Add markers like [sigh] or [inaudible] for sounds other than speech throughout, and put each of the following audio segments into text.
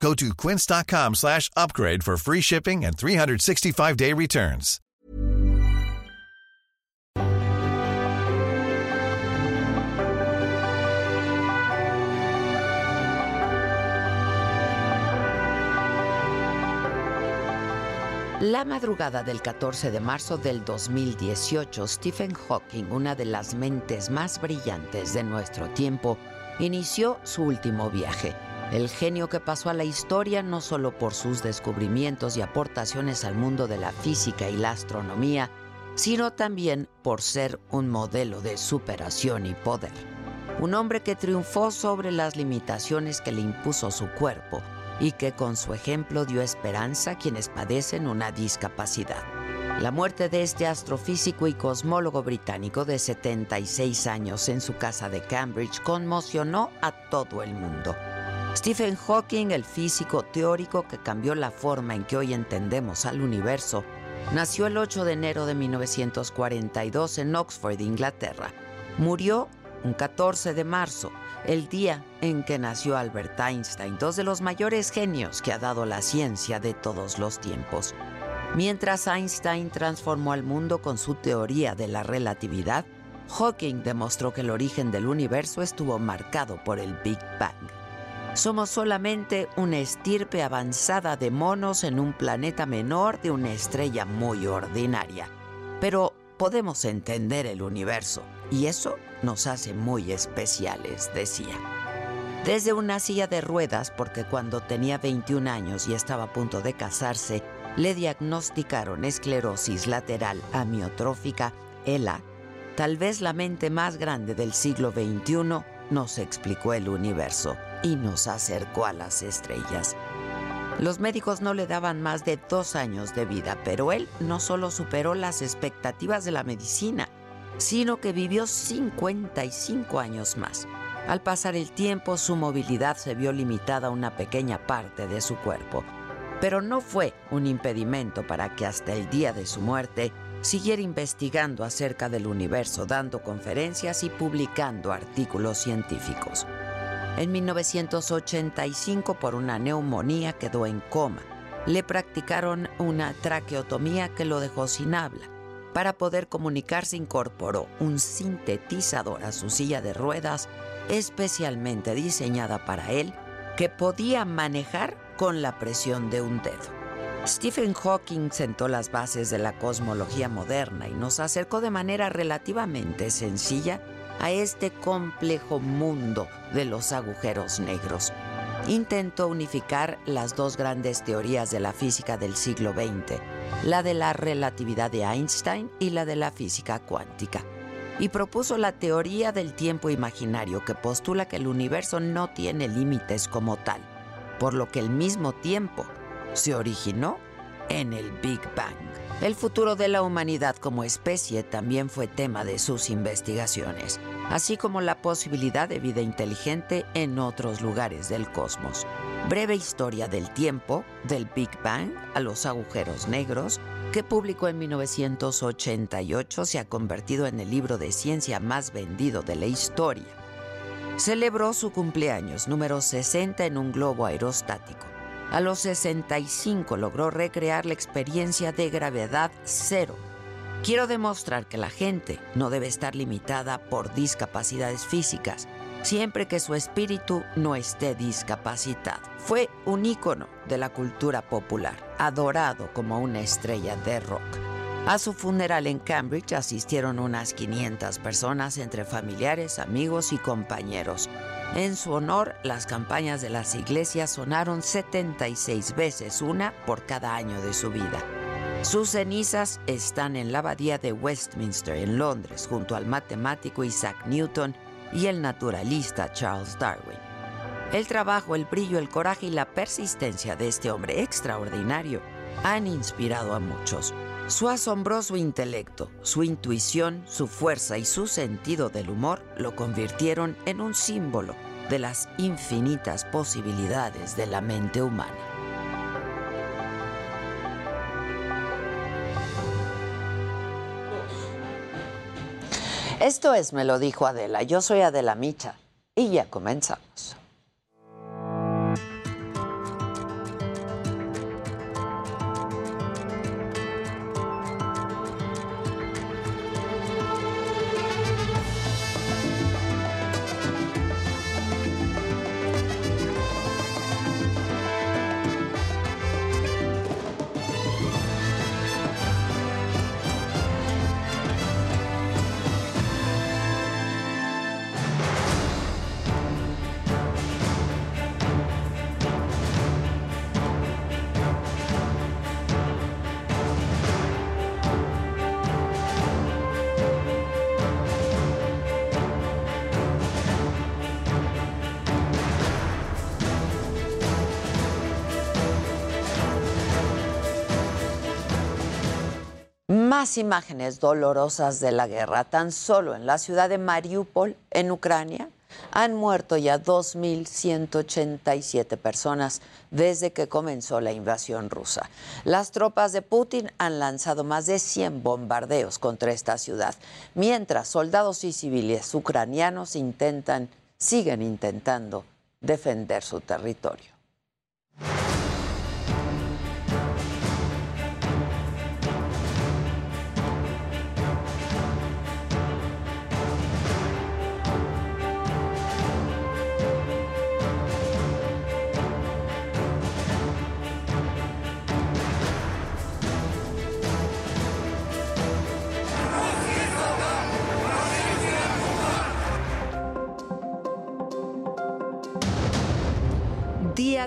Go to quince.com slash upgrade for free shipping and 365-day returns. La madrugada del 14 de marzo del 2018, Stephen Hawking, una de las mentes más brillantes de nuestro tiempo, inició su último viaje. El genio que pasó a la historia no solo por sus descubrimientos y aportaciones al mundo de la física y la astronomía, sino también por ser un modelo de superación y poder. Un hombre que triunfó sobre las limitaciones que le impuso su cuerpo y que con su ejemplo dio esperanza a quienes padecen una discapacidad. La muerte de este astrofísico y cosmólogo británico de 76 años en su casa de Cambridge conmocionó a todo el mundo. Stephen Hawking, el físico teórico que cambió la forma en que hoy entendemos al universo, nació el 8 de enero de 1942 en Oxford, Inglaterra. Murió un 14 de marzo, el día en que nació Albert Einstein, dos de los mayores genios que ha dado la ciencia de todos los tiempos. Mientras Einstein transformó al mundo con su teoría de la relatividad, Hawking demostró que el origen del universo estuvo marcado por el Big Bang. Somos solamente una estirpe avanzada de monos en un planeta menor de una estrella muy ordinaria. Pero podemos entender el universo y eso nos hace muy especiales, decía. Desde una silla de ruedas, porque cuando tenía 21 años y estaba a punto de casarse, le diagnosticaron esclerosis lateral amiotrófica, ELA. Tal vez la mente más grande del siglo XXI nos explicó el universo y nos acercó a las estrellas. Los médicos no le daban más de dos años de vida, pero él no solo superó las expectativas de la medicina, sino que vivió 55 años más. Al pasar el tiempo, su movilidad se vio limitada a una pequeña parte de su cuerpo, pero no fue un impedimento para que hasta el día de su muerte siguiera investigando acerca del universo, dando conferencias y publicando artículos científicos. En 1985, por una neumonía, quedó en coma. Le practicaron una traqueotomía que lo dejó sin habla. Para poder comunicarse incorporó un sintetizador a su silla de ruedas especialmente diseñada para él que podía manejar con la presión de un dedo. Stephen Hawking sentó las bases de la cosmología moderna y nos acercó de manera relativamente sencilla a este complejo mundo de los agujeros negros. Intentó unificar las dos grandes teorías de la física del siglo XX, la de la relatividad de Einstein y la de la física cuántica, y propuso la teoría del tiempo imaginario que postula que el universo no tiene límites como tal, por lo que el mismo tiempo se originó en el Big Bang. El futuro de la humanidad como especie también fue tema de sus investigaciones, así como la posibilidad de vida inteligente en otros lugares del cosmos. Breve historia del tiempo, del Big Bang a los agujeros negros, que publicó en 1988, se ha convertido en el libro de ciencia más vendido de la historia. Celebró su cumpleaños número 60 en un globo aerostático. A los 65 logró recrear la experiencia de gravedad cero. Quiero demostrar que la gente no debe estar limitada por discapacidades físicas, siempre que su espíritu no esté discapacitado. Fue un ícono de la cultura popular, adorado como una estrella de rock. A su funeral en Cambridge asistieron unas 500 personas entre familiares, amigos y compañeros. En su honor, las campañas de las iglesias sonaron 76 veces, una por cada año de su vida. Sus cenizas están en la abadía de Westminster, en Londres, junto al matemático Isaac Newton y el naturalista Charles Darwin. El trabajo, el brillo, el coraje y la persistencia de este hombre extraordinario han inspirado a muchos. Su asombroso intelecto, su intuición, su fuerza y su sentido del humor lo convirtieron en un símbolo de las infinitas posibilidades de la mente humana. Esto es, me lo dijo Adela. Yo soy Adela Micha y ya comenzamos. Imágenes dolorosas de la guerra. Tan solo en la ciudad de Mariupol, en Ucrania, han muerto ya 2.187 personas desde que comenzó la invasión rusa. Las tropas de Putin han lanzado más de 100 bombardeos contra esta ciudad, mientras soldados y civiles ucranianos intentan, siguen intentando defender su territorio.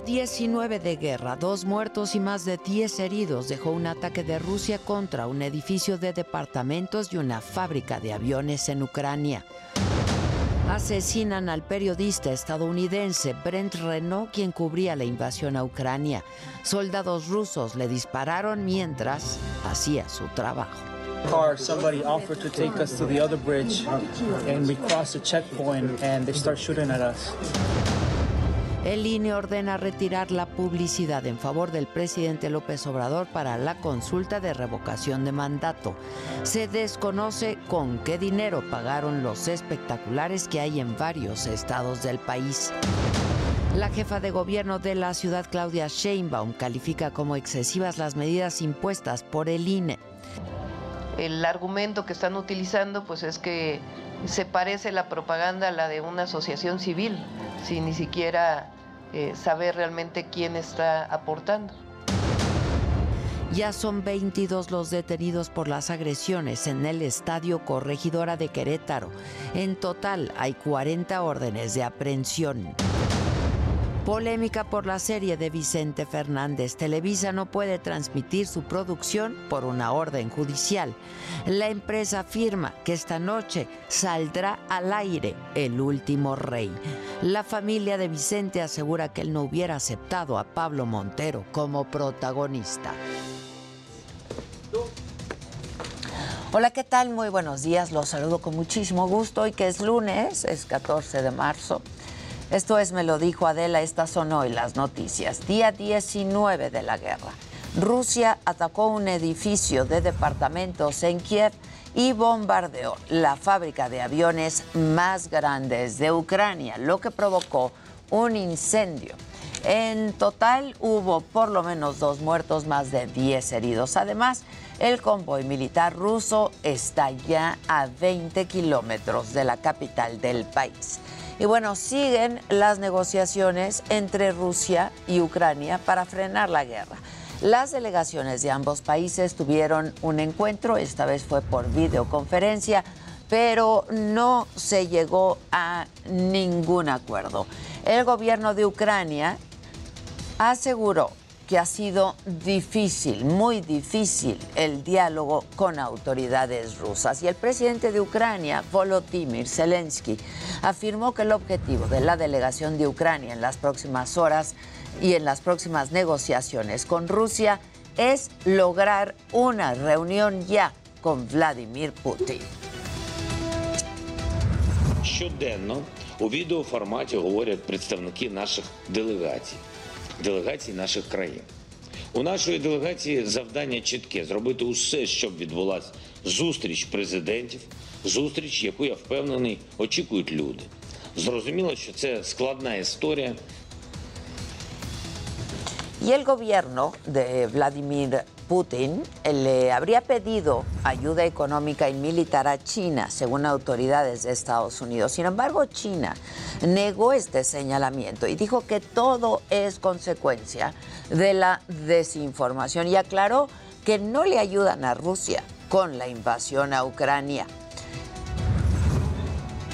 Día 19 de guerra, dos muertos y más de 10 heridos dejó un ataque de Rusia contra un edificio de departamentos y una fábrica de aviones en Ucrania. Asesinan al periodista estadounidense Brent Renault, quien cubría la invasión a Ucrania. Soldados rusos le dispararon mientras hacía su trabajo. car, somebody offered to take us to the other bridge, and we crossed the checkpoint, and they start shooting at us. El INE ordena retirar la publicidad en favor del presidente López Obrador para la consulta de revocación de mandato. Se desconoce con qué dinero pagaron los espectaculares que hay en varios estados del país. La jefa de gobierno de la ciudad, Claudia Sheinbaum, califica como excesivas las medidas impuestas por el INE. El argumento que están utilizando pues es que se parece la propaganda a la de una asociación civil, sin ni siquiera eh, saber realmente quién está aportando. Ya son 22 los detenidos por las agresiones en el Estadio Corregidora de Querétaro. En total hay 40 órdenes de aprehensión. Polémica por la serie de Vicente Fernández. Televisa no puede transmitir su producción por una orden judicial. La empresa afirma que esta noche saldrá al aire El último rey. La familia de Vicente asegura que él no hubiera aceptado a Pablo Montero como protagonista. Hola, ¿qué tal? Muy buenos días. Los saludo con muchísimo gusto. Hoy que es lunes, es 14 de marzo. Esto es, me lo dijo Adela, estas son hoy las noticias. Día 19 de la guerra. Rusia atacó un edificio de departamentos en Kiev y bombardeó la fábrica de aviones más grandes de Ucrania, lo que provocó un incendio. En total hubo por lo menos dos muertos, más de 10 heridos. Además, el convoy militar ruso está ya a 20 kilómetros de la capital del país. Y bueno, siguen las negociaciones entre Rusia y Ucrania para frenar la guerra. Las delegaciones de ambos países tuvieron un encuentro, esta vez fue por videoconferencia, pero no se llegó a ningún acuerdo. El gobierno de Ucrania aseguró que ha sido difícil, muy difícil el diálogo con autoridades rusas. Y el presidente de Ucrania, Volodymyr Zelensky, afirmó que el objetivo de la delegación de Ucrania en las próximas horas y en las próximas negociaciones con Rusia es lograr una reunión ya con Vladimir Putin. Щоденно у відеоформаті говорять представники наших делегацій, Делегацій наших країн. У нашої делегації завдання чітке зробити усе, щоб відбулася зустріч президентів, зустріч, яку я впевнений очікують люди. Зрозуміло, що це складна історія. Y el gobierno de Vladimir Putin le habría pedido ayuda económica y militar a China, según autoridades de Estados Unidos. Sin embargo, China negó este señalamiento y dijo que todo es consecuencia de la desinformación y aclaró que no le ayudan a Rusia con la invasión a Ucrania.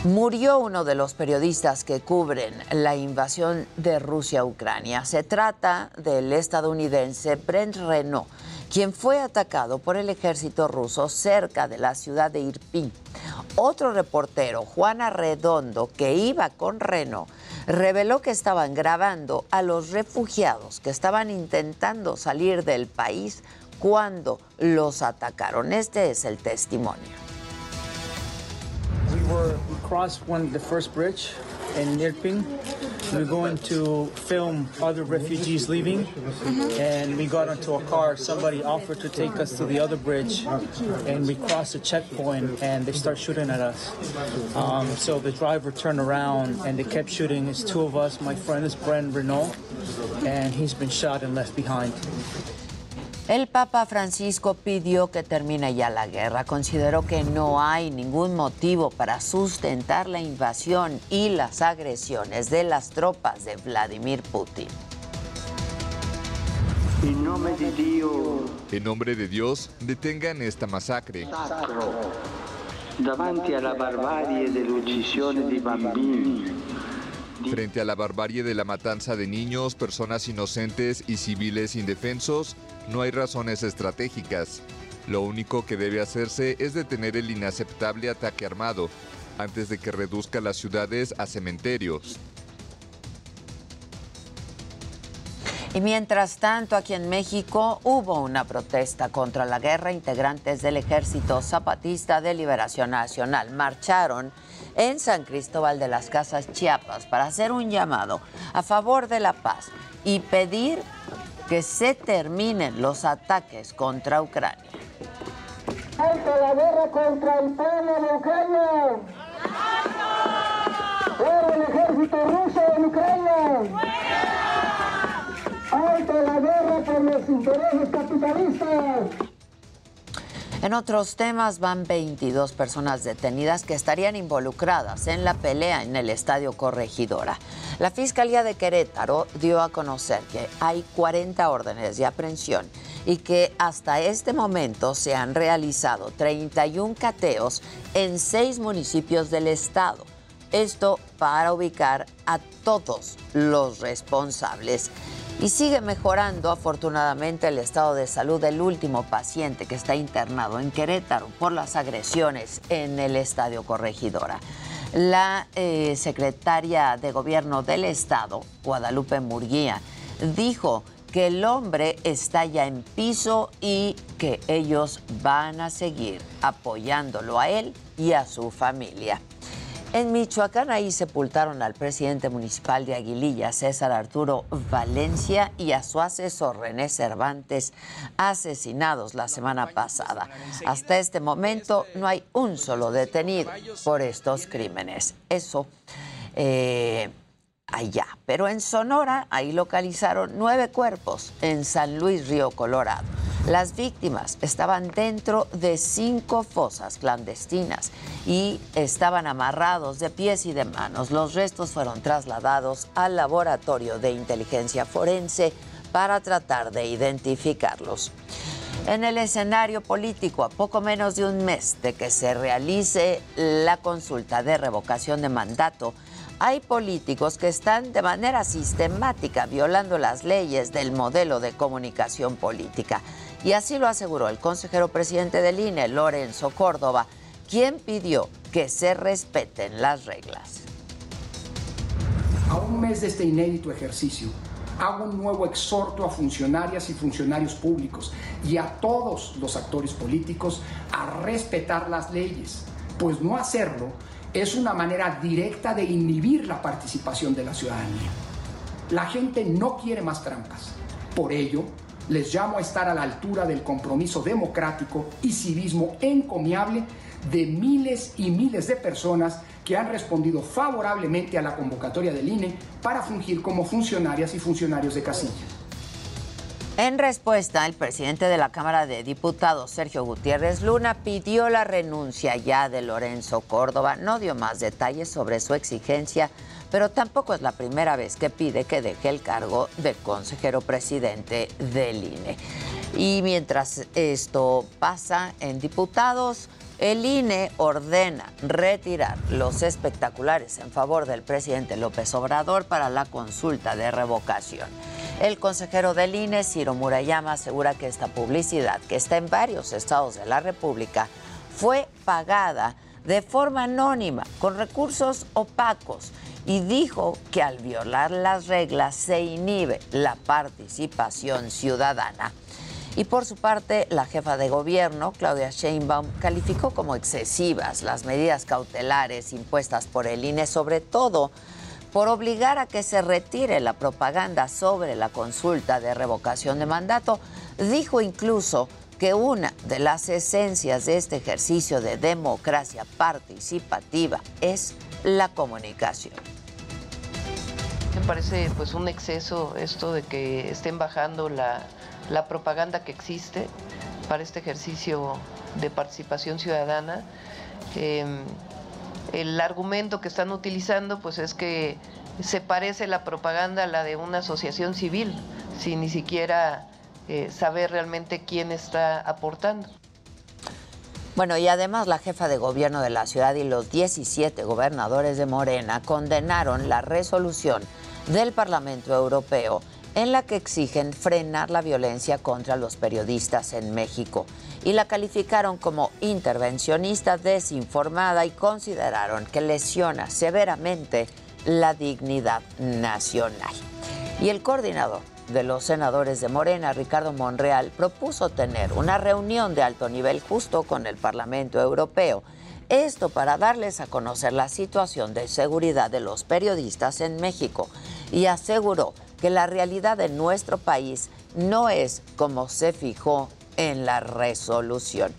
Murió uno de los periodistas que cubren la invasión de Rusia a Ucrania. Se trata del estadounidense Brent Renault, quien fue atacado por el ejército ruso cerca de la ciudad de Irpin. Otro reportero, Juana Redondo, que iba con Renault, reveló que estaban grabando a los refugiados que estaban intentando salir del país cuando los atacaron. Este es el testimonio. We were we crossed one the first bridge in Nirping. We're going to film other refugees leaving, and we got into a car. Somebody offered to take us to the other bridge, and we crossed a checkpoint, and they start shooting at us. Um, so the driver turned around, and they kept shooting. It's two of us. My friend is Brent Renault, and he's been shot and left behind. El Papa Francisco pidió que termine ya la guerra. Consideró que no hay ningún motivo para sustentar la invasión y las agresiones de las tropas de Vladimir Putin. En nombre de Dios, detengan esta masacre. sacro, davanti alla barbarie dell'uccisione di bambini, Frente a la barbarie de la matanza de niños, personas inocentes y civiles indefensos, no hay razones estratégicas. Lo único que debe hacerse es detener el inaceptable ataque armado, antes de que reduzca las ciudades a cementerios. Y mientras tanto, aquí en México hubo una protesta contra la guerra. Integrantes del Ejército Zapatista de Liberación Nacional marcharon en San Cristóbal de las Casas, Chiapas, para hacer un llamado a favor de la paz y pedir que se terminen los ataques contra Ucrania. ¡Alto la guerra contra el pueblo de Ucrania! ¡Fuera el ejército ruso en Ucrania! ¡Alto la guerra por los intereses capitalistas! En otros temas van 22 personas detenidas que estarían involucradas en la pelea en el Estadio Corregidora. La Fiscalía de Querétaro dio a conocer que hay 40 órdenes de aprehensión y que hasta este momento se han realizado 31 cateos en seis municipios del estado. Esto para ubicar a todos los responsables. Y sigue mejorando afortunadamente el estado de salud del último paciente que está internado en Querétaro por las agresiones en el Estadio Corregidora. La eh, secretaria de Gobierno del Estado, Guadalupe Murguía, dijo que el hombre está ya en piso y que ellos van a seguir apoyándolo a él y a su familia. En Michoacán ahí sepultaron al presidente municipal de Aguililla, César Arturo Valencia, y a su asesor René Cervantes, asesinados la semana pasada. Hasta este momento no hay un solo detenido por estos crímenes. Eso eh, allá. Pero en Sonora, ahí localizaron nueve cuerpos en San Luis Río Colorado. Las víctimas estaban dentro de cinco fosas clandestinas y estaban amarrados de pies y de manos. Los restos fueron trasladados al laboratorio de inteligencia forense para tratar de identificarlos. En el escenario político, a poco menos de un mes de que se realice la consulta de revocación de mandato, hay políticos que están de manera sistemática violando las leyes del modelo de comunicación política. Y así lo aseguró el consejero presidente del INE, Lorenzo Córdoba, quien pidió que se respeten las reglas. A un mes de este inédito ejercicio, hago un nuevo exhorto a funcionarias y funcionarios públicos y a todos los actores políticos a respetar las leyes, pues no hacerlo es una manera directa de inhibir la participación de la ciudadanía. La gente no quiere más trampas. Por ello, les llamo a estar a la altura del compromiso democrático y civismo encomiable de miles y miles de personas que han respondido favorablemente a la convocatoria del INE para fungir como funcionarias y funcionarios de casilla. En respuesta, el presidente de la Cámara de Diputados, Sergio Gutiérrez Luna, pidió la renuncia ya de Lorenzo Córdoba. No dio más detalles sobre su exigencia, pero tampoco es la primera vez que pide que deje el cargo de consejero presidente del INE. Y mientras esto pasa en diputados, el INE ordena retirar los espectaculares en favor del presidente López Obrador para la consulta de revocación. El consejero del INE, Ciro Murayama, asegura que esta publicidad, que está en varios estados de la República, fue pagada de forma anónima, con recursos opacos, y dijo que al violar las reglas se inhibe la participación ciudadana. Y por su parte, la jefa de gobierno, Claudia Sheinbaum, calificó como excesivas las medidas cautelares impuestas por el INE, sobre todo por obligar a que se retire la propaganda sobre la consulta de revocación de mandato. Dijo incluso que una de las esencias de este ejercicio de democracia participativa es la comunicación. Me parece pues un exceso esto de que estén bajando la, la propaganda que existe para este ejercicio de participación ciudadana. Em, el argumento que están utilizando pues es que se parece la propaganda a la de una asociación civil, sin ni siquiera eh, saber realmente quién está aportando. Bueno, y además la jefa de gobierno de la ciudad y los 17 gobernadores de Morena condenaron la resolución del Parlamento Europeo en la que exigen frenar la violencia contra los periodistas en México y la calificaron como intervencionista desinformada y consideraron que lesiona severamente la dignidad nacional. Y el coordinador de los senadores de Morena, Ricardo Monreal, propuso tener una reunión de alto nivel justo con el Parlamento Europeo. Esto para darles a conocer la situación de seguridad de los periodistas en México y aseguró que la realidad de nuestro país no es como se fijó en la resolución.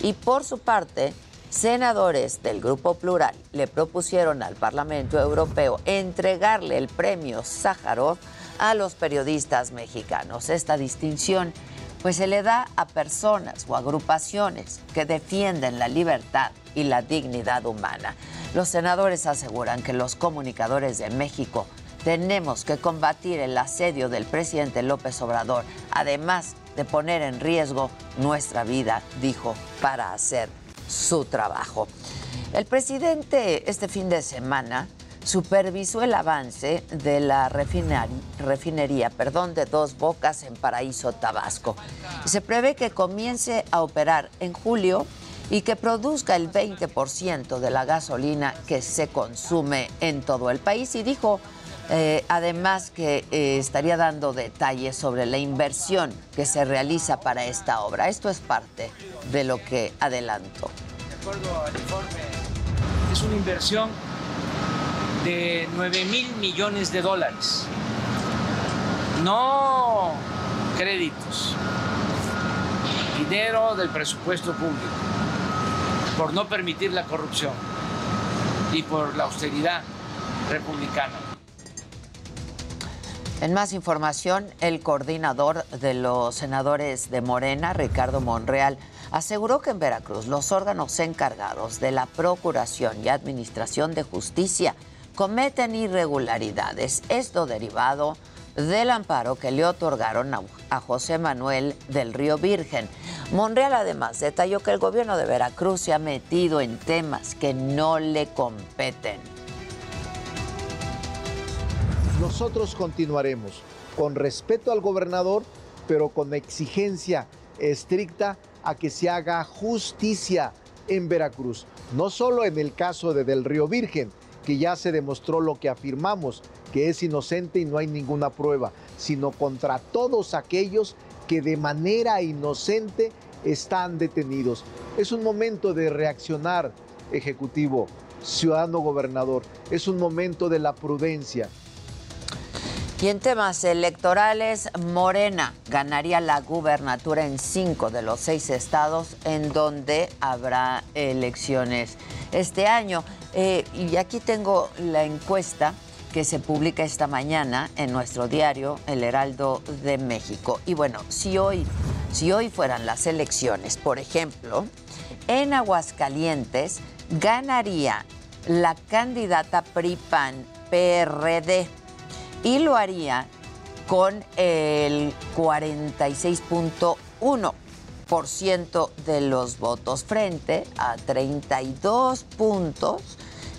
Y por su parte, senadores del Grupo Plural le propusieron al Parlamento Europeo entregarle el premio Sájarov a los periodistas mexicanos. Esta distinción pues se le da a personas o agrupaciones que defienden la libertad y la dignidad humana. Los senadores aseguran que los comunicadores de México tenemos que combatir el asedio del presidente López Obrador, además de poner en riesgo nuestra vida, dijo, para hacer su trabajo. El presidente este fin de semana supervisó el avance de la refinería, perdón, de Dos Bocas en Paraíso, Tabasco. Se prevé que comience a operar en julio y que produzca el 20% de la gasolina que se consume en todo el país y dijo eh, además que eh, estaría dando detalles sobre la inversión que se realiza para esta obra. Esto es parte de lo que adelanto. De acuerdo al informe, es una inversión de 9 mil millones de dólares. No créditos, dinero del presupuesto público, por no permitir la corrupción y por la austeridad republicana. En más información, el coordinador de los senadores de Morena, Ricardo Monreal, aseguró que en Veracruz los órganos encargados de la Procuración y Administración de Justicia cometen irregularidades. Esto derivado del amparo que le otorgaron a, José Manuel del Río Virgen. Monreal además detalló que el gobierno de Veracruz se ha metido en temas que no le competen. Nosotros continuaremos con respeto al gobernador, pero con exigencia estricta a que se haga justicia en Veracruz. No solo en el caso de Del Río Virgen, que ya se demostró lo que afirmamos, que es inocente y no hay ninguna prueba, sino contra todos aquellos que de manera inocente están detenidos. Es un momento de reaccionar, Ejecutivo, ciudadano gobernador. Es un momento de la prudencia. Y en temas electorales, Morena ganaría la gubernatura en cinco de los seis estados en donde habrá elecciones este año. Eh, y aquí tengo la encuesta que se publica esta mañana en nuestro diario El Heraldo de México. Y bueno, si hoy, si hoy fueran las elecciones, por ejemplo, en Aguascalientes ganaría la candidata PRIPAN PRD y lo haría con el 46.1% de los votos frente a 32 puntos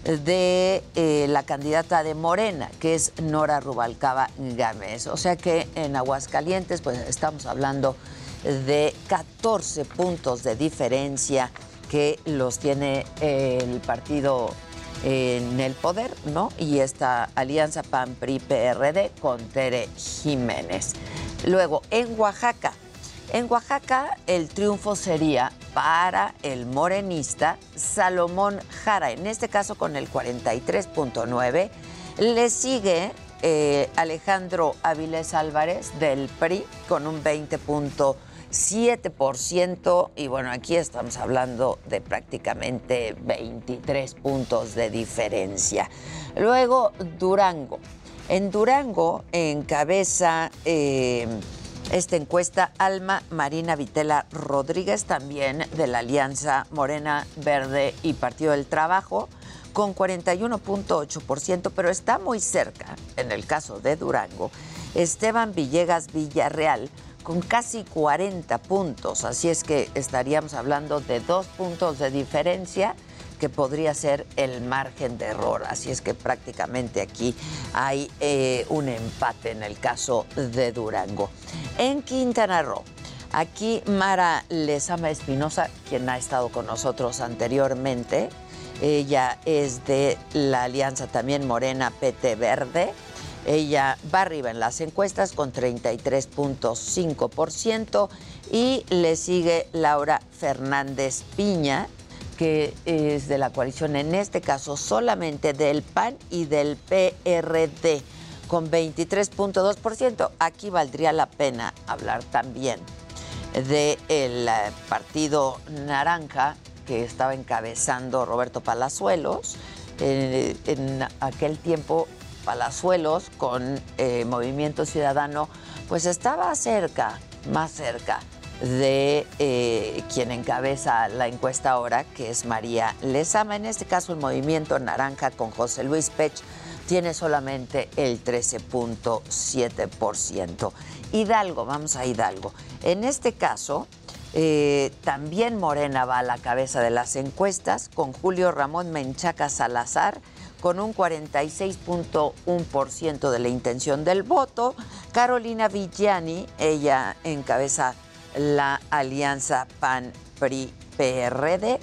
de eh, la candidata de Morena, que es Nora Rubalcaba Gámez. O sea que en Aguascalientes, pues estamos hablando de 14 puntos de diferencia que los tiene el partido en el poder, ¿no? Y esta alianza PAN-PRI-PRD con Tere Jiménez. Luego, en Oaxaca, en Oaxaca el triunfo sería para el morenista Salomón Jara, en este caso con el 43.9. Le sigue eh, Alejandro Avilés Álvarez del PRI con un 20.7% y bueno, aquí estamos hablando de prácticamente 23 puntos de diferencia. Luego Durango. En Durango encabeza... Eh, esta encuesta Alma Marina Vitela Rodríguez, también de la Alianza Morena Verde y Partido del Trabajo, con 41.8%, pero está muy cerca, en el caso de Durango, Esteban Villegas Villarreal, con casi 40 puntos, así es que estaríamos hablando de dos puntos de diferencia que podría ser el margen de error. Así es que prácticamente aquí hay eh, un empate en el caso de Durango. En Quintana Roo. Aquí Mara Lezama Espinosa, quien ha estado con nosotros anteriormente, ella es de la alianza también Morena PT Verde. Ella va arriba en las encuestas con 33.5% y le sigue Laura Fernández Piña que es de la coalición, en este caso solamente del PAN y del PRD, con 23.2%. Aquí valdría la pena hablar también del eh, Partido Naranja que estaba encabezando Roberto Palazuelos. Eh, en aquel tiempo Palazuelos con eh, Movimiento Ciudadano, pues estaba cerca, más cerca de eh, quien encabeza la encuesta ahora, que es María Lezama. En este caso, el movimiento naranja con José Luis Pech tiene solamente el 13.7%. Hidalgo, vamos a Hidalgo. En este caso, eh, también Morena va a la cabeza de las encuestas con Julio Ramón Menchaca Salazar con un 46.1% de la intención del voto. Carolina Villani, ella encabeza la alianza PAN-PRI-PRD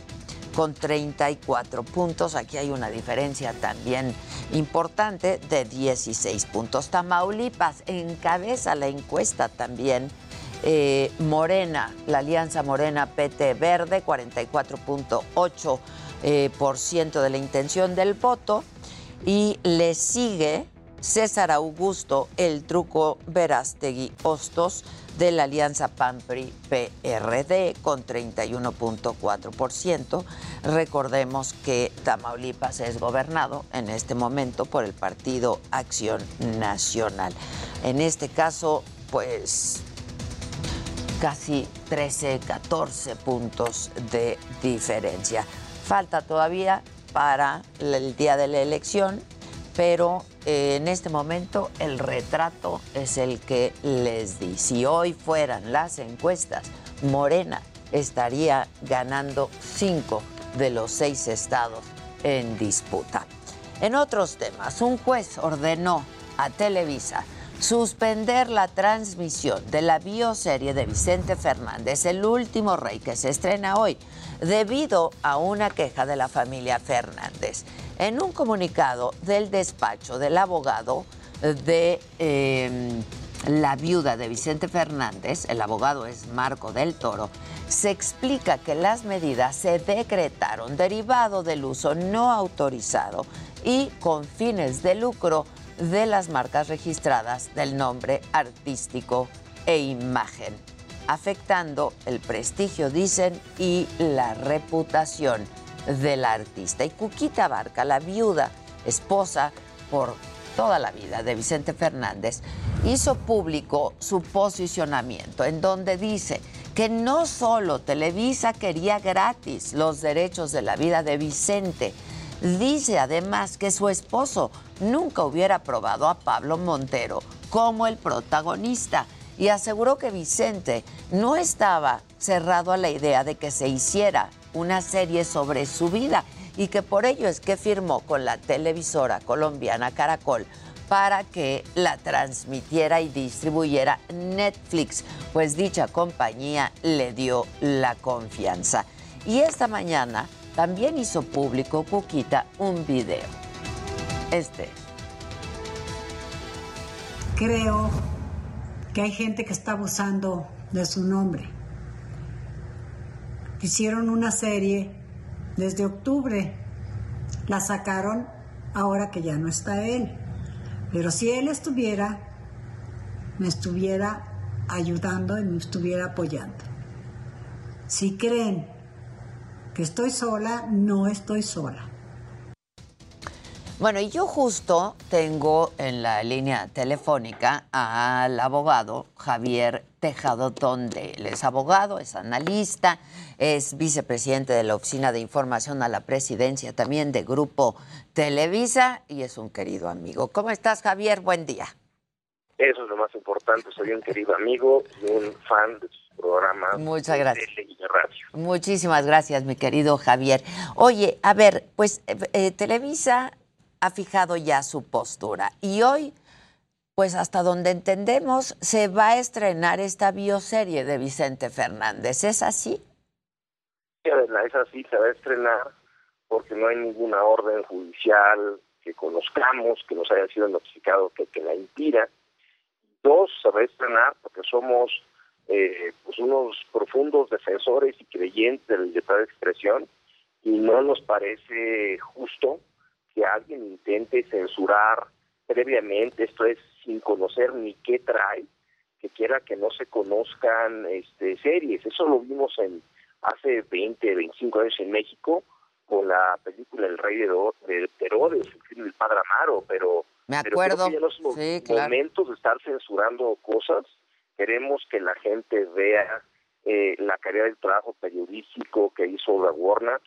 con 34 puntos. Aquí hay una diferencia también importante de 16 puntos. Tamaulipas encabeza la encuesta también. Eh, Morena, la alianza Morena PT Verde, 44.8% eh, por ciento de la intención del voto. Y le sigue César Augusto, el truco Verástegui Hostos, de la alianza PAN-PRI-PRD con 31.4%. Recordemos que Tamaulipas es gobernado en este momento por el Partido Acción Nacional. En este caso, pues casi 13, 14 puntos de diferencia. Falta todavía para el día de la elección, pero eh, en este momento el retrato es el que les di. Si hoy fueran las encuestas, Morena estaría ganando cinco de los seis estados en disputa. En otros temas, un juez ordenó a Televisa suspender la transmisión de la bioserie de Vicente Fernández, el último rey que se estrena hoy, debido a una queja de la familia Fernández. En un comunicado del despacho del abogado, de em, la viuda de Vicente Fernández, el abogado es Marco del Toro, se explica que las medidas se decretaron derivado del uso no autorizado y con fines de lucro de las marcas registradas del nombre artístico e imagen, afectando el prestigio, dicen, y la reputación del artista. Y Cuquita Barca, la viuda, esposa por toda la vida de Vicente Fernández, hizo público su posicionamiento en donde dice que no solo Televisa quería gratis los derechos de la vida de Vicente, dice además que su esposo nunca hubiera aprobado a Pablo Montero como el protagonista y aseguró que Vicente no estaba cerrado a la idea de que se hiciera una serie sobre su vida y que por ello es que firmó con la televisora colombiana Caracol para que la transmitiera y distribuyera Netflix, pues dicha compañía le dio la confianza. Y esta mañana también hizo público Cuquita un video. Este. Creo que hay gente que está abusando de su nombre. Hicieron una serie desde octubre. La sacaron ahora que ya no está él. Pero si él estuviera, me estuviera ayudando y me estuviera apoyando. Si creen que estoy sola, no estoy sola. Bueno, y yo justo tengo en la línea telefónica al abogado Javier Tejado donde Él es abogado, es analista, es vicepresidente de la Oficina de Información a la Presidencia también de Grupo Televisa y es un querido amigo. ¿Cómo estás, Javier? Buen día. Eso es lo más importante. Soy un querido amigo y un fan de sus programas. Muchas gracias. De radio. Muchísimas gracias, mi querido Javier. Oye, a ver, pues eh, eh, Televisa ha fijado ya su postura y hoy, pues hasta donde entendemos, se va a estrenar esta bioserie de Vicente Fernández. ¿Es así? Sí, es así, se va a estrenar porque no hay ninguna orden judicial que conozcamos, que nos haya sido notificado que, que la impida. Dos, se va a estrenar porque somos eh, pues unos profundos defensores y creyentes de la libertad de expresión y no nos parece justo que alguien intente censurar previamente, esto es sin conocer ni qué trae, que quiera que no se conozcan este series. Eso lo vimos en hace 20, 25 años en México con la película El Rey de, de Herodes, el film del Padre Amaro, pero, Me acuerdo. pero creo que ya no es Sí, claro. momentos de estar censurando cosas. Queremos que la gente vea eh, la calidad del trabajo periodístico que hizo la Warner,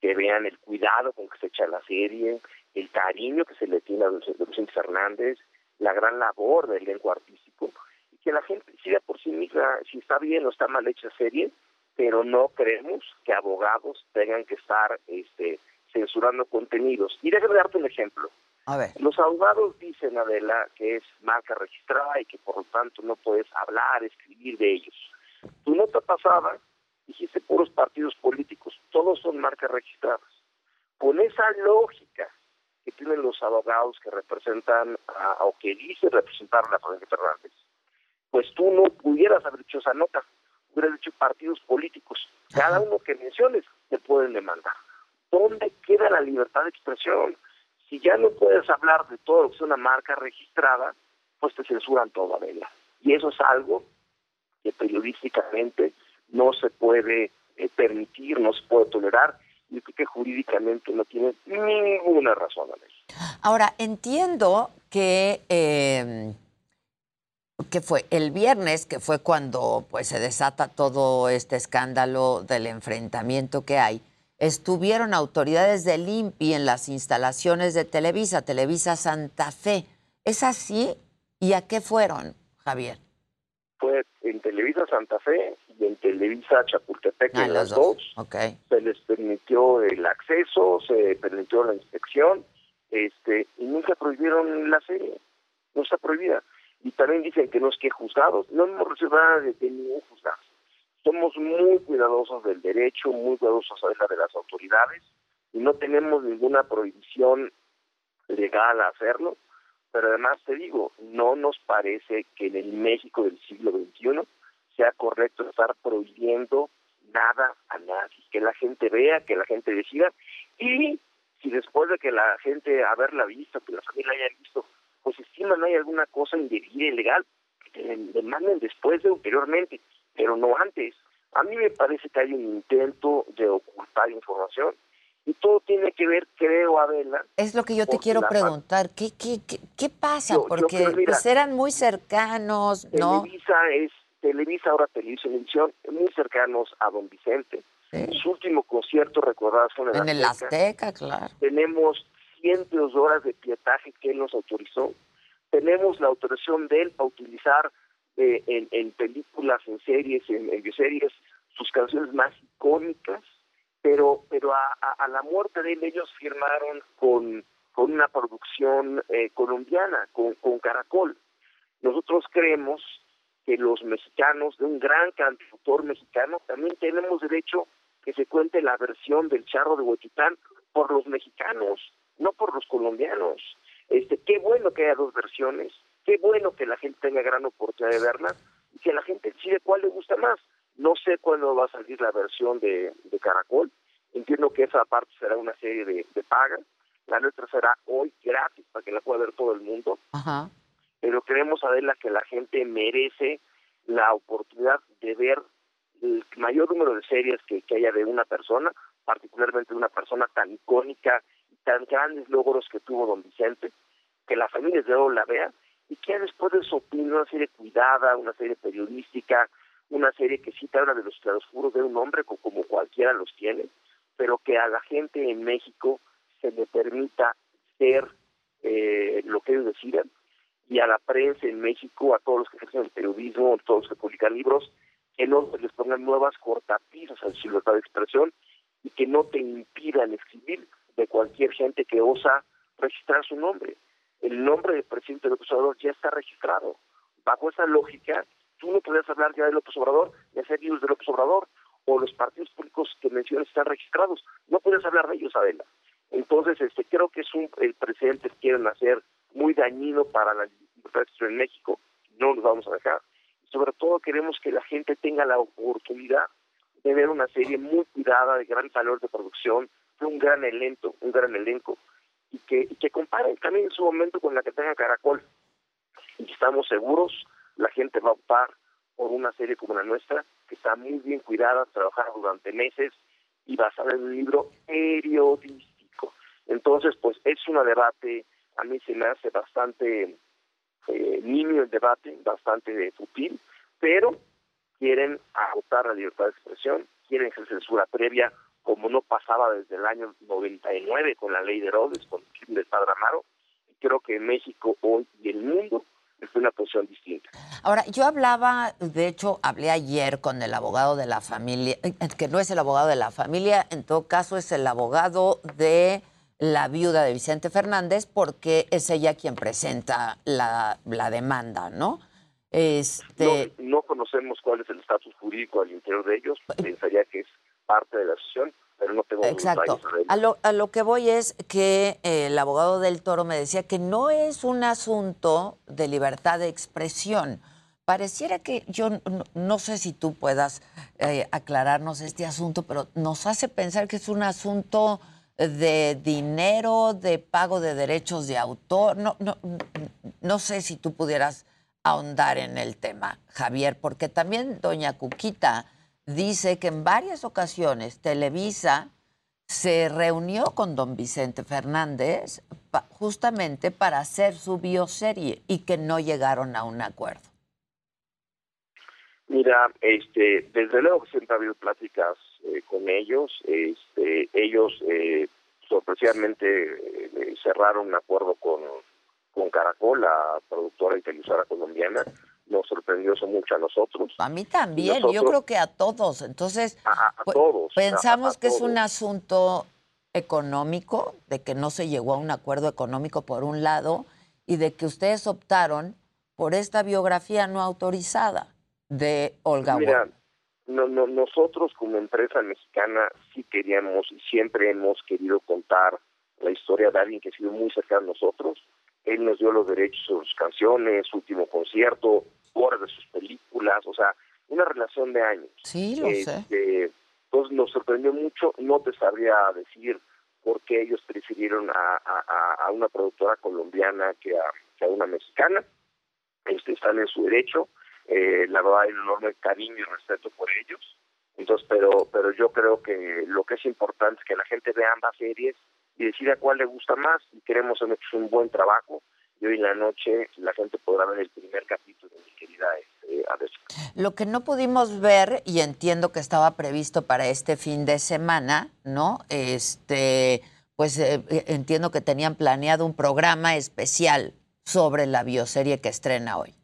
que vean el cuidado con que se echa la serie, el cariño que se le tiene a Vicente Fernández, la gran labor del elenco artístico, y que la gente decida por sí misma si está bien o está mal hecha serie, pero no creemos que abogados tengan que estar este, censurando contenidos. Y déjame darte un ejemplo. A ver. Los abogados dicen, Adela, que es marca registrada y que por lo tanto no puedes hablar, escribir de ellos. Tu nota pasada dijiste puros partidos políticos, todos son marcas registradas. Con esa lógica que tienen los abogados que representan a, o que dicen representar a la familia Fernández, pues tú no pudieras haber hecho esa nota, hubieras hecho partidos políticos. Cada uno que menciones te pueden demandar. ¿Dónde queda la libertad de expresión? Si ya no puedes hablar de todo lo que es una marca registrada, pues te censuran todo, Adela. Y eso es algo que periodísticamente no se puede eh, permitir, no se puede tolerar, y creo que jurídicamente no tiene ninguna razón a eso. Ahora, entiendo que, eh, que fue el viernes, que fue cuando pues, se desata todo este escándalo del enfrentamiento que hay, estuvieron autoridades del INPI en las instalaciones de Televisa, Televisa Santa Fe. ¿Es así? ¿Y a qué fueron, Javier? Fue en Televisa Santa Fe y en Televisa Chapultepec, Ah, en las dos. dos. Ok. se les permitió el acceso, se permitió la inspección, este, y nunca prohibieron la serie, no está prohibida. Y también dicen que no es que juzgados, no hemos recibido nada de, de ningún juzgado. Somos muy cuidadosos del derecho, muy cuidadosos de la de las autoridades, y no tenemos ninguna prohibición legal a hacerlo, pero además te digo, no nos parece que en el México del siglo XXI sea correcto estar prohibiendo nada a nadie, que la gente vea, que la gente decida, y si después de que la gente haberla visto, que la familia haya visto, pues estiman hay alguna cosa indebida, ilegal, que demanden después de anteriormente, pero no antes. A mí me parece que hay un intento de ocultar información y todo tiene que ver, creo, Adela. Es lo que yo te quiero preguntar. ¿Qué, qué, qué, pasa? Porque pues eran muy cercanos, ¿no? Televisa es Televisa, ahora Televisión, muy cercanos a don Vicente. Su último concierto, recordadas, fue en, el Azteca. claro. Tenemos cientos de horas de pietaje que él nos autorizó. Tenemos la autorización de él para utilizar eh, en, películas, en series, en, en bioseries, sus canciones más icónicas, pero pero a, a, la muerte de él ellos firmaron con, con una producción eh, colombiana, con, con Caracol. Nosotros creemos que los mexicanos, de un gran cantautor mexicano, también tenemos derecho que se cuente la versión del charro de Huetitán por los mexicanos, no por los colombianos. Este, qué bueno que haya dos versiones, qué bueno que la gente tenga gran oportunidad de verla y que la gente decide cuál le gusta más. No sé cuándo va a salir la versión de, de Caracol. Entiendo que esa parte será una serie de, de paga. La nuestra será hoy gratis para que la pueda ver todo el mundo. Ajá pero creemos, Adela, que la gente merece la oportunidad de ver el mayor número de series que, haya de una persona, particularmente de una persona tan icónica y tan grandes logros que tuvo don Vicente, que la familia de oro la vea y que después de su opinión, una serie cuidada, una serie periodística, una serie que sí te habla de los claroscuros de un hombre como cualquiera los tiene, pero que a la gente en México se le permita ser eh, lo que ellos decidan y a la prensa en México, a todos los que ejercen el periodismo, a todos los que publican libros, que no les pongan nuevas cortapisas a su libertad de expresión y que no te impidan escribir de cualquier gente que osa registrar su nombre. El nombre del presidente López Obrador ya está registrado. Bajo esa lógica, tú no puedes hablar ya de López Obrador y hacer libros de López Obrador, o los partidos públicos que mencionas están registrados. No puedes hablar de ellos, Adela. Entonces, este, creo que es un el presidente quieren hacer muy dañino para la libertad en México, no nos vamos a dejar. Sobre todo queremos que la gente tenga la oportunidad de ver una serie muy cuidada, de gran valor de producción, de un gran elenco, un gran elenco, y que, y que comparen también en su momento con la que tenga Caracol. Y estamos seguros, la gente va a optar por una serie como la nuestra, que está muy bien cuidada, trabajada durante meses y basada en un libro periodístico. Entonces, pues es un debate a mí se me hace bastante eh, niño el debate, bastante futil, pero quieren agotar la libertad de expresión, quieren ejercer censura previa, como no pasaba desde el año 99 con la ley de Herodes, con el del Padre Amaro, creo que México hoy y el mundo es una posición distinta. Ahora, yo hablaba, de hecho, hablé ayer con el abogado de la familia, eh, que no es el abogado de la familia, en todo caso es el abogado de la viuda de Vicente Fernández porque es ella quien presenta la, la demanda, ¿no? Este... No, conocemos cuál es el estatus jurídico al interior de ellos, pensaría que es parte de la asociación, pero no tengo Exacto. A lo, a lo que voy es que eh, el abogado del Toro me decía que no es un asunto de libertad de expresión. Pareciera que yo no, sé si tú puedas eh, aclararnos este asunto, pero nos hace pensar que es un asunto de dinero, de pago de derechos de autor. No, no, no sé si tú pudieras ahondar en el tema, Javier, porque también doña Cuquita dice que en varias ocasiones Televisa se reunió con don Vicente Fernández justamente para hacer su bioserie y que no llegaron a un acuerdo. Mira, este, desde luego que siempre ha habido pláticas eh, con ellos. Este, ellos eh, sorpresivamente eh, cerraron un acuerdo con, con Caracol, la productora y televisora colombiana. Nos sorprendió eso mucho a nosotros. A mí también, yo creo que a todos. Entonces, a, pues, todos, pensamos que es un asunto económico, de que no se llegó a un acuerdo económico por un lado, y de que ustedes optaron por esta biografía no autorizada de Olga Mira, no, no, nosotros como empresa mexicana sí queríamos y siempre hemos querido contar la historia de alguien que ha sido muy cercano a nosotros, él nos dio los derechos sobre sus canciones, su último concierto, horas de sus películas, o sea, una relación de años. Sí, lo sé. Este, Entonces nos sorprendió mucho, no te sabría decir por qué ellos prefirieron a, a- a una productora colombiana que a, que a una mexicana. Este, están en su derecho, eh, la verdad hay un enorme cariño y respeto por ellos. Entonces, pero, pero yo creo que lo que es importante es que la gente vea ambas series y decida cuál le gusta más. Y queremos hacer un buen trabajo. Y hoy en la noche la gente podrá ver el primer capítulo, mi querida Adela. Lo que no pudimos ver, y entiendo que estaba previsto para este fin de semana, ¿no? Este, pues eh, eh, entiendo que tenían planeado un programa especial sobre la bioserie que estrena hoy.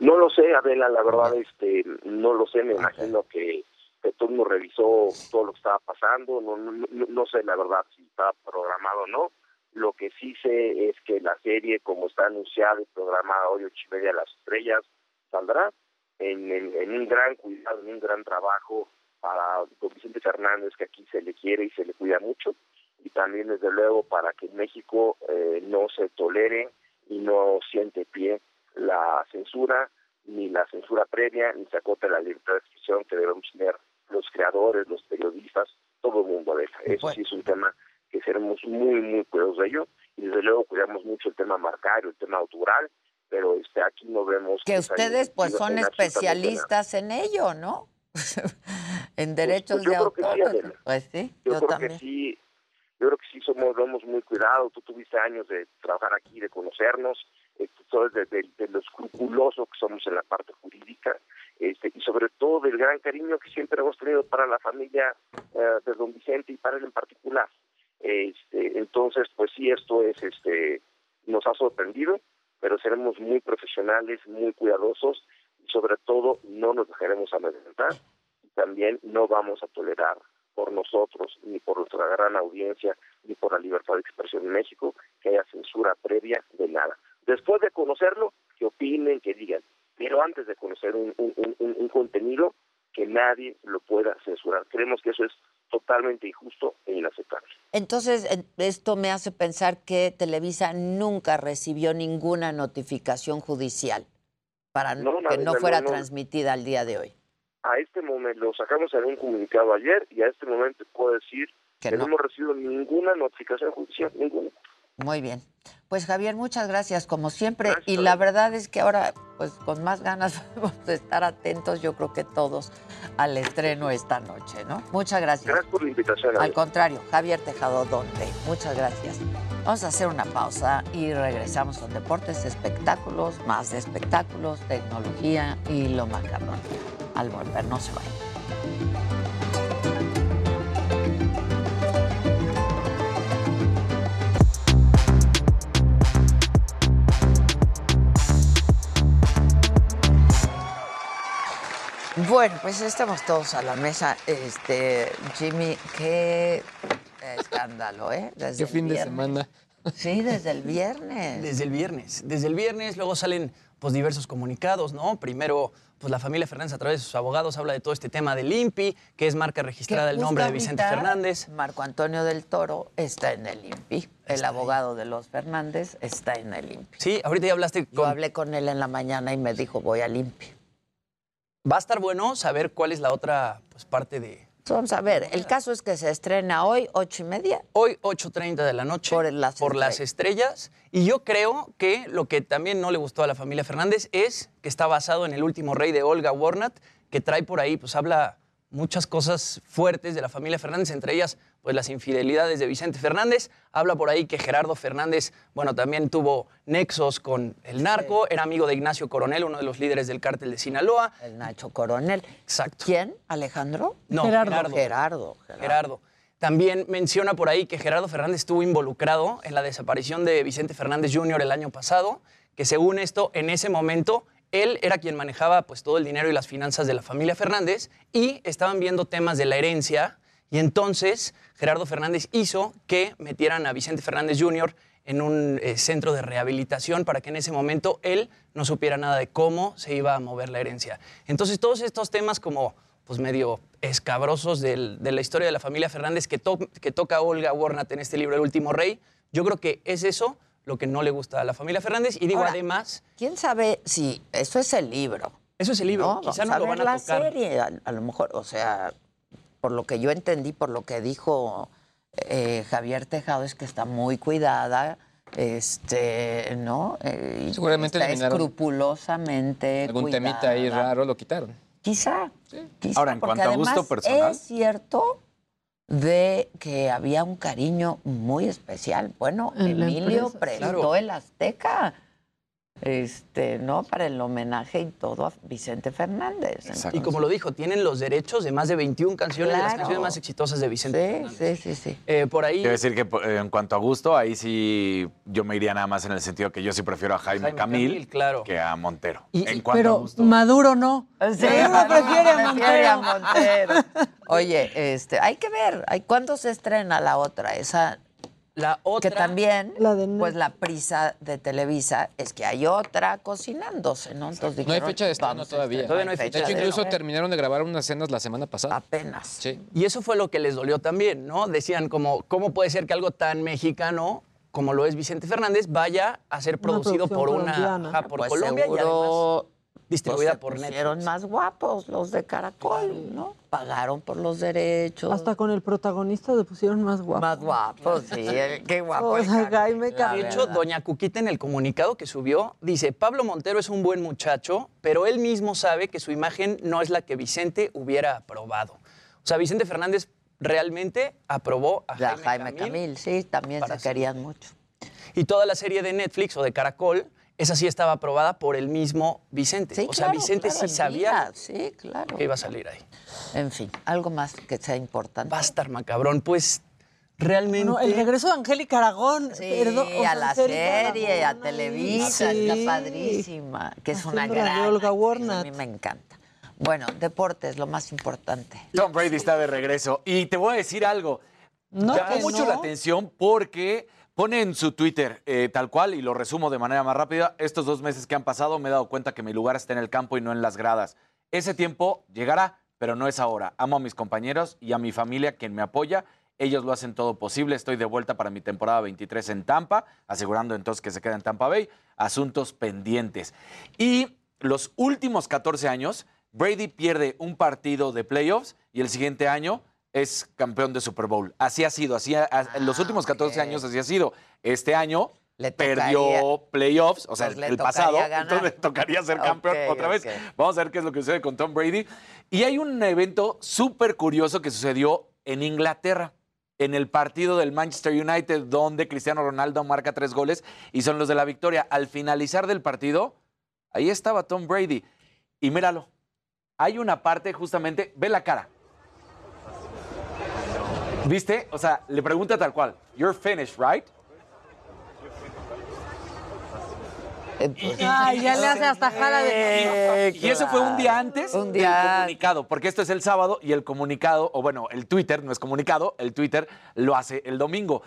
No lo sé, Adela, la verdad, este, no lo sé, me imagino que, que todo el mundo revisó todo lo que estaba pasando, no, no, no, no sé la verdad si estaba programado o no. Lo que sí sé es que la serie, como está anunciada y programada hoy, ocho y media las estrellas, saldrá en, en, en un gran cuidado, en un gran trabajo para don Vicente Fernández, que aquí se le quiere y se le cuida mucho, y también, desde luego, para que en México eh, no se tolere y no siente pie la censura, ni la censura previa, ni se acote la libertad de expresión que debemos tener los creadores, los periodistas, todo el mundo. Eso sí es un tema que seremos muy, muy cuidadosos de ello, y desde luego cuidamos mucho el tema marcario, el tema autoral, pero este aquí no vemos... Que ustedes pues son especialistas en ello, ¿no? [laughs] en derechos pues yo de creo que sí, autor. Pues sí, yo, yo, creo también. que sí yo creo que sí somos lo hemos muy cuidado tú tuviste años de trabajar aquí de conocernos de, de- de lo escrupuloso que somos en la parte jurídica este y sobre todo del gran cariño que siempre hemos tenido para la familia eh, de don Vicente y para él en particular este entonces pues sí esto es este nos ha sorprendido pero seremos muy profesionales muy cuidadosos y sobre todo no nos dejaremos amedrentar y también no vamos a tolerar por nosotros, ni por nuestra gran audiencia, ni por la libertad de expresión en México, que haya censura previa de nada. Después de conocerlo, que opinen, que digan, pero antes de conocer un, un, un- un contenido, que nadie lo pueda censurar. Creemos que eso es totalmente injusto e inaceptable. Entonces, en- esto me hace pensar que Televisa nunca recibió ninguna notificación judicial para No, que no, fuera no. transmitida al día de hoy. A este momento, lo sacamos en un comunicado ayer y a este momento puedo decir Que que, no. no hemos recibido ninguna notificación judicial, ninguna. Muy bien. Pues Javier, muchas gracias como siempre. y la verdad es que ahora, pues con más ganas [laughs] vamos a estar atentos, yo creo que todos, al estreno esta noche, ¿no? Muchas gracias. Gracias por la invitación. Al contrario, Javier Tejado Donde. Muchas gracias. Vamos a hacer una pausa y regresamos con deportes, espectáculos, más de espectáculos, tecnología y lo macabrón. Al volver, no se vayan. Bueno, pues estamos todos a la mesa. Este, Jimmy, qué escándalo, ¿eh? Desde Qué el fin de viernes. semana. Sí, desde el viernes. Desde el viernes. Desde el viernes luego salen pues diversos comunicados, ¿no? Primero, pues la familia Fernández a través de sus abogados habla de todo este tema del INPI, que es marca registrada el nombre de Vicente Fernández. Marco Antonio del Toro está en el INPI. El abogado de los Fernández está en el INPI. Sí, ahorita ya hablaste Yo con... hablé con él en la mañana y me dijo, voy al INPI. Va a estar bueno saber cuál es la otra pues, parte de... Vamos a ver, el caso es que se estrena hoy, ocho y media. Hoy, 8.30 de la noche, Por las por las estrellas. Y yo creo que lo que también no le gustó a la familia Fernández es que está basado en el último rey de Olga Warnat, que trae por ahí, pues habla muchas cosas fuertes de la familia Fernández, entre ellas, pues las infidelidades de Vicente Fernández. Habla por ahí que Gerardo Fernández, bueno, también tuvo nexos con el narco, era amigo de Ignacio Coronel, uno de los líderes del cártel de Sinaloa. El Nacho Coronel. Exacto. ¿Quién? ¿Alejandro? No, Gerardo. Gerardo. Gerardo. Gerardo. También menciona por ahí que Gerardo Fernández estuvo involucrado en la desaparición de Vicente Fernández Jr. el año pasado, que según esto, en ese momento, él era quien manejaba pues, todo el dinero y las finanzas de la familia Fernández y estaban viendo temas de la herencia y entonces Gerardo Fernández hizo que metieran a Vicente Fernández Jr. en un eh, centro de rehabilitación para que en ese momento él no supiera nada de cómo se iba a mover la herencia. Entonces todos estos temas como pues medio escabrosos de la historia de la familia Fernández que toca Olga Warnat en este libro El Último Rey, yo creo que es eso lo que no le gusta a la familia Fernández. Y digo, Ahora, además, ¿Quién sabe si eso es el libro? eso es el libro. No, Quizá no a lo van a la tocar. serie, a, a lo mejor, o sea, por lo que yo entendí, por lo que dijo eh, Javier Tejado, es que está muy cuidada, este, ¿no? Eh, Seguramente está escrupulosamente Algún temita ahí raro lo quitaron. Quizá. quizá, Ahora, en cuanto a gusto personal. Es cierto de que había un cariño muy especial. Bueno, Emilio claro. el Azteca. Este, ¿no? Para el homenaje y todo a Vicente Fernández. Y como lo dijo, tienen los derechos de más de 21 canciones, de las canciones más exitosas de Vicente Sí, Fernández. sí, sí, sí. Eh, por ahí, Quiero decir que eh, en cuanto a gusto, ahí sí yo me iría nada más en el sentido que yo sí prefiero a Jaime, Jaime Camil, Camil, claro. que a Montero. Y- en cuanto a pero gusto. Maduro no. Sí, Maduro prefiere a a Montero. [laughs] Oye, este, hay que ver, hay, ¿cuándo se estrena la otra? Esa la otra... que también, La de pues la prisa de Televisa es que hay otra cocinándose, ¿no? Entonces No hay dijeron, fecha de estreno todavía. Todavía no hay fecha De hecho, de incluso terminaron de grabar unas escenas la semana pasada. Apenas. Sí. Y eso fue lo que les dolió también, ¿no? Decían como, ¿cómo puede ser que algo tan mexicano como lo es Vicente Fernández vaya a ser producido por una por Pues Colombia y además distribuida pues, se por pusieron Netflix? más guapos los de Caracol, ¿no? Pagaron por los derechos. Hasta con el protagonista le pusieron más guapo. Más guapos, sí, eh, qué [laughs] guapo. O sea, Jaime la Camil. De hecho, doña Cuquita en el comunicado que subió dice, Pablo Montero es un buen muchacho, pero él mismo sabe que su imagen no es la que Vicente hubiera aprobado. O sea, Vicente Fernández realmente aprobó a Ya, Jaime, Jaime Camil, Camil, sí, también se querían mucho. Y toda la serie de Netflix o de Caracol, esa sí estaba aprobada por el mismo Vicente. Sí, o sea, claro, Vicente claro, sí sabía Sí, claro. que iba a salir ahí. En fin, algo más que sea importante. Va a estar macabrón. Pues realmente... Bueno, el regreso de Angélica Aragón. Sí, perdón, o a la serie, a ahí. Televisa, Sí. está padrísima, que es una Haciendo la de gran Olga. A mí me encanta. Bueno, deportes, lo más importante. Tom Brady está de regreso. Y te voy a decir algo. No, Llamó mucho no. la atención porque pone en su Twitter eh, tal cual, y lo resumo de manera más rápida, estos dos meses que han pasado me he dado cuenta que mi lugar está en el campo y no en las gradas. Ese tiempo llegará, pero no es ahora. Amo a mis compañeros y a mi familia, quien me apoya. Ellos lo hacen todo posible. Estoy de vuelta para mi temporada 23 en Tampa, asegurando entonces que se queda en Tampa Bay. Asuntos pendientes. Y los últimos 14 años, Brady pierde un partido de playoffs y el siguiente año es campeón de Super Bowl. Así ha sido, así ha- en los últimos 14 años así ha sido. Este año Le perdió tocaría- playoffs, o sea, pues el pasado, ganar. entonces le tocaría ser campeón otra vez. Vamos a ver qué es lo que sucede con Tom Brady. Y hay un evento súper curioso que sucedió en Inglaterra, en el partido del Manchester United, donde Cristiano Ronaldo marca tres goles y son los de la victoria. Al finalizar del partido, ahí estaba Tom Brady. Y míralo, hay una parte justamente, ve la cara. ¿Viste? O sea, le pregunta tal cual, you're finished, right? Ay, ya le hace hasta jala de. y eso fue un día antes Un del día- comunicado, porque esto es el sábado y el comunicado, o bueno, el Twitter no es comunicado, el Twitter lo hace el domingo.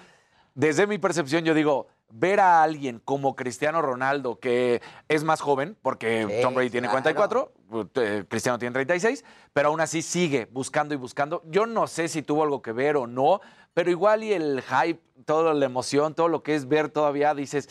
Desde mi percepción, yo digo, ver a alguien como Cristiano Ronaldo, que es más joven, porque Sí, Tom Brady tiene claro. 44, eh, Cristiano tiene 36, pero aún así sigue buscando y buscando. Yo no sé si tuvo algo que ver o no, pero igual y el hype, toda la emoción, todo lo que es ver todavía, dices,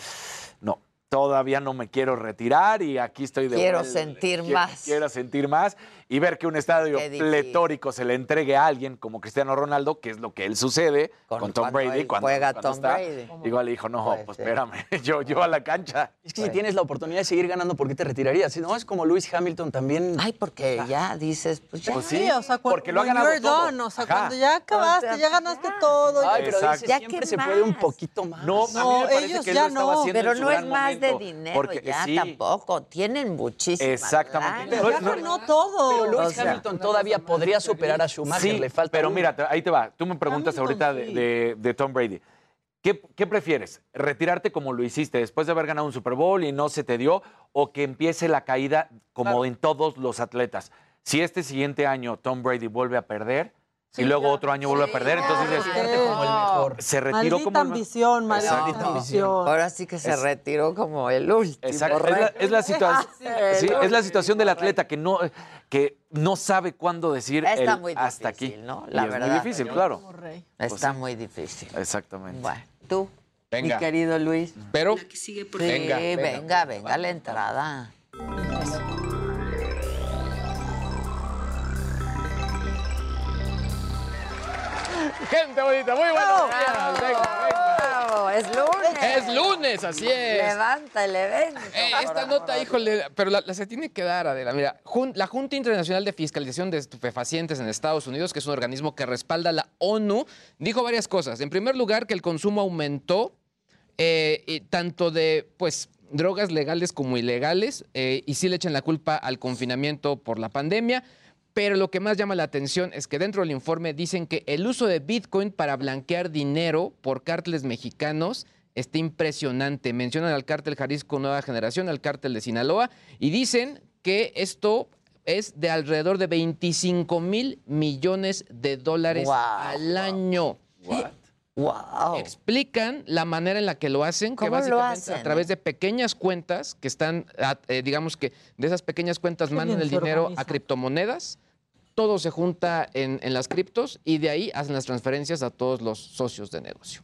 no, todavía no me quiero retirar y aquí estoy de Quiero vuelta. sentir Quiero- más. Quiero sentir más y ver que un estadio pletórico se le entregue a alguien como Cristiano Ronaldo, que es lo que él sucede con, Con- Tom cuando Brady cuando, juega cuando Tom está. Brady. Igual le dijo, no, Pues, pues espérame, [laughs] yo, yo a la cancha. Es que si tienes la oportunidad de seguir ganando, ¿por qué te retirarías? Si no, es como Lewis Hamilton también. Ay, porque ya dices, pues ya. Pues sí, o sea, cuando, porque lo ha when ganado todo. done, o sea, Ajá. cuando ya acabaste, O sea, ya ganaste todo. Ay, pero dices, Ya, siempre ¿qué se puede un poquito más. No, a mí No, me parece ellos que él ya lo no. haciendo Pero no es más de dinero porque ya tampoco. Tienen muchísima Exactamente. Ya no, ganó todo. Pero Lewis O sea, Hamilton todavía podría superar a Schumacher. Sí, le falta pero mira, ahí te va. Tú me preguntas Hamilton, ahorita de, sí. de- de Tom Brady. ¿Qué, qué prefieres? ¿Retirarte como lo hiciste después de haber ganado un Super Bowl y no se te dio? ¿O que empiece la caída como en todos los atletas? Si este siguiente año Tom Brady vuelve a perder y luego otro año vuelve a perder, entonces Retirarte como el mejor. se retiró Maldita como ambición, maldita Exacto. ambición. Ahora sí que se Es- retiró como el último. Exacto. Es la, rey. es la [laughs] Sí, es situación del atleta que no, que no sabe cuándo decir Está el muy hasta aquí. ¿no? Y La es verdad. muy difícil, claro. Está sí. muy difícil. Exactamente. Bueno, tú. Mi querido Luis. Pero, Sí, venga, venga, venga, la entrada. Gente bonita, muy buenos días. Venga, venga. Bravo, es lunes. Es lunes, así es. Levanta el evento. Eh, esta nota, híjole, pero la, la se tiene que dar, Adela. Mira, Jun- la Junta Internacional de Fiscalización de Estupefacientes en Estados Unidos, que es un organismo que respalda la ONU, dijo varias cosas. En primer lugar, que el consumo aumentó, eh, y tanto de, pues, drogas legales como ilegales, eh, y sí le echan la culpa al confinamiento por la pandemia. Pero lo que más llama la atención es que dentro del informe dicen que el uso de Bitcoin para blanquear dinero por cárteles mexicanos está impresionante. Mencionan al cártel Jalisco Nueva Generación, al cártel de Sinaloa, y dicen que esto es de alrededor de 25 mil millones de dólares Wow, al año. Wow. Explican la manera en la que lo hacen, que ¿Cómo lo básicamente hacen? a través de pequeñas cuentas que están, ah, eh, digamos que de esas pequeñas cuentas mandan el dinero a criptomonedas, todo se junta en, en las criptos y de ahí hacen las transferencias a todos los socios de negocio.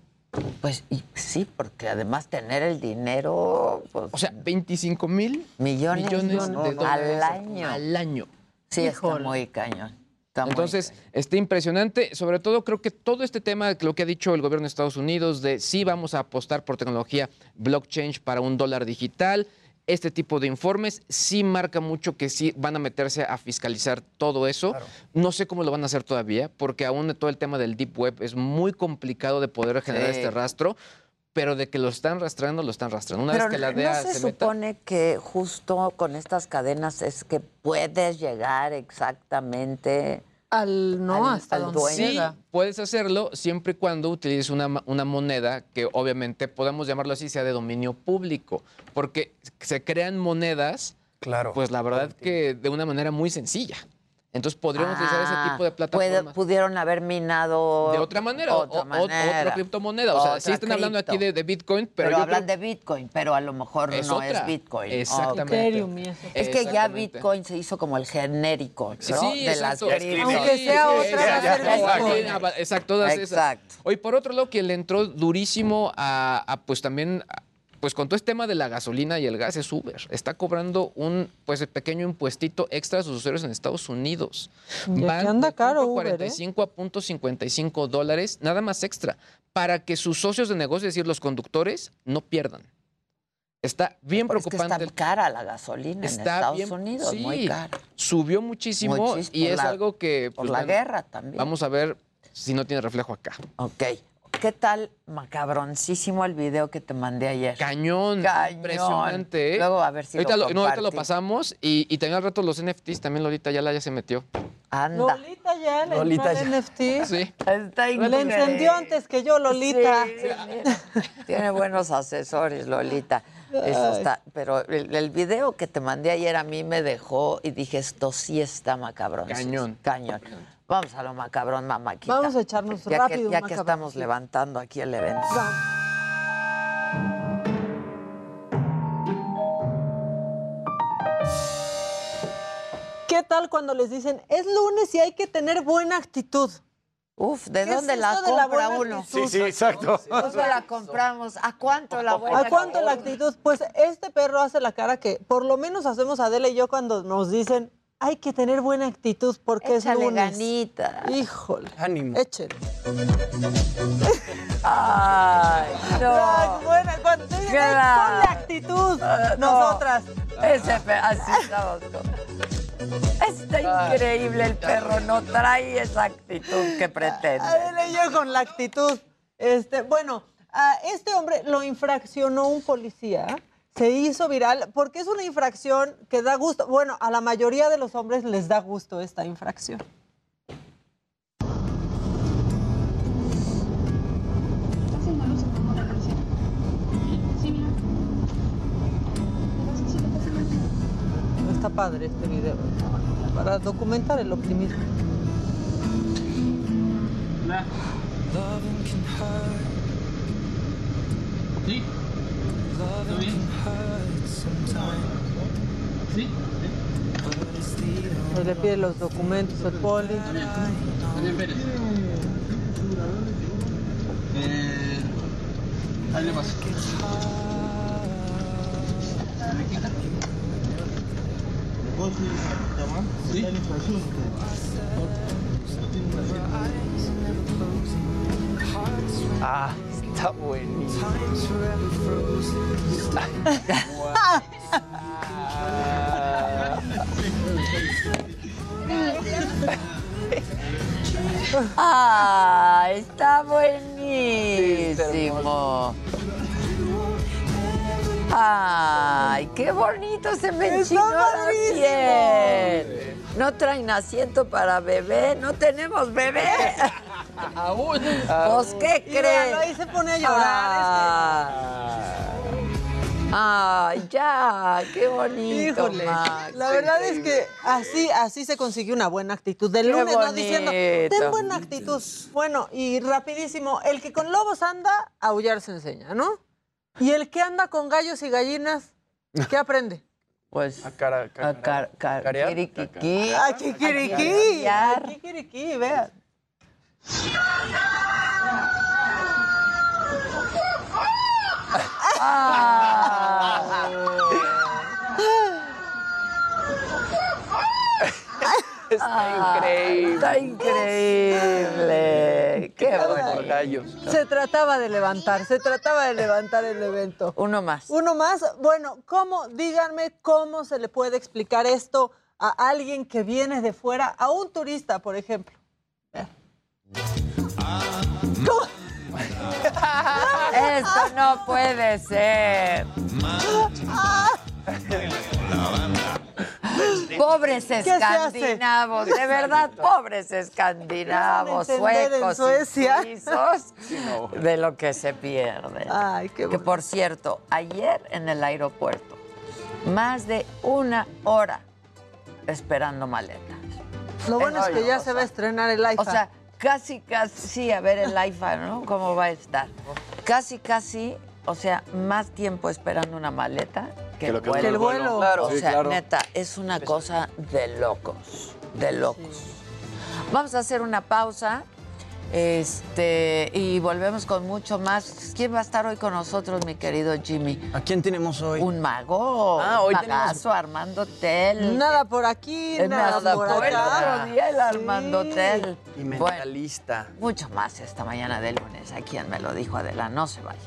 Pues y- sí, porque además tener el dinero. pues, O sea, 25 mil millones, millones de al dólares año. al año. Sí, está muy cañón. Está Entonces, está impresionante. Sobre todo, creo que todo este tema, lo que ha dicho el gobierno de Estados Unidos, de sí vamos a apostar por tecnología blockchain para un dólar digital, este tipo de informes sí marca mucho que sí van a meterse a fiscalizar todo eso. No sé cómo lo van a hacer todavía, porque aún todo el tema del deep web es muy complicado de poder generar Sí. este rastro. Pero de que lo están rastreando, lo están rastreando. Una Pero vez que la no DEA se, se, meta. supone que justo con estas cadenas es que puedes llegar exactamente al no al- hasta al dueño. Sí, puedes hacerlo siempre y cuando utilices una, una moneda que obviamente podemos llamarlo así, sea de dominio público, porque se crean monedas, claro. pues la verdad que de una manera muy sencilla. Entonces podríamos utilizar ese Ah, tipo de puede- plataformas. pudieron haber minado de otra manera, otra o- o- manera. otra criptomoneda. O sea, sí Otra están hablando aquí de, de Bitcoin, pero, Pero, yo hablan creo- de Bitcoin, pero a lo mejor Es no otra. es Bitcoin. Exactamente. Ethereum y eso. Es que ya. Bitcoin se hizo como el genérico, ¿no? Sí, de las exacto. criptos. Aunque sea otra, va a ser Bitcoin. Exacto, exacto, todas esas. Exacto. Oye, por otro lado, quien le entró durísimo a, a, pues también, a- pues con todo este tema de la gasolina y el gas es Uber. Está cobrando un, pues, pequeño impuestito extra a sus usuarios en Estados Unidos. Aquí anda de caro punto Uber, ¿eh? 45 a punto 55 dólares, nada más extra, para que sus socios de negocio, es decir, los conductores, no pierdan. Está bien Es que preocupante. está cara la gasolina en Estados bien- Unidos, sí, muy cara. Subió muchísimo, Muchísimo, y es la- algo que... por pues, la bueno, guerra también. Vamos a ver si no tiene reflejo acá. Ok. ¿Qué tal macabroncísimo el video que te mandé ayer? Cañón, Cañón. impresionante. ¿eh? Luego a ver si ahorita lo lo, no, ahorita lo pasamos y, y también al rato los NFTs, también Lolita ya la ya se metió. Anda. Lolita ya le Lolita entró ya. NFT. Sí. Está Le increíble. encendió antes que yo, Lolita. Sí, Tiene buenos asesores, Lolita. Eso está. Pero el, el video que te mandé ayer a mí me dejó y dije, esto sí está macabrón. Cañón. Cañón. Vamos a lo macabrón, mamáquita. Vamos a echarnos ya rápido que, ya que estamos levantando aquí el evento. ¿Qué tal cuando les dicen, es lunes y hay que tener buena actitud? Uf, ¿de ¿Qué dónde es la la compra buena uno? actitud? Sí, sí, exacto. ¿Dónde la compramos? ¿A cuánto la buena ¿A cuánto la actitud? actitud? Pues este perro hace la cara que por lo menos hacemos Adela y yo cuando nos dicen, hay que tener buena actitud porque Échale es lunes. ganita. Híjole. Ánimo. Échale. Ay, [laughs] Ay, no. buena, cuando te dicen, ¿Qué "Ay, da? ponle actitud, Ah, no. nosotras. Ese pe- así estamos. con- Está increíble el perro, no trae esa actitud que pretende. Y yo con la actitud. Este, bueno, a este hombre lo infraccionó un policía. Se hizo viral porque es una infracción que da gusto. Bueno, a la mayoría de los hombres les da gusto esta infracción. Está padre este video para documentar el optimismo. ¿Sí? ¿Todo bien? ¿Sí? Se le pide los documentos al poli. Daniel Pérez. Eh, Dale más. Ah, está buenísimo. ¡Ah! Está buenísimo. ¡Ay, qué bonito se me enchinó la piel! No traen asiento para bebé, no tenemos bebé. Aún. Pues, ¿qué crees? ahí se pone a llorar. Ah. Ay, ya, qué bonito, Híjole, Max. la verdad es que así, así se consiguió una buena actitud. Del Qué lunes, ¿no? Diciendo, ten buena actitud. Bueno, y rapidísimo, el que con lobos anda, a aullar se enseña, ¿no? Y el que anda con gallos y gallinas, ¿qué aprende? [laughs] Pues, A cara, a cara- car- car- carear. kikiriki. ¡Ay, kikiriki! Acariciar. [laughs] Está increíble. Está increíble. Qué bueno. Se trataba de levantar, se trataba de levantar el evento. Uno más. Uno más. Bueno, ¿cómo? Díganme cómo se le puede explicar esto a alguien que viene de fuera, a un turista, por ejemplo. [laughs] Esto no puede ser. Pobres escandinavos, de verdad, pobres escandinavos, ¿Qué van a entender en suecos Suecia? y suizos, [laughs] de lo que se pierden. Ay, qué Que bueno. por cierto, ayer en el aeropuerto, más de una hora esperando maletas. Lo bueno es que ya se va a estrenar el iPhone. O sea, casi, casi, sí, a ver el iPhone, ¿no? ¿Cómo va a estar? Casi, casi, o sea, más tiempo esperando una maleta que, Que lo que el vuelo. el vuelo. Claro. O Sí, sea, claro. neta, es una cosa de locos, de locos. Vamos a hacer una pausa. Este, y volvemos con mucho más. ¿Quién va a estar hoy con nosotros, mi querido Jimmy? ¿A quién tenemos hoy? Un mago. Ah, hoy un tenemos- magazo, Armando Tel. Nada por aquí, me nada por asustó el acá. otro día el Sí. Armando Tel. Y Bueno, mentalista. mucho más esta mañana de lunes. ¿A quién me lo dijo Adela? No se vaya.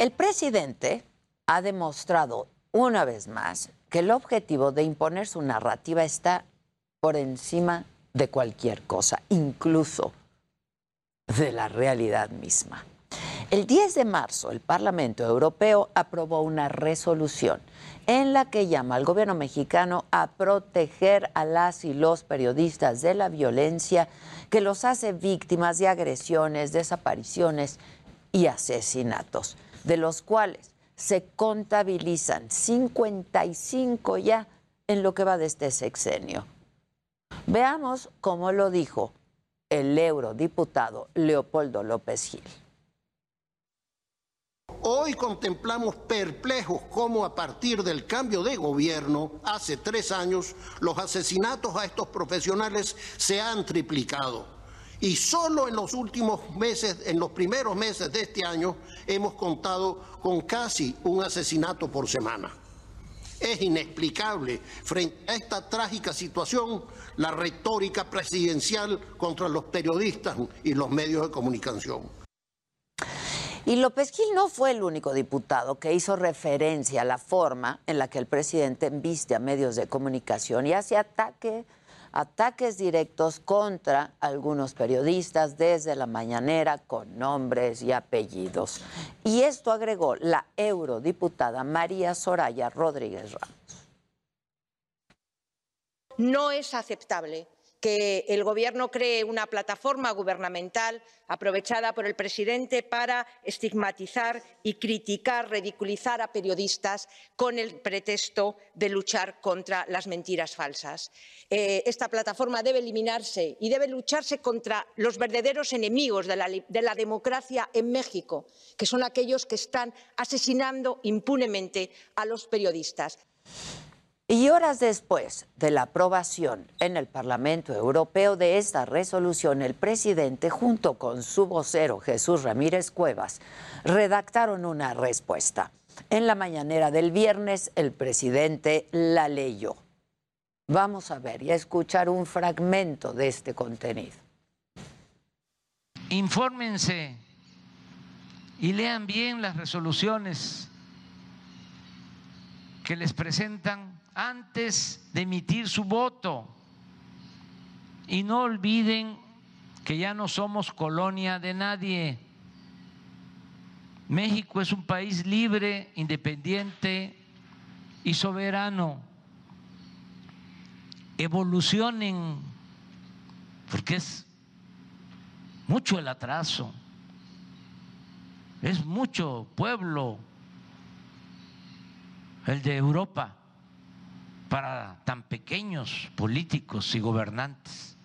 El presidente ha demostrado una vez más que el objetivo de imponer su narrativa está por encima de cualquier cosa, incluso de la realidad misma. El 10 de marzo, el Parlamento Europeo aprobó una resolución en la que llama al gobierno mexicano a proteger a las y los periodistas de la violencia que los hace víctimas de agresiones, desapariciones y asesinatos, de los cuales se contabilizan 55 ya en lo que va de este sexenio. Veamos cómo lo dijo el eurodiputado Leopoldo López Gil. Hoy contemplamos perplejos cómo a partir del cambio de gobierno, hace tres años, los asesinatos a estos profesionales se han triplicado. Y solo en los últimos meses, en los primeros meses de este año, hemos contado con casi un asesinato por semana. Es inexplicable frente a esta trágica situación la retórica presidencial contra los periodistas y los medios de comunicación. Y López Gil no fue el único diputado que hizo referencia a la forma en la que el presidente embiste a medios de comunicación y hace ataque, ataques directos contra algunos periodistas desde la mañanera con nombres y apellidos. Y esto agregó la eurodiputada María Soraya Rodríguez Ramos. No es aceptable que el Gobierno cree una plataforma gubernamental aprovechada por el presidente para estigmatizar y criticar, ridiculizar a periodistas con el pretexto de luchar contra las mentiras falsas. Eh, esta plataforma debe eliminarse y debe lucharse contra los verdaderos enemigos de la, de la democracia en México, que son aquellos que están asesinando impunemente a los periodistas. Y horas después de la aprobación en el Parlamento Europeo de esta resolución, el presidente, junto con su vocero Jesús Ramírez Cuevas, redactaron una respuesta. En la mañanera del viernes, el presidente la leyó. Vamos a ver y a escuchar un fragmento de este contenido. Infórmense y lean bien las resoluciones que les presentan antes de emitir su voto. Y no olviden que ya no somos colonia de nadie. México es un país libre, independiente y soberano. Evolucionen, porque es mucho el atraso, es mucho pueblo el de Europa para tan pequeños políticos y gobernantes.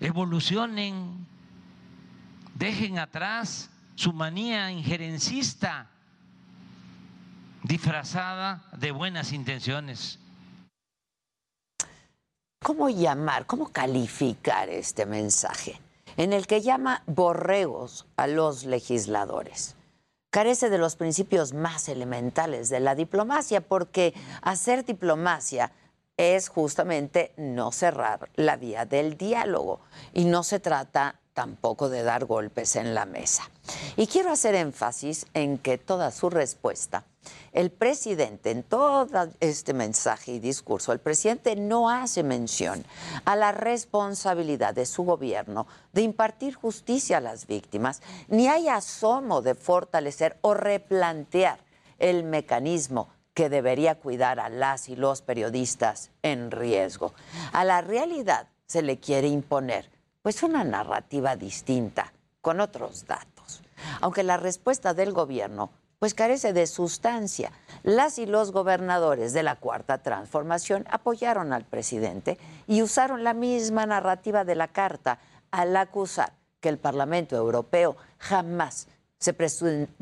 Evolucionen, dejen atrás su manía injerencista disfrazada de buenas intenciones. ¿Cómo llamar, cómo calificar este mensaje en el que llama borregos a los legisladores? Carece de los principios más elementales de la diplomacia, porque hacer diplomacia es justamente no cerrar la vía del diálogo y no se trata tampoco de dar golpes en la mesa. Y quiero hacer énfasis en que toda su respuesta, el presidente, en todo este mensaje y discurso, el presidente no hace mención a la responsabilidad de su gobierno de impartir justicia a las víctimas, ni hay asomo de fortalecer o replantear el mecanismo que debería cuidar a las y los periodistas en riesgo. A la realidad se le quiere imponer pues una narrativa distinta, con otros datos. Aunque la respuesta del gobierno pues carece de sustancia. Las y los gobernadores de la Cuarta Transformación apoyaron al presidente y usaron la misma narrativa de la carta al acusar que el Parlamento Europeo jamás se,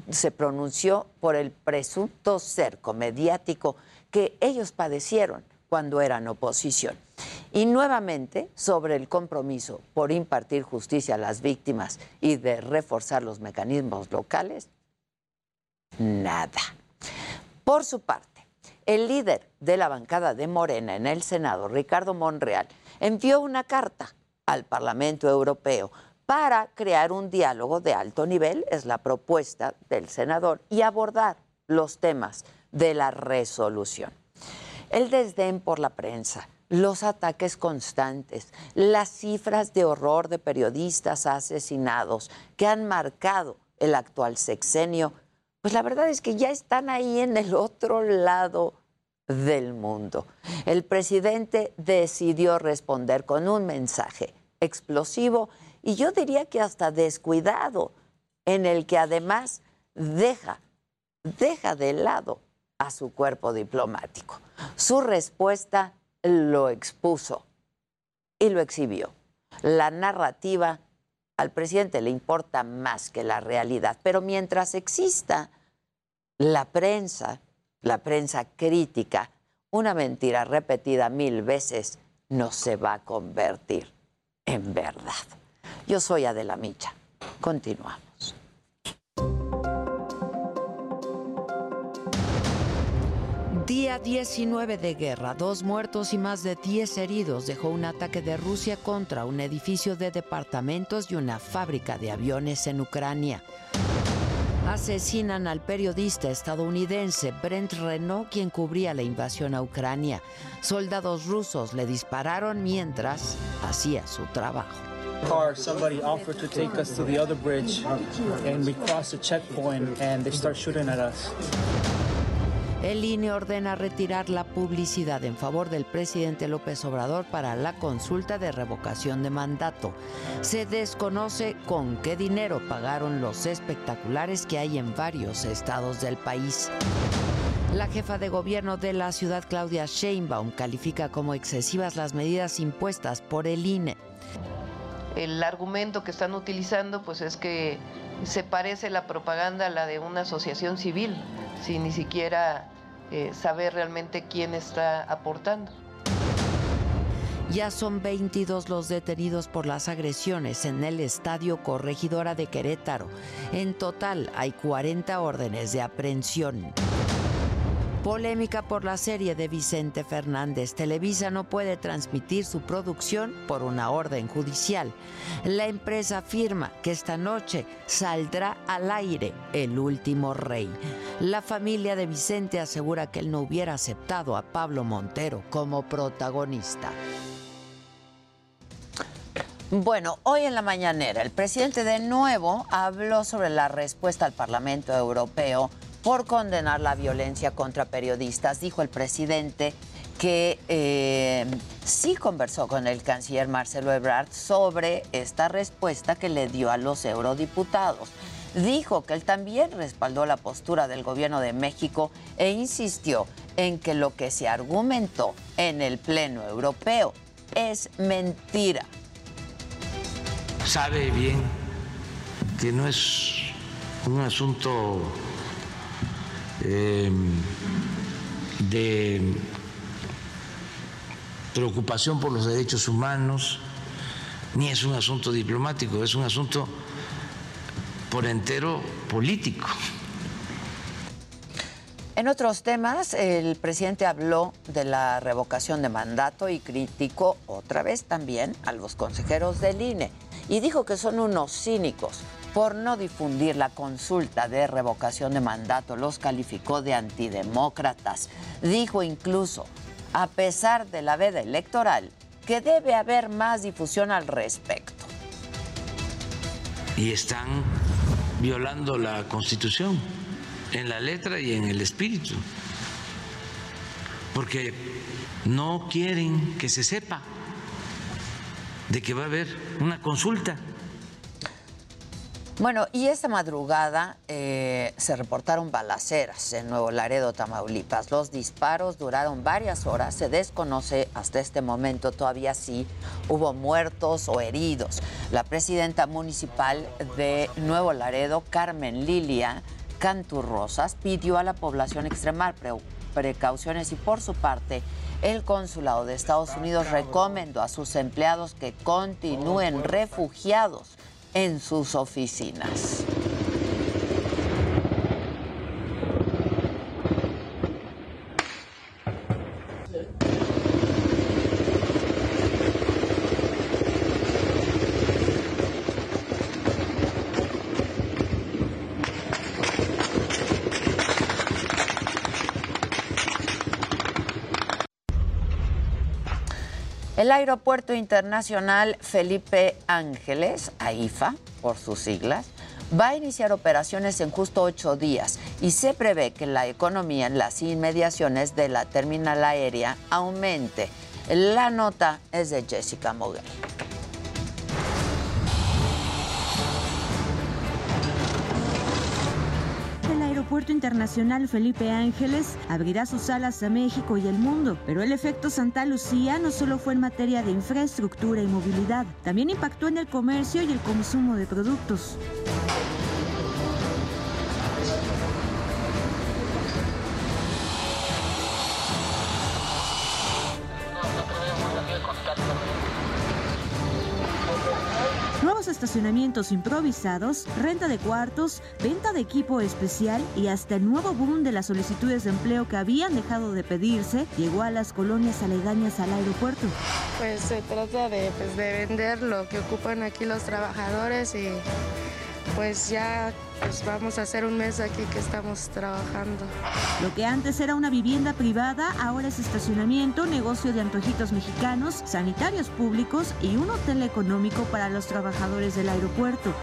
se pronunció por el presunto cerco mediático que ellos padecieron cuando eran oposición. Y nuevamente sobre el compromiso por impartir justicia a las víctimas y de reforzar los mecanismos locales, nada. Por su parte, el líder de la bancada de Morena en el Senado, Ricardo Monreal, envió una carta al Parlamento Europeo para crear un diálogo de alto nivel, es la propuesta del senador, y abordar los temas de la resolución. El desdén por la prensa, los ataques constantes, las cifras de horror de periodistas asesinados que han marcado el actual sexenio, pues la verdad es que ya están ahí en el otro lado del mundo. El presidente decidió responder con un mensaje explosivo y yo diría que hasta descuidado, en el que además deja, deja de lado a su cuerpo diplomático. Su respuesta lo expuso y lo exhibió. La narrativa al presidente le importa más que la realidad, pero mientras exista la prensa, la prensa crítica, una mentira repetida mil veces no se va a convertir en verdad. Yo soy Adela Micha. Continuamos. Día 19 de guerra, dos muertos y más de 10 heridos dejó un ataque de Rusia contra un edificio de departamentos y una fábrica de aviones en Ucrania. Asesinan al periodista estadounidense Brent Renault, quien cubría la invasión a Ucrania. Soldados rusos le dispararon mientras hacía su trabajo. car, somebody offered to take us to the other bridge, and we crossed the checkpoint, and they start shooting at us. El INE ordena retirar la publicidad en favor del presidente López Obrador para la consulta de revocación de mandato. Se desconoce con qué dinero pagaron los espectaculares que hay en varios estados del país. La jefa de gobierno de la ciudad, Claudia Sheinbaum, califica como excesivas las medidas impuestas por el INE. El argumento que están utilizando pues es que se parece la propaganda a la de una asociación civil, sin ni siquiera eh, saber realmente quién está aportando. Ya son 22 los detenidos por las agresiones en el Estadio Corregidora de Querétaro. En total hay 40 órdenes de aprehensión. Polémica por la serie de Vicente Fernández. Televisa no puede transmitir su producción por una orden judicial. La empresa afirma que esta noche saldrá al aire El último rey. La familia de Vicente asegura que él no hubiera aceptado a Pablo Montero como protagonista. Bueno, hoy en la mañanera el presidente de nuevo habló sobre la respuesta al Parlamento Europeo por condenar la violencia contra periodistas. Dijo el presidente que eh, sí conversó con el canciller Marcelo Ebrard sobre esta respuesta que le dio a los eurodiputados. Dijo que él también respaldó la postura del gobierno de México e insistió en que lo que se argumentó en el Pleno Europeo es mentira. Sabe bien que no es un asunto eh, de preocupación por los derechos humanos, ni es un asunto diplomático, es un asunto por entero político. En otros temas, el presidente habló de la revocación de mandato y criticó otra vez también a los consejeros del INE y dijo que son unos cínicos por no difundir la consulta de revocación de mandato. Los calificó de antidemócratas. Dijo incluso, a pesar de la veda electoral, que debe haber más difusión al respecto. Y están violando la Constitución en la letra y en el espíritu, porque no quieren que se sepa de que va a haber una consulta. Bueno, y esta madrugada eh, se reportaron balaceras en Nuevo Laredo, Tamaulipas. Los disparos duraron varias horas. Se desconoce hasta este momento todavía si hubo muertos o heridos. La presidenta municipal de Nuevo Laredo, Carmen Lilia Canturrosas, pidió a la población extremar precauciones y por su parte el consulado de Estados Unidos recomendó a sus empleados que continúen refugiados en sus oficinas. El Aeropuerto Internacional Felipe Ángeles, AIFA por sus siglas, va a iniciar operaciones en justo ocho días y se prevé que la economía en las inmediaciones de la terminal aérea aumente. La nota es de Jessica Moguel. Aeropuerto Internacional Felipe Ángeles abrirá sus alas a México y el mundo, pero el efecto Santa Lucía no solo fue en materia de infraestructura y movilidad, también impactó en el comercio y el consumo de productos. Estacionamientos improvisados, renta de cuartos, venta de equipo especial y hasta el nuevo boom de las solicitudes de empleo que habían dejado de pedirse llegó a las colonias aledañas al aeropuerto. Pues se trata de, pues, de vender lo que ocupan aquí los trabajadores y pues ya pues vamos a hacer un mes aquí que estamos trabajando. Lo que antes era una vivienda privada, ahora es estacionamiento, negocio de antojitos mexicanos, sanitarios públicos y un hotel económico para los trabajadores del aeropuerto.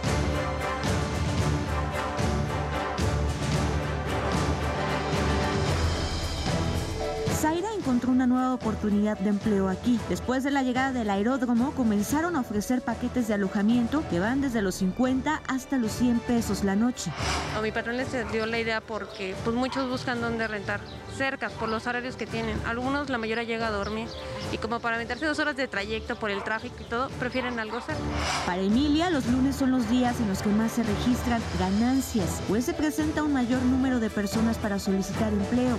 Zaira encontró una nueva oportunidad de empleo aquí. Después de la llegada del aeródromo, comenzaron a ofrecer paquetes de alojamiento que van desde los 50 hasta los 100 pesos la noche. A mi patrón les dio la idea porque pues muchos buscan dónde rentar, cerca, por los horarios que tienen. Algunos, la mayoría llega a dormir y como para aventarse dos horas de trayecto por el tráfico y todo, prefieren algo cerca. Para Emilia, los lunes son los días en los que más se registran ganancias, pues se presenta un mayor número de personas para solicitar empleo.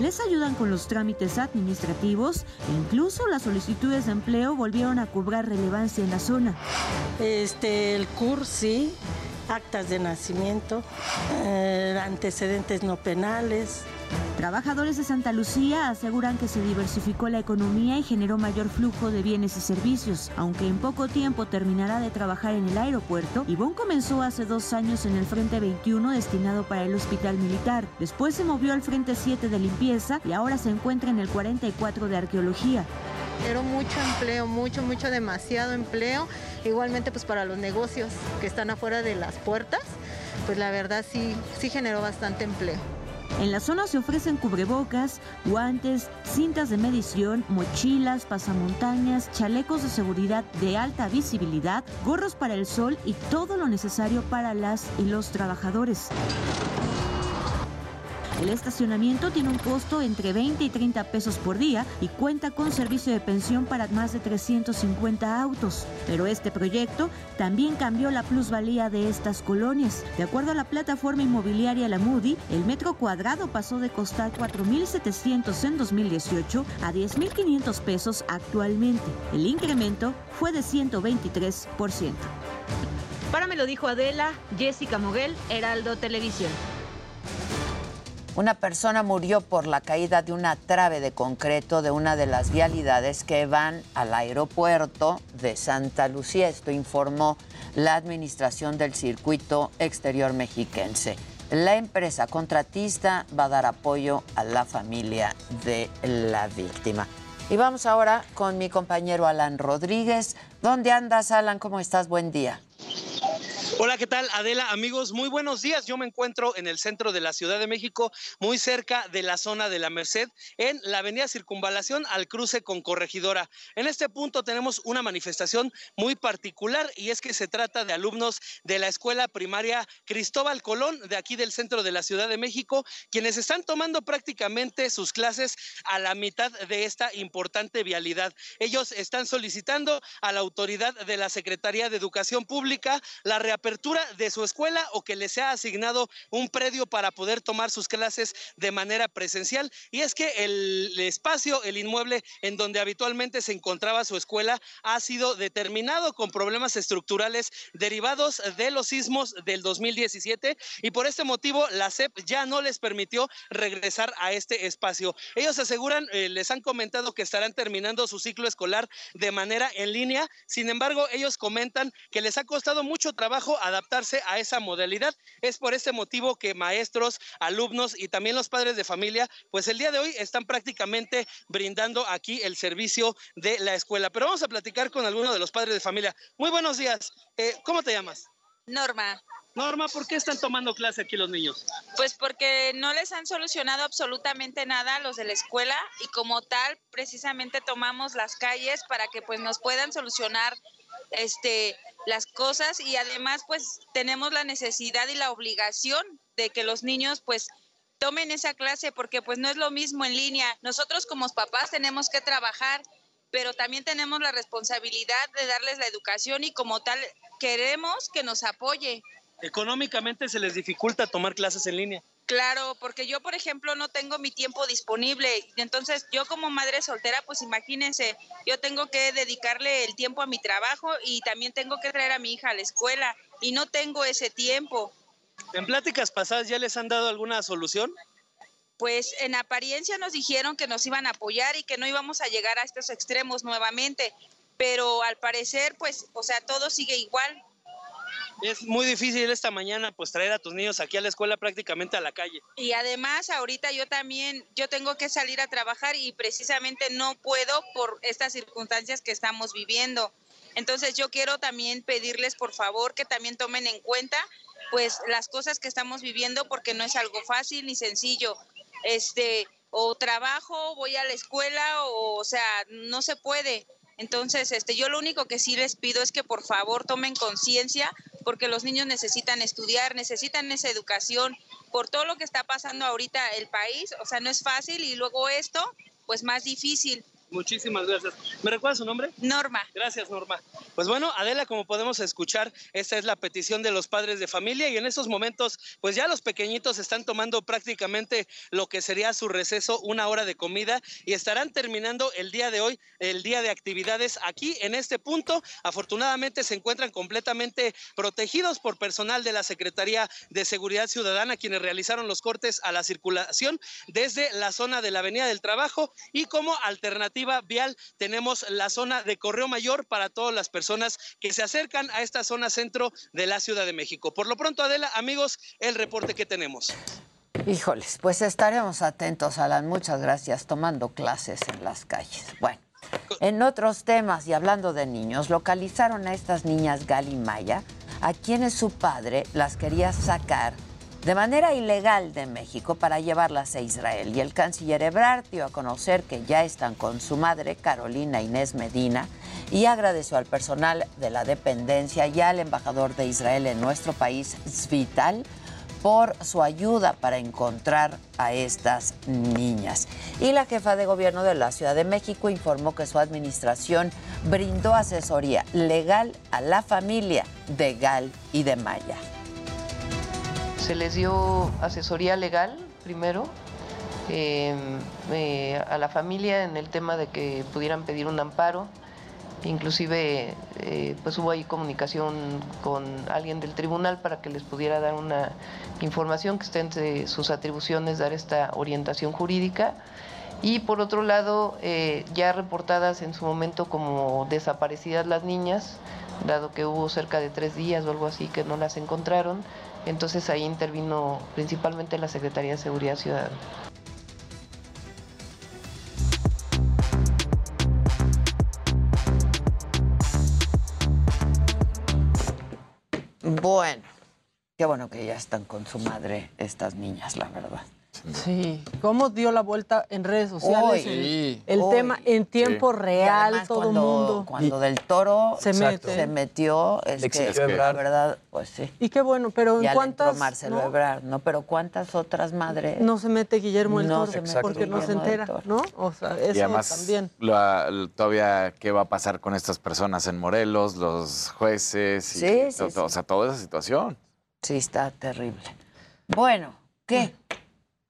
Les ayudan con los trámites administrativos e incluso las solicitudes de empleo volvieron a cobrar relevancia en la zona. Este, el CUR, sí, actas de nacimiento, eh, antecedentes no penales. Trabajadores de Santa Lucía aseguran que se diversificó la economía y generó mayor flujo de bienes y servicios. Aunque en poco tiempo terminará de trabajar en el aeropuerto, Ivonne comenzó hace dos años en el Frente 21 destinado para el Hospital Militar. Después se movió al Frente 7 de limpieza y ahora se encuentra en el 44 de arqueología. Pero mucho empleo, mucho, mucho, demasiado empleo. Igualmente pues para los negocios que están afuera de las puertas, pues la verdad sí, sí generó bastante empleo. En la zona se ofrecen cubrebocas, guantes, cintas de medición, mochilas, pasamontañas, chalecos de seguridad de alta visibilidad, gorros para el sol y todo lo necesario para las y los trabajadores. El estacionamiento tiene un costo entre 20 y 30 pesos por día y cuenta con servicio de pensión para más de 350 autos. Pero este proyecto también cambió la plusvalía de estas colonias. De acuerdo a la plataforma inmobiliaria La Moody, el metro cuadrado pasó de costar 4.700 en 2018 a 10.500 pesos actualmente. El incremento fue de 123%. Para me lo dijo Adela, Jessica Moguel, Heraldo Televisión. Una persona murió por la caída de una trave de concreto de una de las vialidades que van al aeropuerto de Santa Lucía. Esto informó la Administración del Circuito Exterior Mexiquense. La empresa contratista va a dar apoyo a la familia de la víctima. Y vamos ahora con mi compañero Alan Rodríguez. ¿Dónde andas, Alan? ¿Cómo estás? Buen día. Hola, ¿qué tal Adela? Amigos, muy buenos días. Yo me encuentro en el centro de la Ciudad de México, muy cerca de la zona de la Merced, en la avenida Circunvalación al cruce con Corregidora. En este punto tenemos una manifestación muy particular y es que se trata de alumnos de la escuela primaria Cristóbal Colón, de aquí del centro de la Ciudad de México, quienes están tomando prácticamente sus clases a la mitad de esta importante vialidad. Ellos están solicitando a la autoridad de la Secretaría de Educación Pública la reapertura de su escuela o que les sea asignado un predio para poder tomar sus clases de manera presencial. Y es que el espacio, el inmueble en donde habitualmente se encontraba su escuela ha sido determinado con problemas estructurales derivados de los sismos del 2017 y por este motivo la SEP ya no les permitió regresar a este espacio. Ellos aseguran, eh, les han comentado que estarán terminando su ciclo escolar de manera en línea, sin embargo ellos comentan que les ha costado mucho trabajo adaptarse a esa modalidad. Es por este motivo que maestros, alumnos y también los padres de familia, pues el día de hoy están prácticamente brindando aquí el servicio de la escuela. Pero vamos a platicar con alguno de los padres de familia. Muy buenos días. Eh, ¿Cómo te llamas? Norma. Norma, ¿por qué están tomando clase aquí los niños? Pues porque no les han solucionado absolutamente nada a los de la escuela y como tal, precisamente tomamos las calles para que pues nos puedan solucionar este las cosas y además pues tenemos la necesidad y la obligación de que los niños pues tomen esa clase porque pues no es lo mismo en línea. Nosotros como papás tenemos que trabajar, pero también tenemos la responsabilidad de darles la educación y como tal queremos que nos apoye. Económicamente se les dificulta tomar clases en línea. Claro, porque yo, por ejemplo, no tengo mi tiempo disponible. Entonces, yo como madre soltera, pues imagínense, yo tengo que dedicarle el tiempo a mi trabajo y también tengo que traer a mi hija a la escuela y no tengo ese tiempo. ¿En pláticas pasadas ya les han dado alguna solución? Pues en apariencia nos dijeron que nos iban a apoyar y que no íbamos a llegar a estos extremos nuevamente, pero al parecer, pues, o sea, todo sigue igual es muy difícil esta mañana pues traer a tus niños aquí a la escuela prácticamente a la calle. Y además ahorita yo también, yo tengo que salir a trabajar y precisamente no puedo por estas circunstancias que estamos viviendo. Entonces yo quiero también pedirles por favor que también tomen en cuenta pues las cosas que estamos viviendo porque no es algo fácil ni sencillo. Este, o trabajo, voy a la escuela, o, o sea, no se puede. Entonces, este, yo lo único que sí les pido es que por favor tomen conciencia, porque los niños necesitan estudiar, necesitan esa educación, por todo lo que está pasando ahorita el país, o sea, no es fácil y luego esto, pues más difícil. Muchísimas gracias. ¿Me recuerda su nombre? Norma. Gracias, Norma. Pues bueno, Adela, como podemos escuchar, esta es la petición de los padres de familia y en estos momentos, pues ya los pequeñitos están tomando prácticamente lo que sería su receso, una hora de comida y estarán terminando el día de hoy, el día de actividades aquí en este punto. Afortunadamente se encuentran completamente protegidos por personal de la Secretaría de Seguridad Ciudadana, quienes realizaron los cortes a la circulación desde la zona de la Avenida del Trabajo y como alternativa vial tenemos la zona de Correo Mayor para todas las personas que se acercan a esta zona centro de la Ciudad de México. Por lo pronto, Adela, amigos, el reporte que tenemos. Híjoles, pues estaremos atentos, Alan. Muchas gracias, tomando clases en las calles. Bueno, en otros temas y hablando de niños, localizaron a estas niñas Gali Maya, a quienes su padre las quería sacar de manera ilegal de México para llevarlas a Israel. Y el canciller Ebrard dio a conocer que ya están con su madre, Carolina Inés Medina, y agradeció al personal de la dependencia y al embajador de Israel en nuestro país, Zvital, por su ayuda para encontrar a estas niñas. Y la jefa de gobierno de la Ciudad de México informó que su administración brindó asesoría legal a la familia de Gal y de Maya. Se les dio asesoría legal primero eh, eh, a la familia en el tema de que pudieran pedir un amparo. Inclusive eh, pues hubo ahí comunicación con alguien del tribunal para que les pudiera dar una información que esté entre sus atribuciones, dar esta orientación jurídica. Y por otro lado, eh, ya reportadas en su momento como desaparecidas las niñas, dado que hubo cerca de tres días o algo así que no las encontraron, entonces ahí intervino principalmente la Secretaría de Seguridad Ciudadana. Bueno, qué bueno que ya están con su madre estas niñas, la verdad. Sí, cómo dio la vuelta en redes sociales Hoy. el, Sí. el Hoy. tema en tiempo real, además, todo el mundo. Cuando del toro Se se, mete. se metió, es Le que, la verdad, pues sí. Y qué bueno, pero en cuántas entró Marcelo ¿no? Ebrard, ¿no? Pero ¿cuántas otras madres? no se mete Guillermo el No Toro se mete porque no se entera. ¿no? O sea, eso y además, también. la- todavía, ¿qué va a pasar con estas personas en Morelos, los jueces? y Sí, sí, O sea, toda esa situación. Sí, está terrible. Bueno, ¿qué?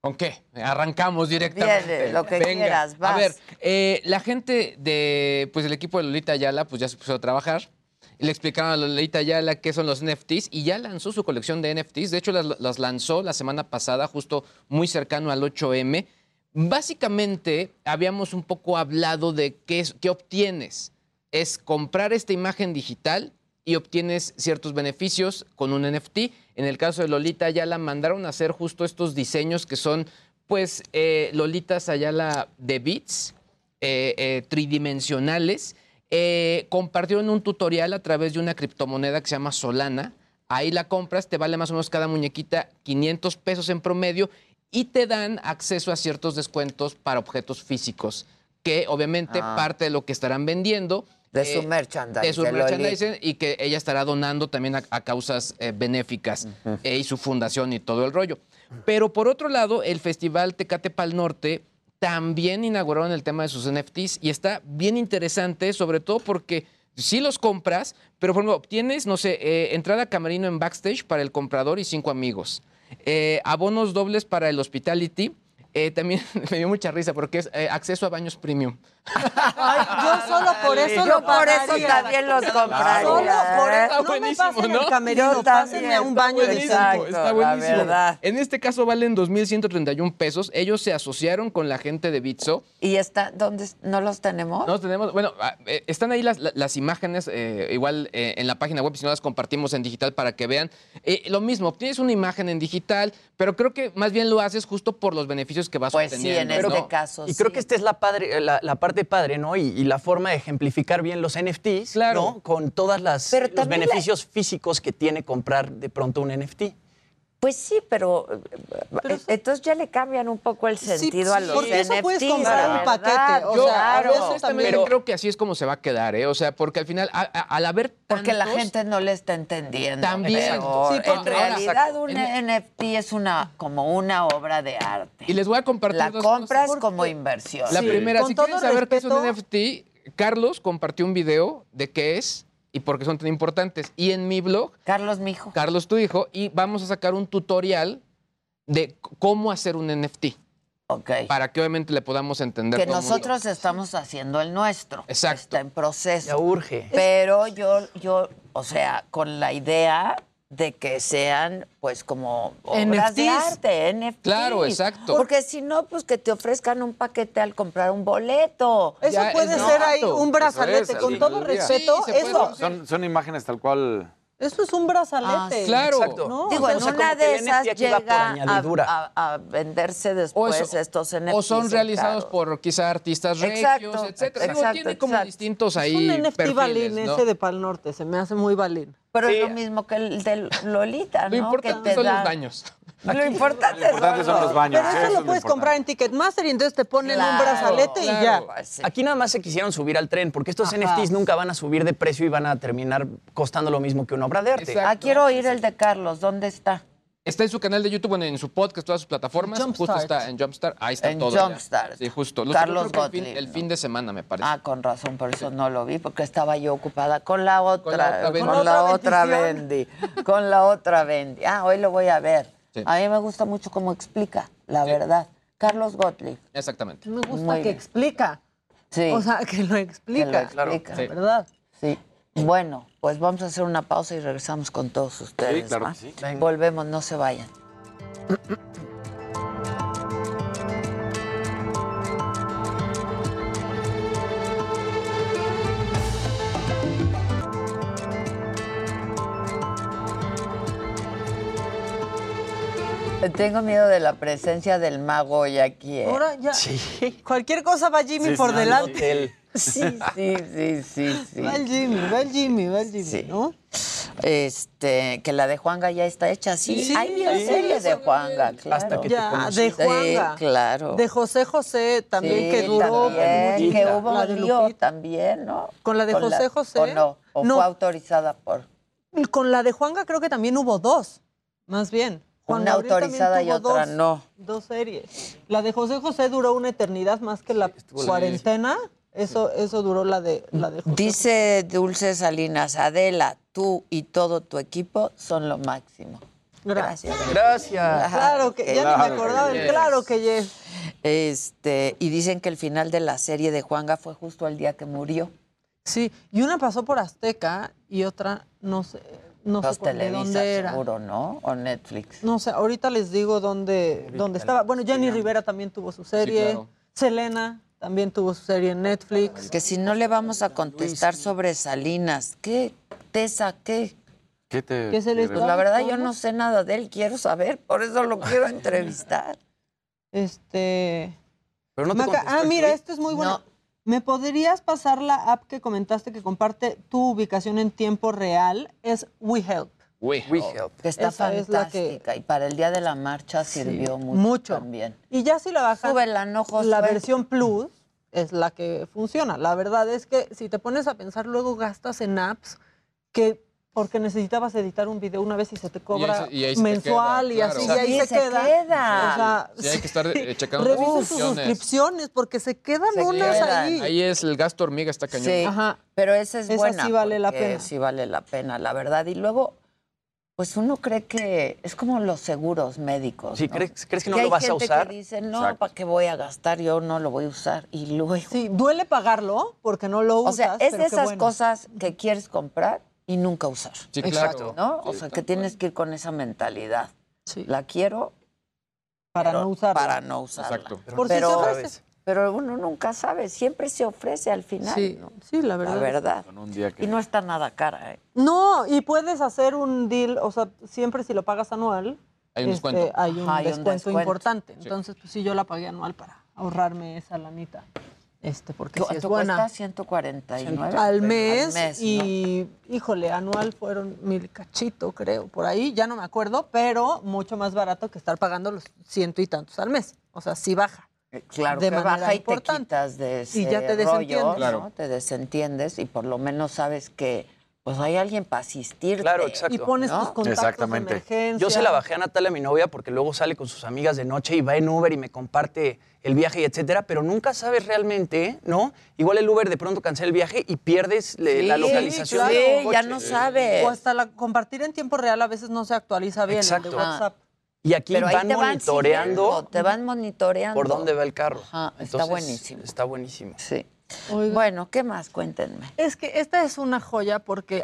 ¿Con qué? Arrancamos directamente. Viene, lo que quieras, vas. A ver, eh, la gente de, pues, del equipo de Lolita Ayala pues ya se puso a trabajar. Y le explicaron a Lolita Ayala qué son los NFTs y ya lanzó su colección de NFTs. De hecho, las, las lanzó la semana pasada, justo muy cercano al 8M. Básicamente, habíamos un poco hablado de qué, es, qué obtienes. Es comprar esta imagen digital y obtienes ciertos beneficios con un NFT. En el caso de Lolita Ayala, mandaron a hacer justo estos diseños que son, pues, eh, Lolitas Ayala de bits, eh, eh, tridimensionales. Eh, compartieron un tutorial a través de una criptomoneda que se llama Solana. Ahí la compras, te vale más o menos cada muñequita 500 pesos en promedio y te dan acceso a ciertos descuentos para objetos físicos, que obviamente Ah. parte de lo que estarán vendiendo. De eh, su merchandise. de su de merchandising y que ella estará donando también a, a causas eh, benéficas eh, y su fundación y todo el rollo. Pero por otro lado, el Festival Tecate Pal Norte también inauguraron el tema de sus NFTs y está bien interesante, sobre todo porque sí los compras, pero por ejemplo, obtienes, no sé, eh, entrada a camerino en backstage para el comprador y cinco amigos. Eh, abonos dobles para el hospitality. Eh, también [laughs] me dio mucha risa porque es eh, acceso a baños premium. Ay, yo solo por eso Yo lo por eso pagaría. también los compraría. Solo por ¿eh? eso. No me buenísimo, pasen ¿no? el camerino, Yo pásenme también, a un está baño de. Exacto, Está la buenísimo. verdad. En este caso valen 2.131 pesos. Ellos se asociaron con la gente de Bitso. ¿Y está, dónde? ¿No los tenemos? No tenemos, bueno, ah, eh, están ahí las, la- las imágenes, eh, igual eh, en la página web, si no las compartimos en digital para que vean. Eh, lo mismo, obtienes una imagen en digital, pero creo que más bien lo haces justo por los beneficios que vas Pues sí, obteniendo. en ¿no? este caso Y creo sí. que esta es la, padre, la, la parte parte padre, ¿no? Y, y la forma de ejemplificar bien los NFTs, ¿no? Con todas las Pero los la- beneficios físicos que tiene comprar de pronto un NFT. Pues sí, pero, eh, entonces ya le cambian un poco el sentido a los porque eso puedes NFTs, comprar un paquete, o Yo a claro. veces también Pero- creo que así es como se va a quedar, ¿eh? O sea, porque al final, a- a- al haber Porque la gente no le está entendiendo. También. pero Sí, en porque- realidad un En- NFT es una como una obra de arte. Y les voy a compartir La dos compras cosas. como inversión. La primera, Con si quieren saber qué es un NFT, Carlos compartió un video de qué es y por qué son tan importantes. Y en mi blog, Carlos, mi hijo. Carlos, tu hijo, y vamos a sacar un tutorial de cómo hacer un NFT. Ok. Para que obviamente le podamos entender Que todo el mundo. nosotros estamos haciendo el nuestro. Exacto. Está en proceso. Ya urge. Pero yo, yo, o sea, con la idea de que sean, pues, como obras de arte, NFTs. Claro, exacto. Porque si no, pues que te ofrezcan un paquete al comprar un boleto. Eso Ya puede es ser ahí un brazalete, es, con todo respeto, Sí, eso. Son, son imágenes tal cual. eso es un brazalete. Ah, sí. Claro. Exacto. ¿no? Digo, O sea, en o sea, una de esas llega a, añadidura. a- a venderse después eso- estos NFTs. O son en realizados por quizá artistas Exacto, regios, etcétera. Digo, exacto, tiene como exacto. distintos Es ahí un NFT perfiles, balín ¿no? ese de Pal Norte, se me hace muy balín. Pero Sí. es lo mismo que el del Lolita, Lo ¿no? importante que te son da- los baños. Lo importante, Lo importante son los baños. Pero eso eso es lo puedes comprar en Ticketmaster y entonces te ponen un Claro, brazalete y ya. Pues sí. Aquí nada más se quisieron subir al tren, porque estos Ajá. NFTs nunca van a subir de precio y van a terminar costando lo mismo que una obra de arte. Exacto. Ah, quiero oír el de Carlos. ¿Dónde está? Está en su canal de YouTube, bueno, en su podcast, todas sus plataformas. Jumpstart. Justo está en Jumpstart. Ahí está En todo. ya. Jumpstart. Sí, justo. Lo Carlos el fin, Gottlieb, el ¿no? fin de semana, me parece. Ah, con razón, por eso no lo vi, porque estaba yo ocupada con la otra, Con la otra Bendy. con la otra Bendy. Ah, hoy lo voy a ver. Sí. A mí me gusta mucho cómo explica, la verdad. Carlos Gottlieb. Exactamente. Me gusta Muy que bien. explica. Sí. O sea, que lo explica. Que lo explica. ¿Verdad? Sí. Bueno, pues vamos a hacer una pausa y regresamos con todos ustedes. Sí, claro ¿va? que sí. Venga. Volvemos, no se vayan. Tengo miedo de la presencia del mago hoy aquí. ¿eh? Ahora ya. Sí. Cualquier cosa va Jimmy Sí, por delante. Sí, sí, sí, sí, sí. Va el Jimmy, va el Jimmy, va el Jimmy, Sí. ¿no? Este, que la de Juanga ya está hecha, sí. Sí, Hay sí, bioserie de Juanga, claro. Hasta que te Ya, de Juanga. Sí, claro. De José José también, Sí, que duró. también, que hubo La un de lío también, ¿no? ¿Con la de José José? ¿O no? ¿O No. fue autorizada por Con la de Juanga creo que también hubo dos, más bien. Juan una Gabriel autorizada y otra dos, no? Dos series. La de José José duró una eternidad más que la cuarentena. Eso, eso duró la de, la de José. Dice Dulce Salinas, Adela, tú y todo tu equipo son lo máximo. Gracias. Gracias. Claro que, ya ni Claro me que acordaba, yes. claro que yes. Este, y dicen que el final de la serie de Juanga fue justo el día que murió. Sí, y una pasó por Azteca y otra no sé, no Los sé Televisa, dónde era. seguro, ¿no? O Netflix. No sé, ahorita les digo dónde, dónde estaba. Bueno, Jenny Rivera también tuvo su serie. claro. Selena también tuvo su serie en Netflix. Que si no le vamos a contestar sobre Salinas, ¿qué? ¿Tesa qué? ¿Qué te.? ¿Qué se les Pues la verdad yo no sé nada de él, quiero saber, por eso lo quiero entrevistar. [laughs] Este. Pero no te Maca- ah, mira, esto es muy bueno. No. ¿Me podrías pasar la app que comentaste que comparte tu ubicación en tiempo real? Es WeHelp. We, We help. Que está Esa es la que- fantástica y para el día de la marcha sirvió mucho, mucho. también. Y ya si la bajas, Súbela, no, la versión Plus es la que funciona. La verdad es que si te pones a pensar, luego gastas en apps que porque necesitabas editar un video una vez y se te cobra se- y ahí se te mensual queda, y así, Sí, y ahí se, se queda. queda. O sea, Sí, hay que estar eh, checando las Revisa sus suscripciones. suscripciones porque se quedan Se unas quedan. ahí. Ahí es el gasto hormiga, está cañón. Sí, Ajá. pero esa es Esa buena. sí vale la pena. Sí vale la pena, la verdad. Y luego, pues uno cree que es como los seguros médicos. Sí, ¿no? ¿crees, crees que no Que lo vas a gente usar? que dice, no, Exacto. ¿para qué voy a gastar? Yo no lo voy a usar. Y luego, Sí, duele pagarlo porque no lo o usas. sea, es pero de esas bueno. cosas que quieres comprar y nunca usar. Sí, Exacto. claro. ¿No? O Sí, sea, que tienes que ir con esa mentalidad. Sí. La quiero para pero no usarla. Para no usarla. Exacto. Por si pero. Pero uno nunca sabe, siempre se ofrece al final. Sí, ¿no? sí, la verdad. La verdad. Con un día que. Y no está nada cara, ¿eh? No, y puedes hacer un deal, o sea, siempre si lo pagas anual, Hay un este, descuento. hay un Ajá, hay un descuento importante. Sí. Entonces, pues sí, yo la pagué anual para ahorrarme esa lanita. Este, porque sí es ¿Cuánto buena. cuesta? 149 al mes, Al mes, ¿no? y híjole, anual fueron mil cachito, creo, por ahí, ya no me acuerdo, pero mucho más barato que estar pagando los ciento y tantos al mes. O sea, sí baja. Eh, Claro de que manera baja y te importante. quitas de ese Y ya te rollo, desentiendes. ¿no? Claro. Te desentiendes y por lo menos sabes que pues hay alguien para asistirte. Claro, exacto. Y pones ¿no? tus contactos Exactamente. de emergencia. Yo se la bajé a Natalia, mi novia, porque luego sale con sus amigas de noche y va en Uber y me comparte el viaje y etcétera, pero nunca sabes realmente, ¿no? Igual el Uber de pronto cancela el viaje y pierdes la Sí, localización. claro. del ya no sabes. O hasta la compartir en tiempo real a veces no se actualiza bien el Exacto. de WhatsApp. Y aquí Pero van te van monitoreando siguiendo, te van monitoreando. por dónde va el carro. Ajá, está Entonces, buenísimo. Está buenísimo. Sí. Bueno, ¿qué más? Cuéntenme. Es que esta es una joya porque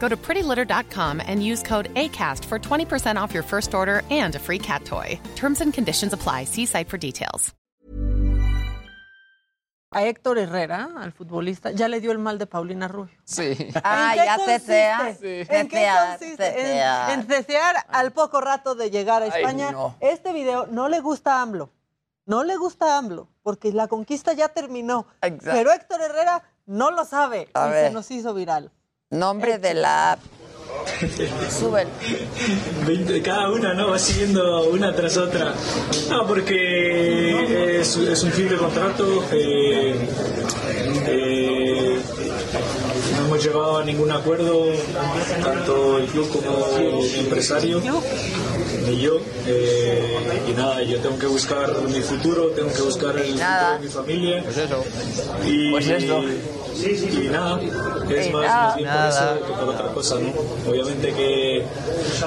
Go to prettylitter.com and use code ACAST for 20% off your first order and a free cat toy. Terms and conditions apply. See site for details. a Héctor Herrera, al futbolista, ya le dio el mal de Paulina Rubio. Sí. Ah, ¿En ya consiste? Sí. ¿En qué consiste? En- cecear. En, cecear al poco rato de llegar a Ay, España. no. Este video no le gusta a AMLO. No le gusta a AMLO, porque la conquista ya terminó. Exacto. Pero Héctor Herrera no lo sabe A y ver. se nos hizo viral. Nombre de la app. [laughs] Suben. 20 cada una, ¿no? Va siguiendo una tras otra. No, porque es, es un fin de contrato. eh, eh, llegado a ningún acuerdo, tanto el club como el empresario, ni yo. eh, y nada, yo tengo que buscar mi futuro, tengo que buscar el futuro de mi familia. Pues eso. Y, Pues eso. y nada, es Y más, nada. más bien por eso que por otra cosa, ¿no? Obviamente que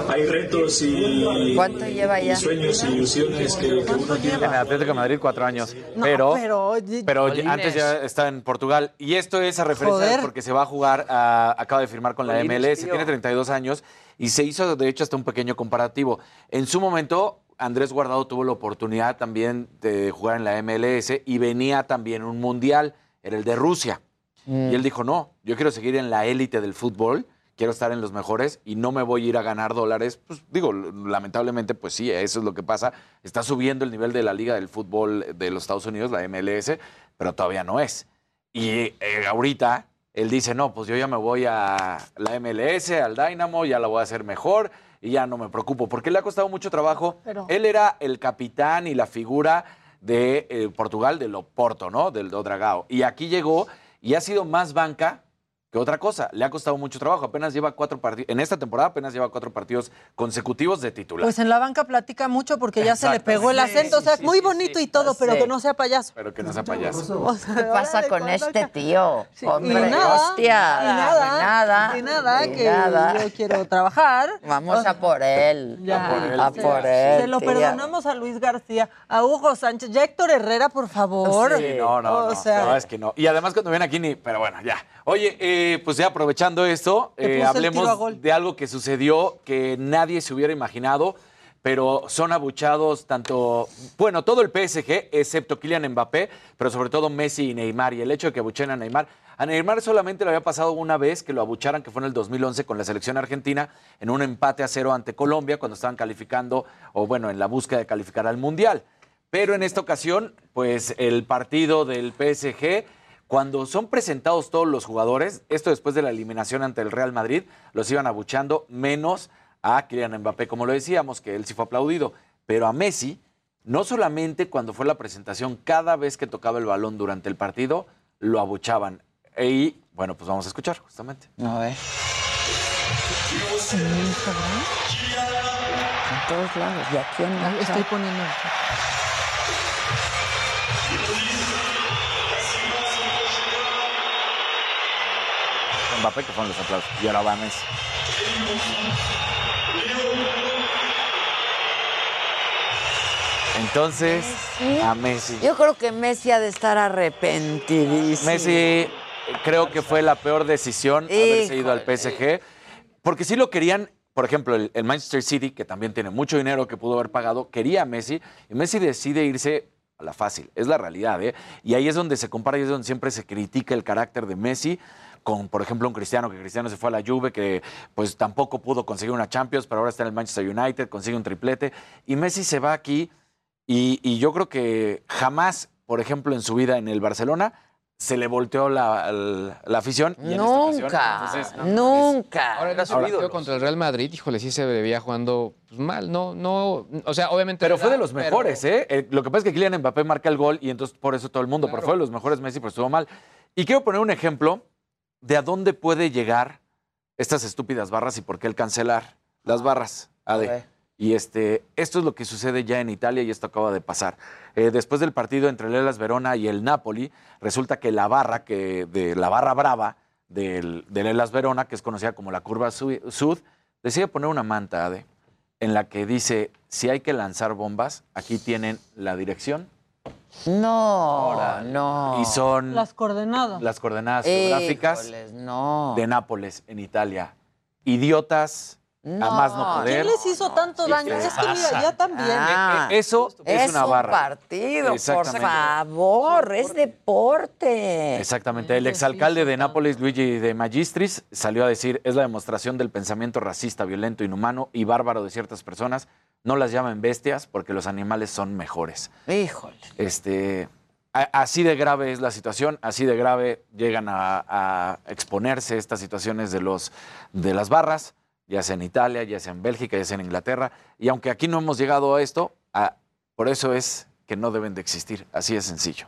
hay retos y, ¿Cuánto lleva y ya? sueños y ilusiones que, que uno tiene. En el Atlético de Madrid, cuatro años. No, pero, pero- antes ya está en Portugal. Y esto es a referencia Joder. porque se va a jugar, a- acaba de firmar con la MLS, tiene 32 años y se hizo de hecho hasta un pequeño comparativo. En su momento, Andrés Guardado tuvo la oportunidad también de jugar en la MLS y venía también un mundial, era el de Rusia. Mm. Y él dijo, no, yo quiero seguir en la élite del fútbol, quiero estar en los mejores y no me voy a ir a ganar dólares. Pues digo, lamentablemente, pues sí, eso es lo que pasa. Está subiendo el nivel de la liga del fútbol de los Estados Unidos, la MLS, pero todavía no es. Y eh, ahorita él dice, no, pues yo ya me voy a la MLS, al Dynamo, ya la voy a hacer mejor y ya no me preocupo, porque le ha costado mucho trabajo. Pero- Él era el capitán y la figura de eh, Portugal, del Oporto, ¿no? Del Odragao. Y aquí llegó y ha sido más banca que otra cosa. Le ha costado mucho trabajo. Apenas lleva cuatro partidos, en esta temporada apenas lleva cuatro partidos consecutivos de titular. Pues en la banca platica mucho porque ya se le pegó el Sí, acento. o sea, sí, muy sí, bonito sí. y todo, pero Sí. que no sea payaso. pero que no sea payaso. O sea, ¿Qué pasa con este tío? Sí, Hombre, y nada, hostia. Y nada, nada. y nada, y que nada. yo quiero trabajar. Vamos a por él. Ya. A por él. A Se- por él, Se lo tía. perdonamos a Luis García, a Hugo Sánchez, ya Héctor Herrera, por favor. Sí, no, no, O no, sea, no, es que no. Y además cuando ven aquí ni, pero bueno, ya. Oye, eh, pues ya aprovechando esto, eh, hablemos de algo que sucedió que nadie se hubiera imaginado, pero son abuchados tanto, bueno, todo el PSG, excepto Kylian Mbappé, pero sobre todo Messi y Neymar. Y el hecho de que abuchen a Neymar, a Neymar solamente le había pasado una vez que lo abucharan, que fue en el 2011 con la selección argentina, en un empate a cero ante Colombia, cuando estaban calificando, o bueno, en la búsqueda de calificar al Mundial. Pero en esta ocasión, pues el partido del PSG, cuando son presentados todos los jugadores, esto después de la eliminación ante el Real Madrid, los iban abuchando menos a Kylian Mbappé, como lo decíamos, que él sí fue aplaudido, pero a Messi, no solamente cuando fue la presentación, cada vez que tocaba el balón durante el partido, lo abuchaban. Y bueno, pues vamos a escuchar justamente. A ver. en Instagram. En todos lados. ¿Y aquí en Ah, el Estoy poniendo. Mbappé, que fueron los aplausos. Y ahora va Messi. Entonces, a Messi. Yo creo que Messi ha de estar arrepentidísimo. Messi creo que fue la peor decisión haberse ido al Híjole. PSG. porque sí lo querían, por ejemplo, el, el Manchester City, que también tiene mucho dinero que pudo haber pagado, quería a Messi, y Messi decide irse a la fácil. Es la realidad, ¿eh? Y ahí es donde se compara y es donde siempre se critica el carácter de Messi con, por ejemplo, un Cristiano, que Cristiano se fue a la Juve, que pues tampoco pudo conseguir una Champions, pero ahora está en el Manchester United, consigue un triplete. Y Messi se va aquí y, y yo creo que jamás, por ejemplo, en su vida en el Barcelona, se le volteó la, la- la afición. y en esta ocasión, Nunca, entonces, nunca. Ahora, ese partido contra el Real Madrid, híjole, sí se veía jugando pues, mal. No, no, o sea, obviamente. Pero fue de los pero- mejores, ¿eh? Eh, Lo que pasa es que Kylian Mbappé marca el gol y entonces por eso todo el mundo, pero fue de los mejores Messi, pero estuvo mal. Y quiero poner un ejemplo de a dónde puede llegar estas estúpidas barras y por qué el cancelar las barras. Ade. Y este, esto es lo que sucede ya en Italia y esto acaba de pasar. Eh, después del partido entre el Elas Verona y el Napoli, resulta que la barra, que, de la barra brava del, del Elas Verona, que es conocida como la curva Su- Sud, decide poner una manta, Ade, en la que dice, si hay que lanzar bombas, aquí tienen la dirección No, no. y son Las coordenadas. las coordenadas geográficas no. de Nápoles, en Italia. Idiotas, a más no poder. ¿Quién les hizo tanto daño? ¿qué Es que mira, ya también. Ah, Eh, eh, eso es, es una un barra. partido, por favor, es deporte. Exactamente. El exalcalde de Nápoles, Luigi de Magistris, salió a decir, es la demostración del pensamiento racista, violento, inhumano y bárbaro de ciertas personas. No las llamen bestias porque los animales son mejores. Híjole. Este, a- así de grave es la situación, así de grave llegan a, a exponerse estas situaciones de, los, de las barras, ya sea en Italia, ya sea en Bélgica, ya sea en Inglaterra. Y aunque aquí no hemos llegado a esto, a- por eso es que no deben de existir, así de sencillo.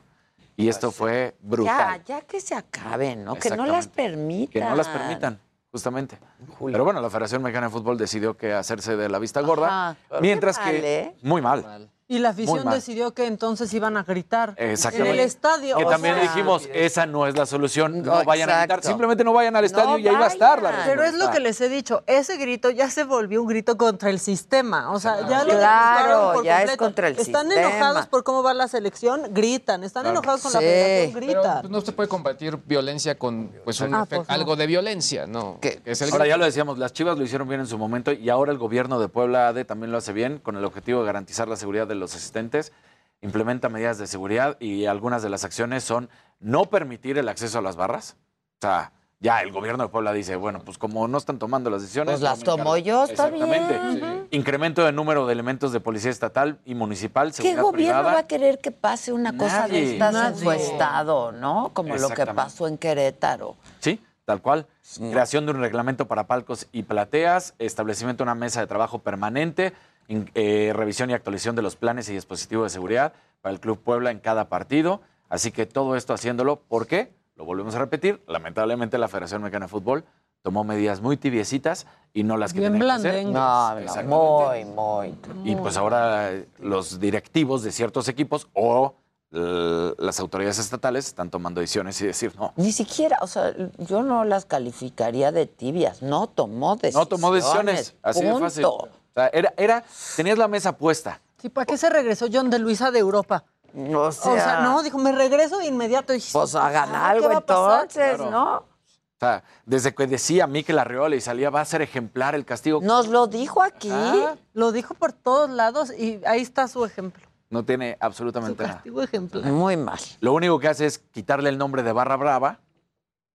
Y esto fue brutal. Ya, ya que se acaben, ¿no? Que no las permitan. Que no las permitan, justamente. Pero bueno, la Federación Mexicana de Fútbol decidió que hacerse de la vista gorda, Ajá. mientras Qué mal, que... ¿eh? Muy mal. Y la afición decidió que entonces iban a gritar en el estadio. Que o también sea, dijimos, esa no es la solución, no No, vayan a gritar, simplemente no vayan al estadio y ahí va a estar la Pero es lo que les he dicho, ese grito ya se volvió un grito contra el sistema. O sea, ya lo Claro, gritaron por ya es completo. contra el Están sistema. enojados por cómo va la selección, gritan. Están Claro. enojados con la Sí. federación, Pero gritan. pues, no se puede combatir violencia con pues, un Ah, pues, algo de violencia, ¿no? Que es el Ahora ya lo decíamos, las Chivas lo hicieron bien en su momento y ahora el gobierno de Puebla AD también lo hace bien con el objetivo de garantizar la seguridad de los asistentes. Implementa medidas de seguridad y algunas de las acciones son no permitir el acceso a las barras. O sea, ya el gobierno de Puebla dice, bueno, pues como no están tomando las decisiones... Pues las tomo yo, está Exactamente. bien. Incremento de número de elementos de policía estatal y municipal, ¿Qué seguridad gobierno privada. va a querer que pase una cosa de Nadie. estas en su Nadie. estado, no? Como lo que pasó en Querétaro. Sí, tal cual. Creación de un reglamento para palcos y plateas, establecimiento de una mesa de trabajo permanente, eh, revisión y actualización de los planes y dispositivos de seguridad para el Club Puebla en cada partido. Así que todo esto haciéndolo, ¿por qué? Lo volvemos a repetir. Lamentablemente la Federación Mexicana de Fútbol tomó medidas muy tibiecitas y no las que Bien tenía que hacer. No, muy, muy. Y pues ahora eh, los directivos de ciertos equipos o eh, las autoridades estatales están tomando decisiones y decir, no, Ni siquiera, o sea, yo no las calificaría de tibias. No tomó decisiones. No tomó decisiones. Así de fácil. O sea, era, era, tenías la mesa puesta. Sí, ¿para qué se regresó John de Luisa de Europa? O sea, no, dijo, me regreso de inmediato. Y, Pues hagan ah, algo ¿qué va a pasar? entonces, Claro. ¿no? O sea, desde que decía Mikel Arreola y salía, va a ser ejemplar el castigo. Nos lo dijo aquí. Ah, lo dijo por todos lados y ahí está su ejemplo. No tiene absolutamente nada. Castigo ejemplar. Muy mal. Lo único que hace es quitarle el nombre de Barra Brava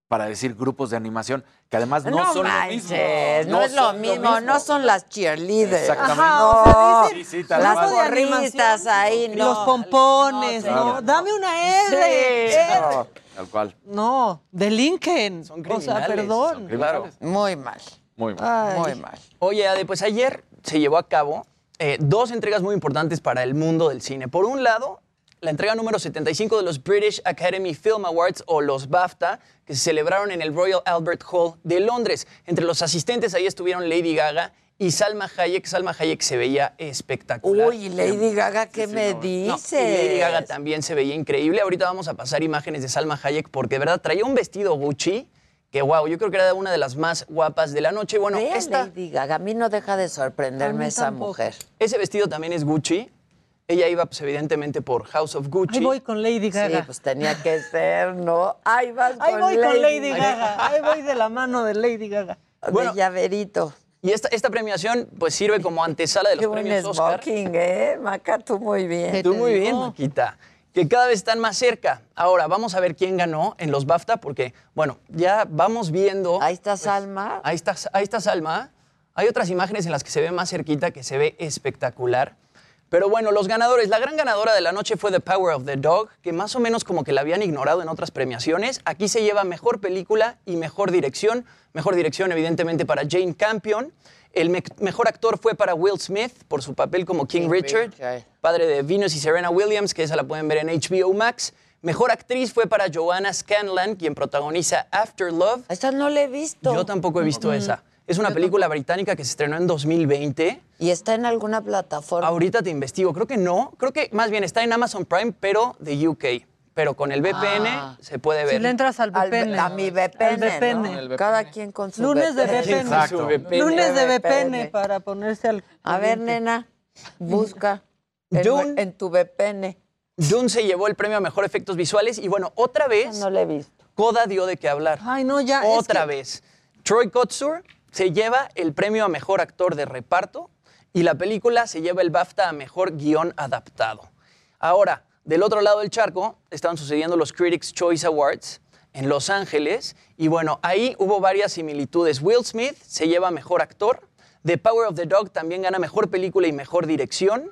para decir grupos de animación, que además no, No, son manches, lo mismo. no, es lo son mismo, no son las cheerleaders. Exactamente. Ajá, o No, Sí, sí, tal las gorritas ahí, no. Los pompones, No, ¿no? Dame una R. Sí. R. Tal cual. No, delinquen. Son o sea, criminales, perdón. Claro. Muy mal. Muy mal. Muy mal. Oye, Ade, pues ayer se llevó a cabo eh, dos entregas muy importantes para el mundo del cine. Por un lado, la entrega número 75 de los British Academy Film Awards o los BAFTA, que se celebraron en el Royal Albert Hall de Londres. Entre los asistentes ahí estuvieron Lady Gaga y Salma Hayek. Salma Hayek se veía espectacular. Uy, Lady Gaga, ¿qué me No, dices? y Lady Gaga también se veía increíble. Ahorita vamos a pasar imágenes de Salma Hayek porque de verdad traía un vestido Gucci que wow, yo creo que era una de las más guapas de la noche. Bueno, esta, Lady Gaga, a mí no deja de sorprenderme esa tampoco. mujer. ese vestido también es Gucci. Ella iba pues evidentemente por House of Gucci. Ahí voy con Lady Sí, Gaga. pues tenía que ser, ¿no? Ahí vas Ahí con voy Lady con Lady Gaga. Ahí voy de la mano de Lady Gaga. de llaverito. Y esta, esta premiación pues sirve como antesala de los Qué buen premios Oscar. smoking, ¿eh? Maca, tú muy bien. Tú muy bien, Maquita. Que cada vez están más cerca. Ahora, vamos a ver quién ganó en los BAFTA, porque, bueno, ya vamos viendo. Ahí está Salma. Ahí está, ahí está Salma. Hay otras imágenes en las que se ve más cerquita, que se ve espectacular. Pero bueno, los ganadores. La gran ganadora de la noche fue The Power of the Dog, que más o menos como que la habían ignorado en otras premiaciones. Aquí se lleva mejor película y mejor dirección. Mejor dirección, evidentemente, para Jane Campion. El me- mejor actor fue para Will Smith por su papel como King, King Richard, Richard. padre de Venus y Serena Williams, que esa la pueden ver en HBO Max. Mejor actriz fue para Joanna Scanlan, quien protagoniza After Love. Esta no la he visto. Yo tampoco he visto Mm. esa. Es una película británica que se estrenó en 2020. ¿Y está en alguna plataforma? Ahorita te investigo. Creo que no. Creo que más bien está en Amazon Prime, pero de UK. Pero con el VPN Ah. se puede ver. Si le entras al Al- VPN. a mi VPN, Al VPN. ¿no? El Cada quien con su Lunes de VPN. VPN. Exacto. VPN. Lunes de VPN VPN. para ponerse al. A ver, nena, busca en, Dune. en tu VPN. Dune se llevó el premio a mejor efectos visuales y bueno, otra vez No la he visto. Coda dio de qué hablar. Ay, no, ya. es Otra que- vez. Troy Kotsur se lleva el premio a mejor actor de reparto y la película se lleva el BAFTA a mejor guion adaptado. Ahora, del otro lado del charco estaban sucediendo los Critics' Choice Awards en Los Ángeles y bueno, ahí hubo varias similitudes. Will Smith se lleva mejor actor, The Power of the Dog también gana mejor película y mejor dirección.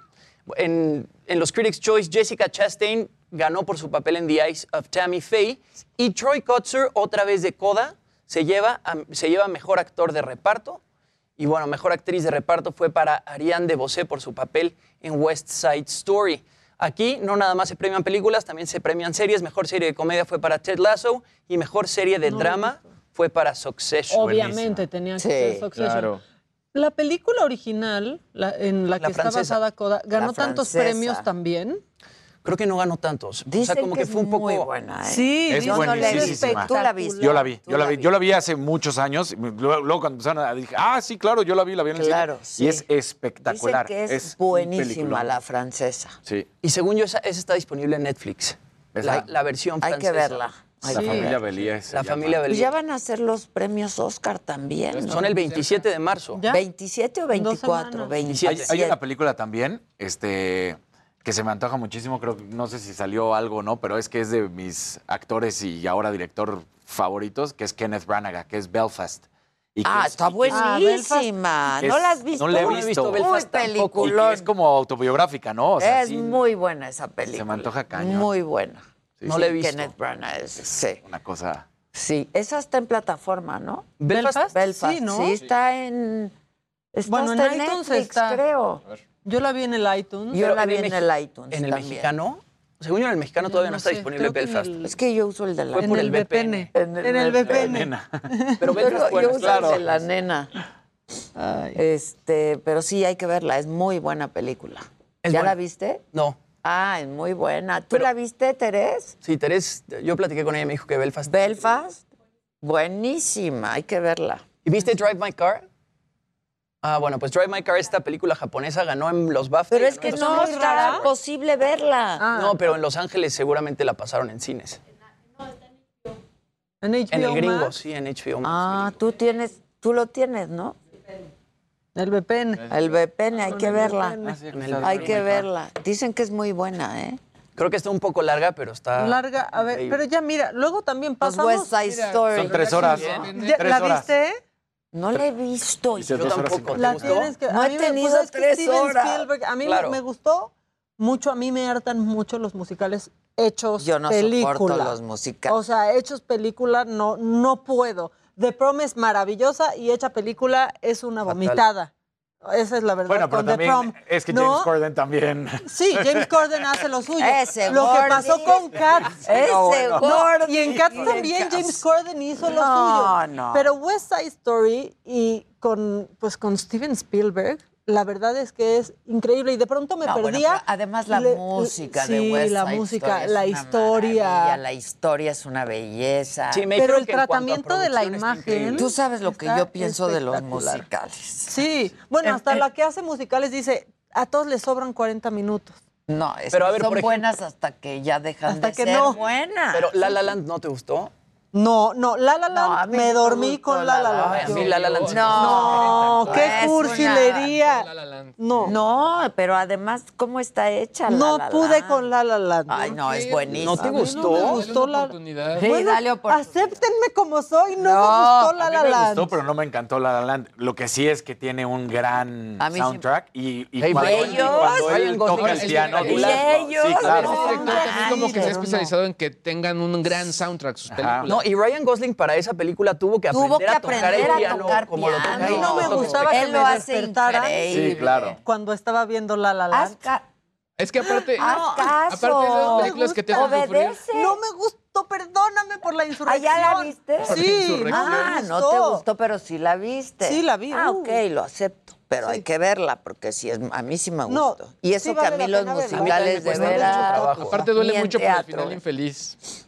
En, los Critics' Choice, Jessica Chastain ganó por su papel en The Eyes of Tammy Faye. Y Troy Kotsur, otra vez de Coda, se lleva, a- se lleva mejor actor de reparto. Y bueno, mejor actriz de reparto fue para Ariane DeBose por su papel en West Side Story. Aquí no nada más se premian películas, también se premian series. Mejor serie de comedia fue para Ted Lasso y mejor serie de No, drama fue para Succession. Obviamente tenía que Sí, ser Succession. claro. La película original, la- en la que está basada Coda, ¿ganó tantos premios también? Creo que no ganó tantos. o Dicen sea, como que que, es fue un poco muy buena, ¿eh? Sí, Es yo no la he buenísima. visto. Tú la viste. Yo la vi, yo la vi, yo la vi, hace muchos años. y Luego, cuando empezaron a dije, ah, sí, claro, yo la vi, la vi en el Claro, cine. sí. Y es espectacular. Dicen que es, un buenísima la francesa. Sí. Y según yo, esa, esa está disponible en Netflix. ¿Esa? La, la versión Hay que francesa. verla. La que familia. Belía. La llama. familia Belía. ya van a ser los premios Oscar también. ¿no? Son el 27 de marzo. ¿Ya? 27 o En dos 24, semanas. 27. Hay, hay una película también, este, que se me antoja muchísimo, creo, que- no sé si salió algo o no, pero es que es de mis actores y ahora director favoritos, que es Kenneth Branagh, que es Belfast. Y que Ah, es- está buenísima. que ¿No la has visto? No la he No la he visto. visto, Muy Belfast Y que peliculón. es como autobiográfica, ¿no? O sea, es sí, muy buena esa película. Se me antoja cañón. Muy buena. Sí, No sí, la he visto. Kenneth Branagh es, sí. Una cosa... Sí, esa está en plataforma, ¿no? Belfast. Belfast, Sí, ¿no? sí, está en... Está Bueno, en Netflix, está. creo. Yo la vi en el iTunes. Yo la vi en el iTunes En el también. mexicano, según yo en el mexicano todavía no no está sé, disponible creo que en Belfast. el- Es que yo uso el de la Fue en por el el VPN. En el VPN. Pero [laughs] Yo, Belfast yo uso claro. el de la nena. Este, pero sí hay que verla, es muy buena película. Es ¿Ya buena. la viste? No. Ah, es muy buena. ¿Tú Pero- la viste, Terés? Sí, Terés, yo platiqué con ella y me dijo que Belfast. Belfast, buenísima, hay que verla. ¿Y viste Drive My Car? Ah, bueno, pues Drive My Car, esta película japonesa, ganó en los BAFTA. Pero es que no Oscars. está posible verla. Ah, No, pero en Los Ángeles seguramente la pasaron en cines. en HBO En el gringo, Max, sí, en HBO Max. Ah, tú tienes, tú lo tienes, ¿no? El VPN. El VPN, hay que verla. Ah, sí, está Hay que verla. Dicen que es muy buena, ¿eh? Creo que está un poco larga, pero está. Larga, a ver, increíble. pero ya mira, luego también pasamos. West Side Mira, Story. Son tres horas. Tres ¿La horas. viste? No la he visto. Yo tampoco. y ¿Te La tienes que. No a he tenido pues es que tres Steven horas. Spielberg, a mí me- Claro. me gustó mucho, a mí me hartan mucho los musicales hechos Yo no película. soporto los musicales. O sea, hechos película no, no puedo. The Prom es maravillosa y hecha película es una Fatal. vomitada. Esa es la verdad. Bueno, pero con The también Prom. es que ¿No? James Corden también. Sí, James Corden hace lo suyo. [laughs] Ese lo que pasó con Cats. [laughs] Ese No, bueno. Y en Cats de también. James Corden hizo lo No, suyo. no. Pero West Side Story y con pues con Steven Spielberg, la verdad es que es increíble y de pronto me No, perdía. además la le- música sí, de West la Side música, la historia. La historia es una belleza. Sí, me Pero el a tratamiento de la imagen-. Tú sabes lo que yo pienso de los musicales. Sí, bueno, Em, hasta em- la que hace musicales dice, a todos les sobran 40 minutos. No, es Pero a que ver, son por ejemplo- buenas hasta que ya dejan Hasta de que ser no. buenas. Pero La La Land no te gustó. No, no, La La Land, me dormí con La La Land. La, la, la, la No, no qué cursilería. No. No, pero además, ¿cómo está hecha No pude con La La Land. Ay, no, es buenísimo. ¿No te gustó? me gustó la... Sí, bueno, dale oportunidad. acéptenme como soy, no, me gustó La La Land. me gustó, pero no me encantó La La Land. Lo que sí es que tiene un gran soundtrack y, y cuando, él el piano... ellos! Sí, claro. Como que se ha especializado en que tengan un gran soundtrack sus películas y Ryan Gosling para esa película tuvo que aprender, tuvo que aprender a tocar, a el piano, como. Lo mí no me gustaba que me despertaran sí, claro. cuando estaba viendo La La Land. Es que aparte, no, aparte de esas películas que te hacen Sufrir. No me gustó, perdóname por la ah, insurrección. ¿Allá la viste? Sí. Ah, no, te gustó, pero sí la viste. Sí, la vi. Ah, uh. ok, lo acepto. Pero hay que verla, porque sí, es, a mí sí me gustó. Y eso sí que a mí los musicales de veras... Aparte duele mucho por el final infeliz.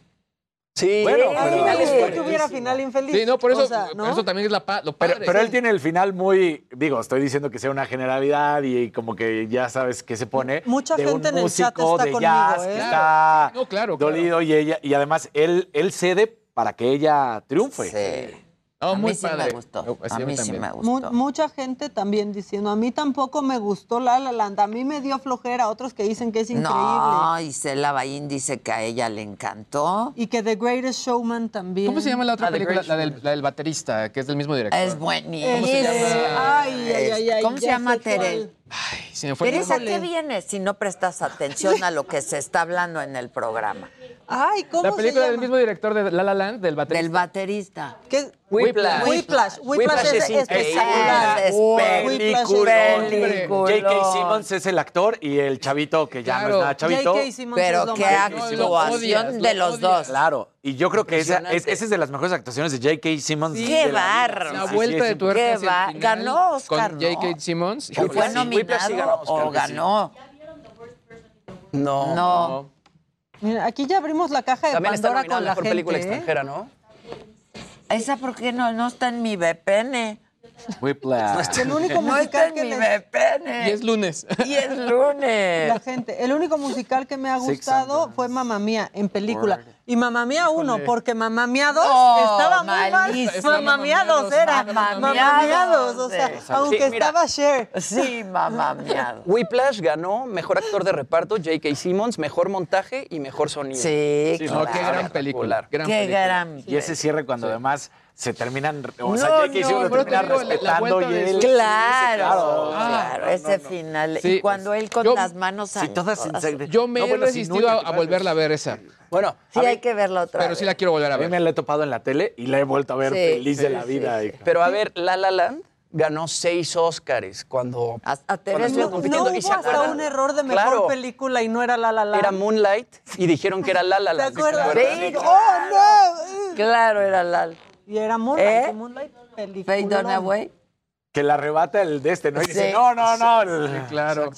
Sí, bueno, al final hubiera final infeliz. Sí, no, por eso, eso también es la lo. Pero, pero él tiene el final muy, digo, estoy diciendo que sea una generalidad y, como que ya sabes qué se pone. Mucha gente un en el chat está de conmigo, ¿eh? está no, claro, dolido y ella y además él él cede para que ella triunfe. Sí. Oh, a muy mí padre. sí me gustó. Oh, pues a mí, sí me gustó. mucha gente también diciendo, a mí tampoco me gustó La La Land. A mí me dio flojera. Otros que dicen que es increíble. No, Isela Baín dice que a ella le encantó. Y que The Greatest Showman también. ¿Cómo se llama la otra ah, película? La del, baterista, que es del mismo director. Es buenísimo ¿Cómo se llama, ay, ay, ay, este, ¿Cómo se llama Terel? Ay, se me fue Teresa, ¿qué viene si no prestas atención a lo que se está hablando en el programa? Ay, ¿cómo La película del mismo director de La La Land, del baterista. Del baterista. ¿Qué? Whiplash. Whiplash. Es, es espectacular. Es. J.K. Simmons es el actor y el chavito que ya claro. no es nada chavito. Pero qué actuación de los dos. Claro. Y yo creo que esa, es, esa es de las mejores actuaciones de J.K. Simmons. Sí, ¡Qué barro! La, vuelta de tuerca. ¡Qué barro! Ganó Oscar. Con J.K. Simmons. O fue nominado sí ganó Oscar, o ganó. No. No. Mira, aquí ya abrimos la caja de También Pandora está con la mejor gente, película extranjera, ¿no? Esa porque no, no está en mi VPN. Whiplash. El único musical no está en que mi me... VPN. Y es lunes. Y es lunes. [laughs] La gente, el único musical que me ha gustado fue Mamma Mía en película. Word. Y Mamá Mía 1, porque Mamá Mía 2 estaba muy mal. Mamá Mía 2 era. Mamá Mía 2, o sea, sí, aunque estaba Cher. Sí, Mamá Mía [laughs] 2. Whiplash ganó mejor actor de reparto, J.K. Simmons, mejor montaje y mejor sonido. Sí, sí claro. no, qué gran película. Gran qué película. gran. Y ese cierre cuando además se terminan, o sea, ya que respetando y él. Claro, claro, ah, ese final. Y pues, cuando él con las manos sí, todas, todas, Yo me he bueno, resistido a, volverla a ver esa. Bueno, sí hay que verla otra pero sí la quiero volver a ver. A me la he topado en la tele y la he vuelto a ver feliz de la vida. Pero a ver, La La Land ganó seis Óscares cuando, a, a cuando estuvo compitiendo. No, y hubo un error de mejor película y no era La La Land. Era Moonlight y dijeron que era La La Land. ¿Te acuerdas? ¡Oh, no! Eh". Claro, era La La y era Moonlight. ¿Eh? Moonlight, película. Faye Dunaway. Que la arrebata el de este, ¿no? Y dice, no, no, no. Sí, claro.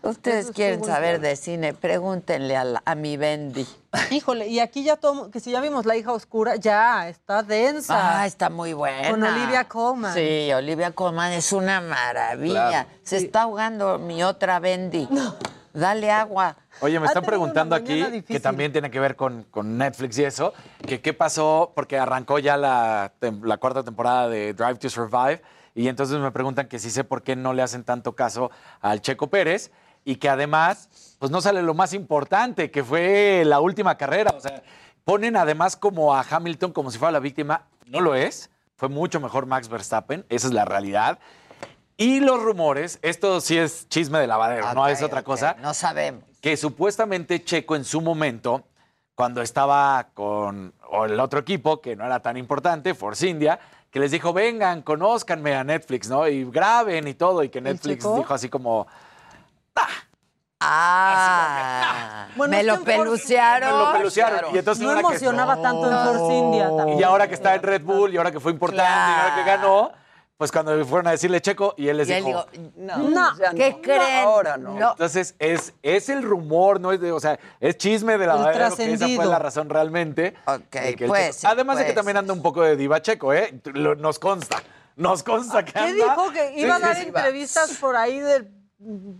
Ustedes quieren saber de cine, pregúntenle a, a, mi Bendy. Híjole, y aquí ya tomo, que si ya vimos La hija oscura, ya está densa. Ah, está muy buena. Con Olivia Colman. Sí, Olivia Colman es una maravilla. Se está ahogando mi otra Bendy. No dale agua. Oye, me están preguntando aquí, que también tiene que ver con, con, Netflix y eso, que qué pasó, porque arrancó ya la, la cuarta temporada de Drive to Survive, y entonces me preguntan que si sé por qué no le hacen tanto caso al Checo Pérez, y que además, pues no sale lo más importante, que fue la última carrera. O sea, ponen además como a Hamilton como si fuera la víctima, no lo es. Fue mucho mejor Max Verstappen, esa es la realidad. Y los rumores, esto sí es chisme de lavadero, okay, no es otra cosa. No sabemos. Que supuestamente Checo en su momento, cuando estaba con el otro equipo, que no era tan importante, Force India, que les dijo, vengan, conózcanme a Netflix, ¿no? Y graben y todo, y que Netflix dijo así como, ¡Ah! Ah, ah". me, lo pelucearon. me lo pelucearon. Y entonces no emocionaba que... tanto en Force India también. Y ahora que está en Red Bull, y ahora que fue importante, y ahora que ganó, pues cuando fueron a decirle Checo y él les y él dijo, digo, no, mm, no ¿qué no, creen? Ahora no. Entonces es, es el rumor, no es de, o sea, es chisme de la verdad esa fue la razón realmente. Ok, pues. Además de que pues. también anda un poco de diva Checo, ¿eh? Nos consta. Nos consta que ¿Qué dijo que iba a dar entrevistas por ahí del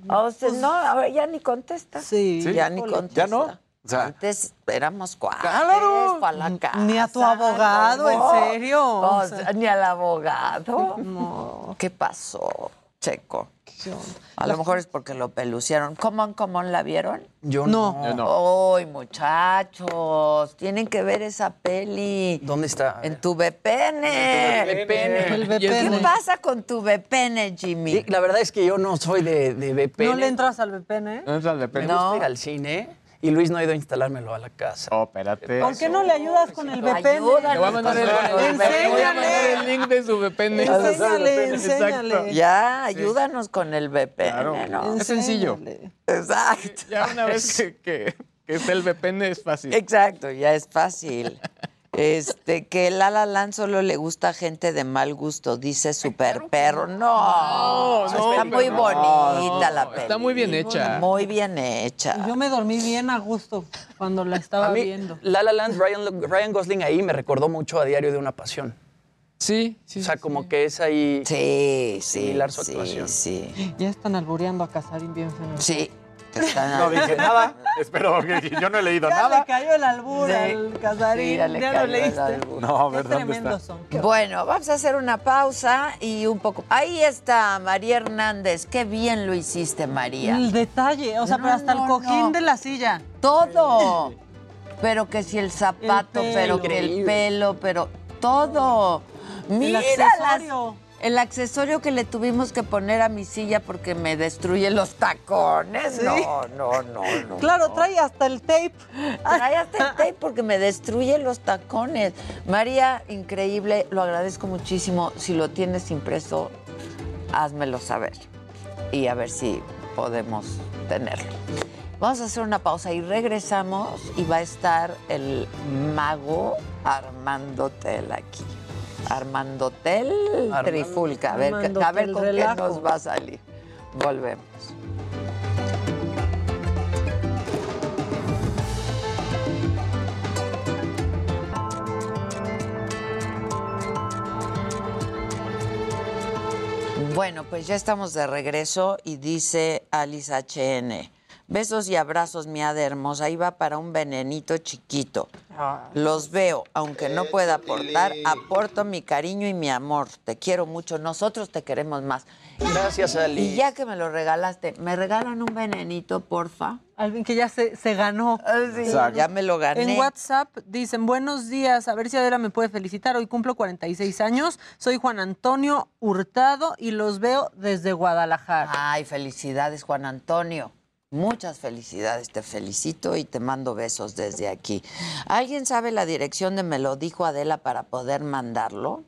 ah, o sea, pues, no, ahora ya ni contesta. Sí, ya ni contesta. Ya no. O sea, Antes éramos cuates, Claro. pa' la casa. Ni a tu abogado, ¿en serio? O O sea, ni al abogado. No. ¿Qué pasó, Checo? A lo mejor es porque lo peluciaron. ¿Cómo, cómo la vieron? Yo No. no. Yo no. ¡Ay, muchachos! Tienen que ver esa peli. ¿Dónde está? En tu VPN. VPN. El es ¿Qué VPN. pasa con tu VPN, Jimmy? Sí, la verdad es que yo no soy de, de VPN. ¿No le entras al VPN? ¿eh? No es la de Me gusta ir al cine y Luis no ha ido a instalármelo a la casa. Oh, espérate. ¿Por qué no le ayudas con el VPN? Ayúdanos Le voy a mandar el, Enséñale. el link de su VPN. Enséñale, Exacto. enséñale. Ya, ayúdanos con el VPN, Claro. ¿no? Es sencillo. Exacto. Ya una vez que, que, que esté el VPN es fácil. Exacto, ya es fácil. Este, que el La La Land solo le gusta a gente de mal gusto, dice Super Perro. No, No, no, está muy no, bonita no, la está película. muy bien hecha. Muy bien hecha. Yo me dormí bien a gusto cuando la estaba A mí, viendo. La La Land, Ryan, Ryan Gosling ahí me recordó mucho a Diario de una Pasión. Sí, sí. O sea, como que es ahí... Sí, sí, Similar su sí, actuación. sí. Ya están albureando a Casarín bien feo. Sí. Te están- no dije nada. [laughs] Espero, que yo no he leído Ya nada. le cayó el albur Sí. al Casarín. Sí, ya le ya cayó lo el leíste. No, a ver, Qué ¿dónde tremendos está? son. qué Bueno, vamos a hacer una pausa y un poco. Ahí está María Hernández. Qué bien lo hiciste, María. El detalle, o sea, No, pero hasta no, el cojín no. de la silla. Todo. Pero que si el zapato, El pero que el pelo, pero todo. Mira el las-. El accesorio que le tuvimos que poner a mi silla porque me destruye los tacones. Sí. No, no, no, no. Claro, no. trae hasta el tape. Trae hasta el [laughs] tape porque me destruye los tacones. María, increíble, lo agradezco muchísimo. Si lo tienes impreso, házmelo saber. Y a ver si podemos tenerlo. Vamos a hacer una pausa y regresamos y va a estar el mago Armando Tel aquí. Armando Tel Armando- Trifulca. A ver, Armando a ver con Relajo. qué nos va a salir. Volvemos. Bueno, pues ya estamos de regreso y dice Alice HN. Besos y abrazos, mi hada hermosa. Ahí va para un venenito chiquito. Los veo, aunque no pueda aportar, aporto mi cariño y mi amor. Te quiero mucho. Nosotros te queremos más. Gracias, Ali. Y ya que me lo regalaste, ¿me regalan un venenito, porfa? Alguien que ya se, se ganó. Exacto. Ya me lo gané. En WhatsApp dicen, buenos días, a ver si Adela me puede felicitar. Hoy cumplo 46 años, soy Juan Antonio Hurtado y los veo desde Guadalajara. Ay, felicidades, Juan Antonio. Muchas felicidades, te felicito y te mando besos desde aquí. ¿Alguien sabe la dirección de Me lo dijo Adela para poder mandarlo?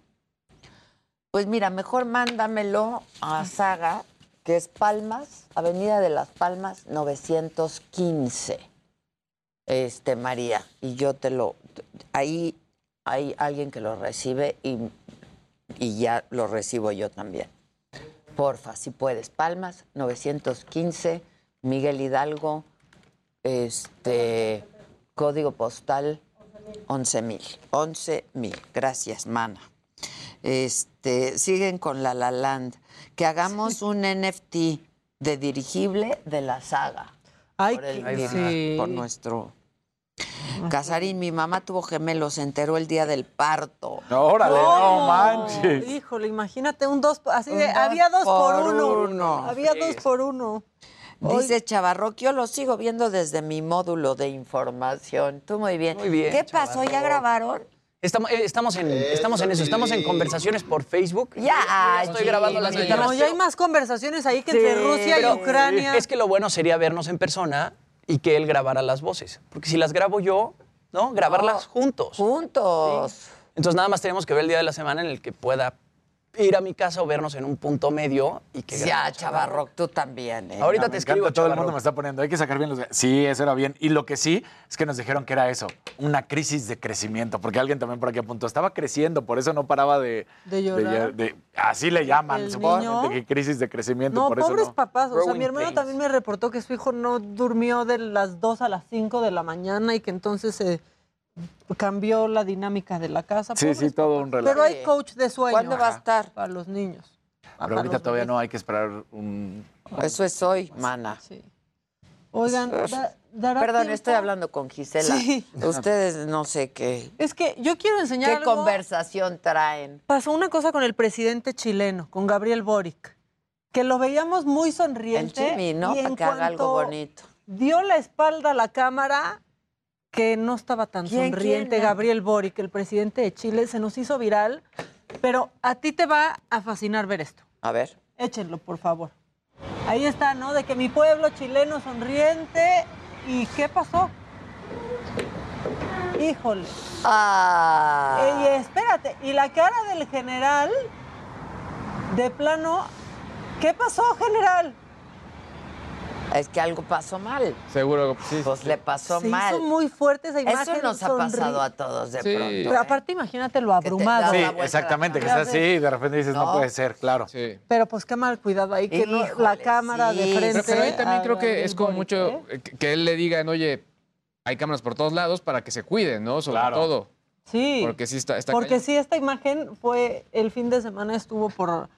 Pues mira, mejor mándamelo a Saga, que es Palmas, Avenida de las Palmas 915. Este, María, y yo te lo ahí hay alguien que lo recibe y, y ya lo recibo yo también. Porfa, si puedes. Palmas 915, Miguel Hidalgo, este código postal 11000. 11000. Gracias, mana. Este, siguen con la La Land. Que hagamos un NFT de dirigible de la saga. Ay, por, el mismo- sí. por nuestro. Casarín, mi mamá tuvo gemelos, se enteró el día del parto. Órale, no manches. Híjole, imagínate un dos, así Un de, dos había dos por, por uno. uno. Había dos por uno. Dice Chavarro, yo lo sigo viendo desde mi módulo de información. Tú muy bien. Muy bien, ¿Qué pasó? ¿Ya grabaron? Estamos, eh, estamos, en, estamos en eso, estamos en conversaciones por Facebook. Ya, estoy grabando las guitarras. No, ya hay más conversaciones ahí que entre Rusia y Ucrania. Es que lo bueno sería vernos en persona y que él grabara las voces. Porque si las grabo yo, ¿no? Grabarlas juntos. Juntos. Entonces nada más tenemos que ver el día de la semana en el que pueda ir a mi casa o vernos en un punto medio y que Ya, grabemos. Chavarro, tú también. ¿eh? Ahorita te encanta, escribo, Todo el mundo me está poniendo. Hay que sacar bien los. Sí, eso era bien. Y lo que sí es que nos dijeron que era eso, una crisis de crecimiento, porque alguien también por aquí apuntó, estaba creciendo, por eso no paraba de. ¿De llorar? de- así le llaman, ¿El supongo, niño? que crisis de crecimiento, No, por eso pobres no. papás. O sea, Growing mi hermano pains. también me reportó que su hijo no durmió de las 2 a las 5 de la mañana y que entonces se cambió la dinámica de la casa. Sí, Pobres sí, todo papás. un relajo. Pero hay coach de sueño. ¿Cuándo va a estar? Para los niños. Pero ahorita todavía bebés. no hay que esperar un. Eso es hoy, mana. Sí. Oigan, da- dará Perdón, tiempo? estoy hablando con Gisela. Sí. Ustedes no sé qué. Es que yo quiero enseñar ¿Qué algo. conversación traen? Pasó una cosa con el presidente chileno, con Gabriel Boric, que lo veíamos muy El sonriente. Jimmy, ¿no? y en Para que haga algo cuanto bonito. Dio la espalda a la cámara que no estaba tan ¿Quién, sonriente. quién? Gabriel Boric, el presidente de Chile, se nos hizo viral. Pero a ti te va a fascinar ver esto. A ver. Échenlo, por favor. Ahí está, ¿no? De que mi pueblo chileno sonriente. ¿Y qué pasó? Híjole. Ah. Ey, espérate, y la cara del general, de plano, ¿qué pasó, general? Es que algo pasó mal. Seguro, sí. Pues le pasó Se mal. hizo muy fuerte esa imagen. Eso nos ha pasado a todos de Sí. pronto. Pero ¿eh? aparte, imagínate lo abrumado. Sí, exactamente, que sea así y de repente dices, no, No. puede ser, claro. Sí. Pero pues qué mal cuidado ahí, que no- la cámara de frente. Pero, pero ahí también creo que Gabriel es como mucho ¿eh? que, que él le digan, oye, hay cámaras por todos lados para que se cuiden, ¿no? Sobre Claro. todo. Sí. Porque sí está, está Porque cañón. sí, esta imagen fue, el fin de semana estuvo por,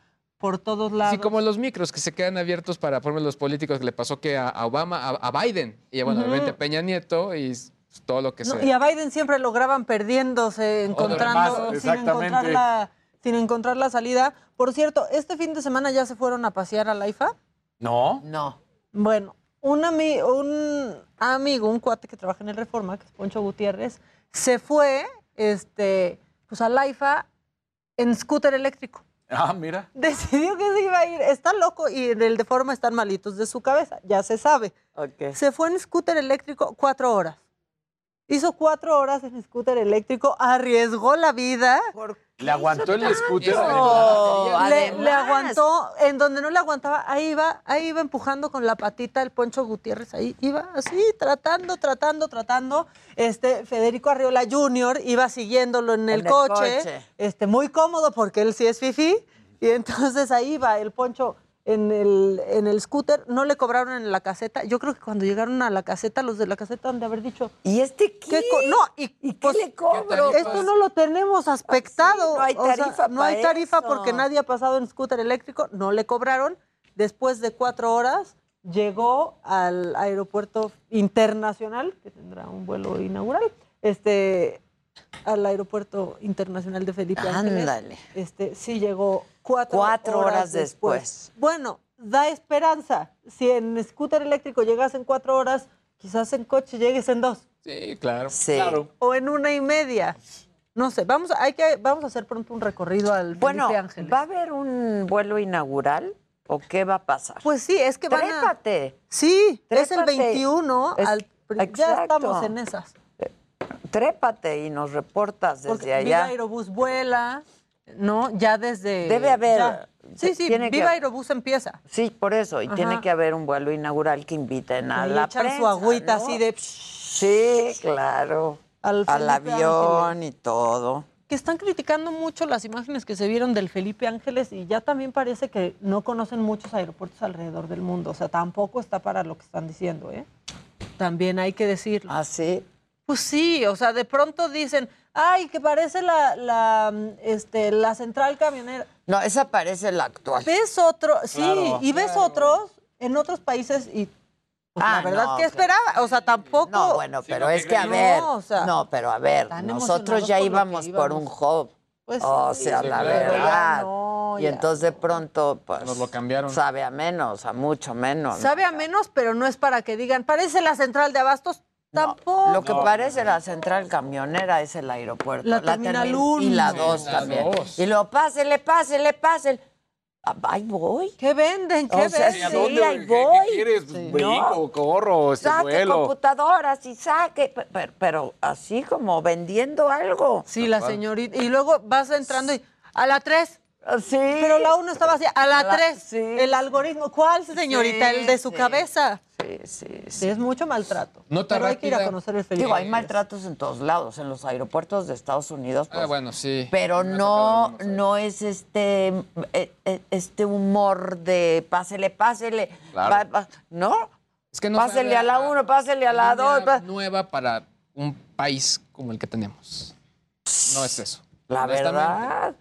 por todos lados. Sí, como los micros que se quedan abiertos para, por ejemplo, los políticos que le pasó que a, a Obama, a, a Biden, y bueno, obviamente Peña Nieto y todo lo que No, se... y a Biden siempre lo graban perdiéndose, encontrando, más, sin exactamente. encontrar, la, sin encontrar la salida. Por cierto, este fin de semana ya se fueron a pasear a la IFA. No. No. Bueno, un, ami- un amigo, un cuate que trabaja en el Reforma, que es Poncho Gutiérrez, se fue este, pues a la IFA en scooter eléctrico. Ah, mira. [laughs] Decidió que se iba a ir. Está loco y en el de forma están malitos de su cabeza, ya se sabe. Se fue en scooter eléctrico cuatro horas. Hizo cuatro horas en scooter eléctrico, arriesgó la vida. Le aguantó el scooter. No, Le, aguantó, en donde no le aguantaba, ahí iba, ahí iba empujando con la patita el Poncho Gutiérrez, ahí iba así, tratando, tratando, tratando. Este, Federico Arriola Jr. iba siguiéndolo en el, En el coche, coche. este, muy cómodo porque él sí es fifi, y entonces ahí iba el Poncho en el, en el scooter, no le cobraron en la caseta. Yo creo que cuando llegaron a la caseta, los de la caseta han de haber dicho, ¿Y este qué? co- no, y, pues, le cobro? Esto no lo tenemos aspectado. Sí, no hay O sea, tarifa no hay tarifa eso. porque nadie ha pasado en scooter eléctrico. No le cobraron. Después de cuatro horas llegó al aeropuerto internacional, que tendrá un vuelo inaugural, este, al aeropuerto internacional de Felipe Ángeles. Ándale. Este, sí llegó cuatro, Cuatro horas después. Bueno, da esperanza. Si en scooter eléctrico llegas en cuatro horas, quizás en coche llegues en dos Sí, claro. Sí. o en una y media. No sé, vamos, a- hay que, vamos a hacer pronto un recorrido al Bueno, Felipe Ángeles. ¿va a haber un vuelo inaugural o qué va a pasar? Pues sí, es que van a... Trépate. Sí, es el Trépate. 21. Es- al- ya estamos en esas. Trépate y nos reportas Porque desde Viva allá. Aerobús vuela, ¿no? Ya desde... Debe haber- ya. Sí, sí, tiene que- Viva Aerobús empieza. Sí, por eso. Y Ajá. tiene que haber un vuelo inaugural que inviten a Ahí la echan prensa, su agüita ¿no? así de... Sí, claro. Al avión Ángeles. y todo. que están criticando mucho las imágenes que se vieron del Felipe Ángeles y ya también parece que no conocen muchos aeropuertos alrededor del mundo. O sea, tampoco está para lo que están diciendo, ¿eh? También hay que decirlo. ¿Ah, sí? Pues sí, o sea, de pronto dicen, ay, que parece la, la, mm, este, la central camionera. No, esa parece la actual. Ves otro, sí, Claro, y ves otros en otros países y pues, Ah, la verdad no, que esperaba, o sea, tampoco. No, bueno, pero es que a no, ver, o sea, no, pero a ver, nosotros ya íbamos por un hub. Pues o sí, sea, sí, la verdad. no, y ya. entonces de pronto, pues. Nos lo cambiaron. Sabe a menos, a mucho menos. Sabe a menos, pero no es para que digan, parece la central de Abastos, tampoco. Lo que parece la central camionera es el aeropuerto. La Terminal termi- uno. Y la Sí, 2 la también. dos. Y luego, pásele, pásele, pásele. Ah, Ahí voy. ¿Qué venden? ¿Qué O sea, venden? sí, ¿A dónde? ahí ¿Qué- voy. ¿Qué, quieres? ¿Brinco, corro, este Saque vuelo? computadoras y saque. pe- Pero, pero así como vendiendo algo. Sí, la señorita. Y luego vas entrando y a la 3. Sí. Pero la 1 estaba así, a la A la- 3. sí. El algoritmo. ¿Cuál, señorita? Sí, el de su sí. cabeza. Sí, sí, Sí, es mucho maltrato. Nota Pero hay que ir a rápida. conocer el Felipe. Digo, hay maltratos en todos lados, en los aeropuertos de Estados Unidos. Ah, pues, bueno, sí. Pero no, no es este, eh, eh, este humor de pásele, pásele. Claro. ¿No? Es que no pásele a la uno, pásele a la línea dos. pa- nueva para un país como el que tenemos. No es eso. La verdad.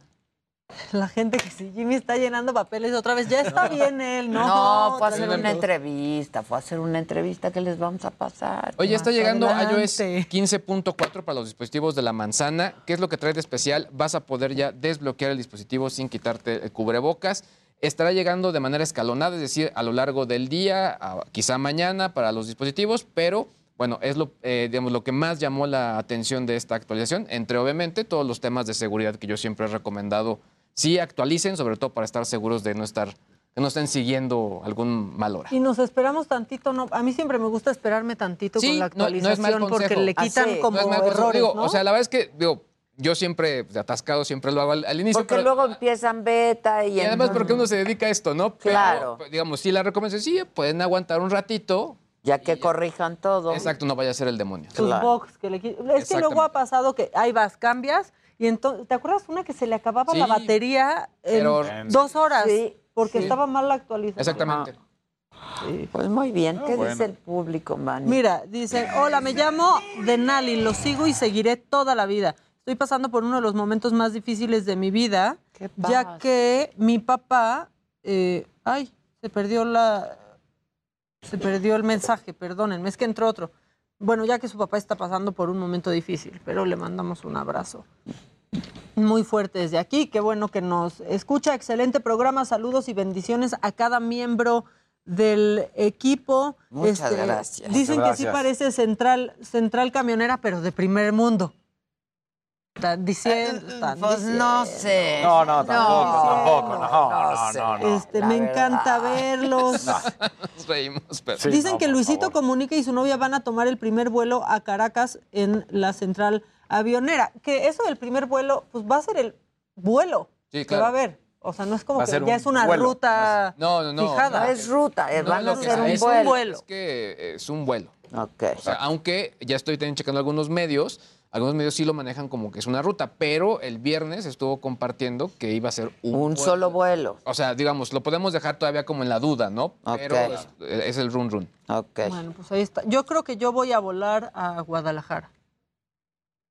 La gente que si Jimmy está llenando papeles otra vez, ya [laughs] está bien él, ¿no? No, fue a hacer una entrevista, fue a hacer una entrevista que les vamos a pasar. Oye, está llegando adelante. iOS 15.4 para los dispositivos de la manzana. ¿Qué es lo que trae de especial? Vas a poder ya desbloquear el dispositivo sin quitarte el cubrebocas. Estará llegando de manera escalonada, es decir, a lo largo del día, a- quizá mañana para los dispositivos, pero bueno, es lo, eh, digamos, lo que más llamó la atención de esta actualización, entre obviamente todos los temas de seguridad que yo siempre he recomendado, sí actualicen, sobre todo para estar seguros de no estar, que no estén siguiendo algún mal hora. Y nos esperamos tantito, no, a mí siempre me gusta esperarme tantito con la no- no es actualización mal porque le quitan Ah, sí. como No es mal consejo. errores, Digo, ¿no? O sea, la verdad es que, digo, yo siempre, pues, atascado, siempre lo hago al, al inicio. Porque pero- luego empiezan beta y, y además porque uno se dedica a esto, ¿no? Pero, Claro. digamos, sí la recomendación, sí, pueden aguantar un ratito. Ya que corrijan todo. Exacto, no vaya a ser el demonio. sus box que le Es que luego ha pasado que ahí vas, cambias y entonces, ¿te acuerdas una que se le acababa la Sí, batería en pero- dos horas? Sí, porque sí. estaba mal la actualización. Exactamente. Pues muy bien. ¿Qué bueno. dice el público, Manny? Mira, dice, hola, me llamo Denali, lo sigo y seguiré toda la vida. Estoy pasando por uno de los momentos más difíciles de mi vida, ya pasa? que mi papá, eh, ay, se perdió la, se perdió el mensaje, perdónenme, es que entró otro. Bueno, ya que su papá está pasando por un momento difícil, pero le mandamos un abrazo muy fuerte desde aquí. Qué bueno que nos escucha. Excelente programa. Saludos y bendiciones a cada miembro del equipo. Este, Muchas gracias. Dicen Muchas que sí parece central, central camionera, pero de primer mundo. Están diciendo, están Pues no sé. No, no, tampoco, tampoco. No, no, sé. no. Este, me verdad. encanta verlos. Nos reímos, pero... Dicen que Luisito Comunica y su novia van a tomar el primer vuelo a Caracas en la central avionera. Que eso del primer vuelo, pues va a ser el vuelo Sí, que claro. va a haber. O sea, no es como Va que ya un es una vuelo. ruta No, no, no. fijada. No es ruta, eh, No, van a que ser un es vuelo. Es que es un vuelo. Ok. O sea, aunque ya estoy también checando algunos medios, algunos medios sí lo manejan como que es una ruta, pero el viernes estuvo compartiendo que iba a ser un, Un vuelo. solo vuelo. O sea, digamos, lo podemos dejar todavía como en la duda, ¿no? Pero Ok. es, es el run run. Ok. Bueno, pues ahí está. Yo creo que yo voy a volar a Guadalajara.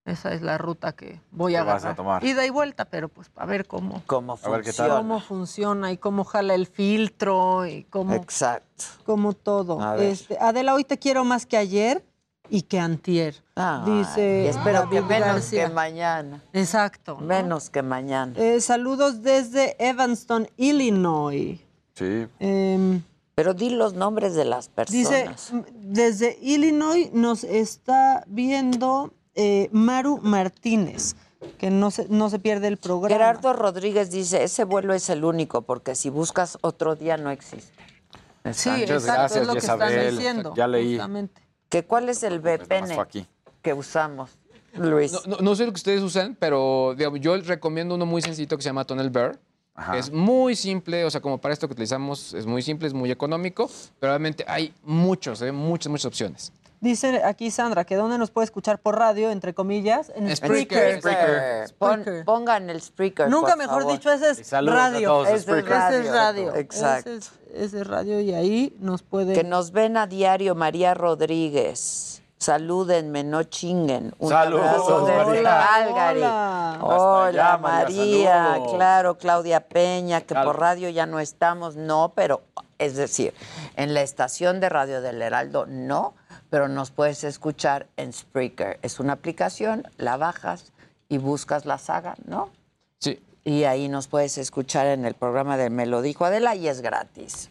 Esa es la ruta que voy a vas a tomar. Ida y vuelta, pero pues a ver cómo, ¿Cómo A ver qué tal. cómo funciona y cómo jala el filtro y cómo, Exacto. cómo todo. Este, Adela, hoy te quiero más que ayer y que antier. Ay, dice y espero que menos García. que mañana. Exacto. ¿no? Menos que mañana. Eh, saludos desde Evanston, Illinois. Sí. Em, Pero di los nombres de las Dice, personas. m- desde Illinois nos está viendo eh, Maru Martínez, que no se, no se pierde el programa. Gerardo Rodríguez dice, ese vuelo es el único, porque si buscas otro día no existe. Sí, Muchas exacto, gracias, es lo que están diciendo. Ya leí. justamente. ¿Que ¿Cuál es el Más VPN aquí. que usamos, Luis? No, no- no sé lo que ustedes usan, pero digamos, yo les recomiendo uno muy sencillo que se llama Tunnel Bear. Ajá. Es muy simple, o sea, como para esto que utilizamos, es muy simple, es muy económico, pero realmente hay muchos, ¿eh? muchas, muchas opciones. Dice aquí Sandra que dónde nos puede escuchar por radio, entre comillas, en Spreaker. Spreaker. Spreaker. Pon- Spreaker. pongan el Spreaker, Nunca por mejor favor. dicho, ese es saludos a radio. todos de Ese es Spreaker. radio. Ese es radio. Exacto. Ese es, ese es radio y ahí nos puede... Que nos ven a diario María Rodríguez. Salúdenme, no chinguen. Un Saludos, abrazo desde María. Calgary. Hola. Hola, María, María. saludos. Claro, Claudia Peña, que Cal- por radio ya no estamos, no, pero es decir, en la estación de radio del Heraldo no, pero nos puedes escuchar en Spreaker. Es una aplicación, la bajas y buscas la saga, ¿no? Sí. Y ahí nos puedes escuchar en el programa de Me lo dijo Adela y es gratis.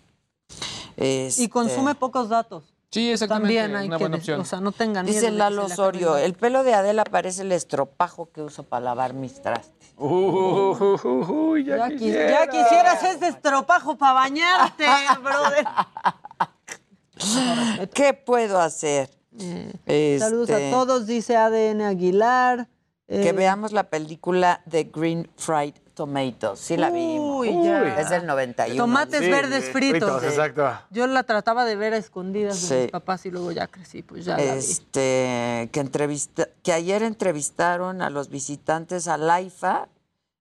Y Este, consume pocos datos. Sí, exactamente, También hay una que... buena opción. O sea, no tengan miedo Dice Lalo Osorio, el el pelo de Adela parece el estropajo que uso para lavar mis trastes. Uy, ya, Ya, quis- quisiera. ya quisieras ese estropajo para bañarte, [laughs] brother. ¿Qué puedo hacer? Saludos Este, a todos, dice ADN Aguilar. Que Eh, veamos la película de Green Fried Tomatoes. Sí la vimos. Uy, ya. Es del 91. Tomates Sí, verdes sí, fritos. exacto. Yo la trataba de ver a escondidas de Sí. mis papás y luego ya crecí, pues ya la vi. Este, que, entrevista, que ayer entrevistaron a los visitantes a Laifa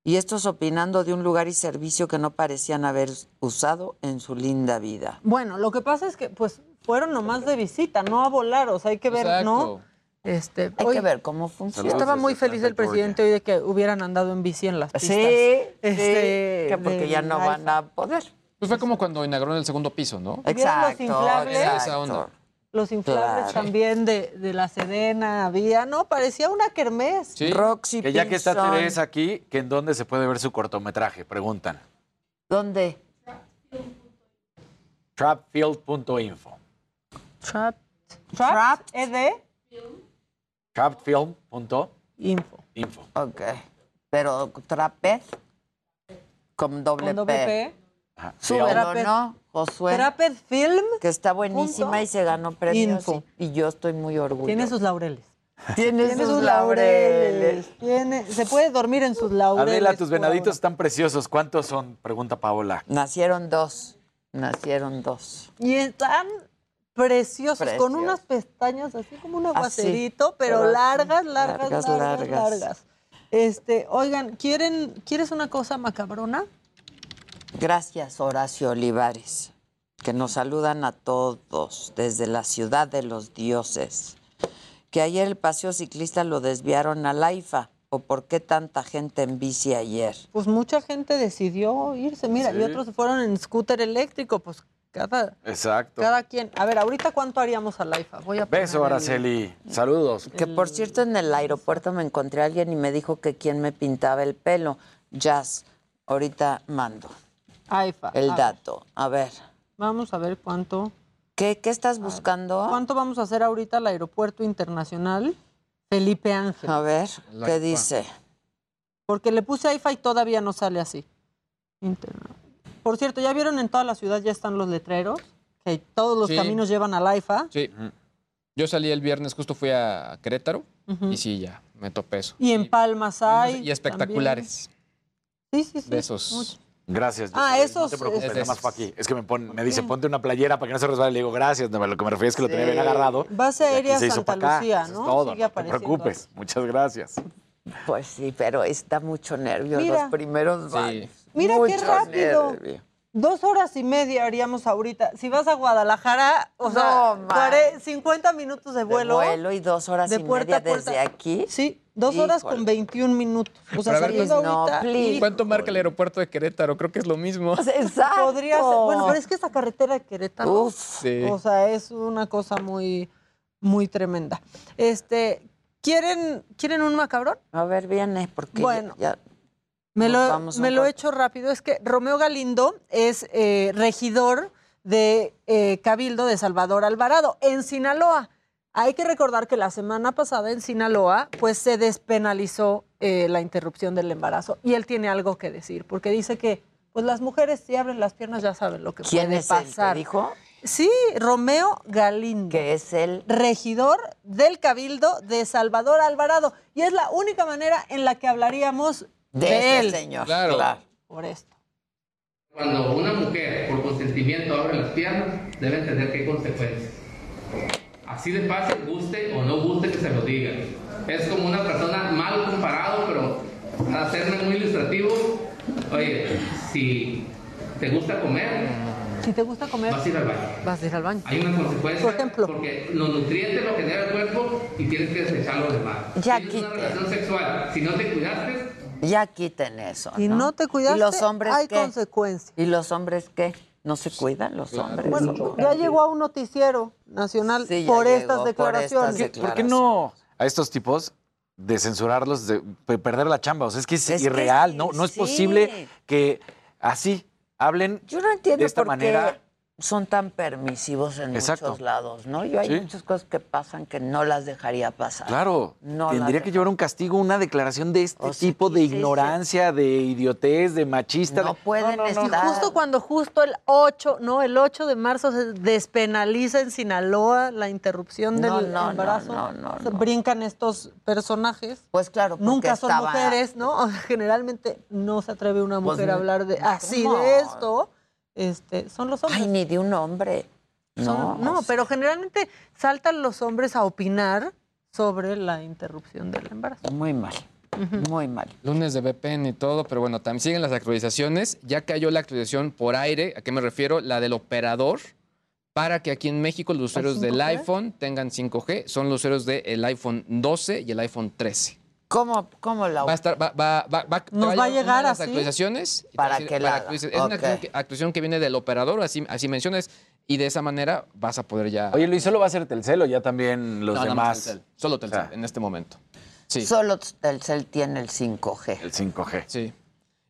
y estos opinando de un lugar y servicio que no parecían haber usado en su linda vida. Bueno, lo que pasa es que pues fueron nomás de visita, no a volar, o sea, hay que ver, ¿no? Exacto. Este, Hay hoy que ver cómo funciona. Estaba muy feliz el presidente hoy de que hubieran andado en bici en las pistas. Sí, Este, sí, que porque ya no van a poder. Pues fue como cuando inauguraron el segundo piso, ¿no? ¿Vieron los inflables? Los inflables Claro. también de, de la Sedena había, ¿no? Parecía una kermés. Roxy Que ya que está. Teresa aquí, que en dónde se puede ver su cortometraje, preguntan. ¿Dónde? Trapfield.info. Trap. Trap. ED. Trapfield.info. Info. Ok. Pero Trapez con doble, Con doble P. P. Ajá. Súbelo, Trapez- ¿no, Josué? Trapez Film. Que está buenísima punto y se ganó premios. info. Y, y yo estoy muy orgullosa. Tiene sus laureles. [laughs] Tiene, Tiene sus laureles. Tiene, se puede dormir en sus laureles. Adela, tus venaditos están preciosos. ¿Cuántos son? Pregunta Paola. Nacieron dos. Nacieron dos. Y están preciosos, con unas pestañas así como un Así, aguacerito, pero, largas, largas, largas, largas, largas. largas, Este, oigan, ¿quieren, ¿quieres una cosa macabrona? Gracias, Horacio Olivares, que nos saludan a todos desde la ciudad de los dioses. Que ayer el paseo ciclista lo desviaron a Laifa. ¿O por qué tanta gente en bici ayer? Pues mucha gente decidió irse, mira, y otros se fueron en scooter eléctrico, pues cada, Exacto. cada quien. A ver, ahorita cuánto haríamos al IFA. Voy a Beso, el- Araceli. Saludos. Que por cierto en el aeropuerto me encontré a alguien y me dijo que quién me pintaba el pelo. Jazz, ahorita mando AIFA. el A ver, dato. A ver, Vamos a ver cuánto. ¿qué, qué estás buscando? ¿Cuánto vamos a hacer ahorita al aeropuerto internacional Felipe Ángel? A ver, ¿qué dice? Porque le puse AIFA y todavía no sale así. Interna- Por cierto, ¿ya vieron en toda la ciudad ya están los letreros? Que todos los Sí. caminos llevan al AIFA. Sí. Yo salí el viernes, justo fui a Querétaro y sí, ya, me topé eso. Y en Palmas hay. Y espectaculares. también. Sí, sí, sí. De esos. mucho. Gracias. Ah, esos, No te preocupes, este- nada más fue aquí. Es que me, pon- me dice, ponte una playera para que no se resbale. Le digo, gracias. No, lo que me refiero es que lo tenía bien agarrado. Base aérea Santa. Lucía, Eso es ¿no? todo, Sigue no te preocupes. Muchas gracias. Pues sí, pero está mucho nervio Mira. los primeros Sí. Mira qué rápido. nervio. Dos horas y media haríamos ahorita. Si vas a Guadalajara, o sea, No, cuare- 50 minutos de De vuelo. vuelo y dos horas de y puerta media desde aquí. Sí, dos horas Híjole. con 21 minutos. O sea, saliendo no, ahorita. y- ¿Cuánto marca el aeropuerto de Querétaro? Creo que es lo mismo. [laughs] Exacto. Podría ser. Bueno, pero es que esa carretera de Querétaro. Uf. Sí. O sea, es una cosa muy, muy tremenda. Este, ¿quieren, ¿quieren un macabrón? A ver, viene, porque Bueno. ya, Me lo, vamos a un me lo he hecho rápido. Es que Romeo Galindo es eh, regidor de eh, Cabildo de Salvador Alvarado en Sinaloa. Hay que recordar que la semana pasada en Sinaloa, pues se despenalizó eh, la interrupción del embarazo y él tiene algo que decir, porque dice que pues las mujeres si abren las piernas ya saben lo que ¿Quién puede es pasar. dijo? Sí, Romeo Galindo. Que es el regidor del Cabildo de Salvador Alvarado. Y es la única manera en la que hablaríamos de, de ese él. señor. Claro. Por esto. Cuando una mujer por consentimiento abre las piernas, debe entender hay consecuencias. Así de fácil, guste o no guste que se lo diga. Es como una persona mal comparado, pero para hacerme muy ilustrativo, oye, si te gusta comer, Si te gusta comer, vas a ir al baño. vas a ir al baño. Hay una consecuencia Por ejemplo. porque los nutrientes lo genera el cuerpo y tienes que desechar lo demás. Ya Tienes una quite. relación sexual, si no te cuidaste, Ya quiten eso. Si no te cuidaste, ¿Y los hombres hay qué? consecuencias. ¿Y los hombres qué? ¿No se cuidan los hombres? Bueno, ya llegó a un noticiero nacional Sí, por, llegó, estas por declaraciones. ¿Por qué no a estos tipos de censurarlos, de pe- perder la chamba? O sea, es que es, irreal, ¿no? No es sí. posible que así hablen Yo no entiendo de esta por manera. qué son tan permisivos en Exacto. muchos lados, ¿no? Yo hay Sí. muchas cosas que pasan que no las dejaría pasar. Claro, No tendría que llevar un castigo, una declaración de este O sea, tipo de sí, sí, sí. ignorancia, de idiotez, de machista. No de- pueden no, no, no. Y estar. justo cuando justo el 8, no, el 8 de marzo se despenaliza en Sinaloa la interrupción del No, no, no, embarazo. no, no, no. Brincan estos personajes. Pues claro, porque Nunca son estaba- mujeres, ¿no? [laughs] Generalmente no se atreve una Pues mujer a hablar de así ¿cómo? de esto. Este, son los hombres. Ay, ni de un hombre. Son- No, no, o sea, pero generalmente saltan los hombres a opinar sobre la interrupción del embarazo. Muy mal, muy mal. Lunes de VPN y todo, pero bueno, también siguen las actualizaciones. Ya cayó la actualización por aire. ¿A qué me refiero? La del operador para que aquí en México los usuarios del 5G? iPhone tengan 5G. Son los usuarios del iPhone 12 y el iPhone 13. ¿Cómo, cómo la Va a estar, va, va, va, va, ¿Nos va a llegar de las así? actualizaciones. Para a que la haga. Es una actualización que, actualización que viene del operador, así, así mencionas, y de esa manera vas a poder ya... Oye, Luis, ¿solo va a ser Telcel o ya también los No, nada más demás? Telcel. Solo Telcel, en este momento. Sí. Solo Telcel tiene el 5G. El 5G. Sí.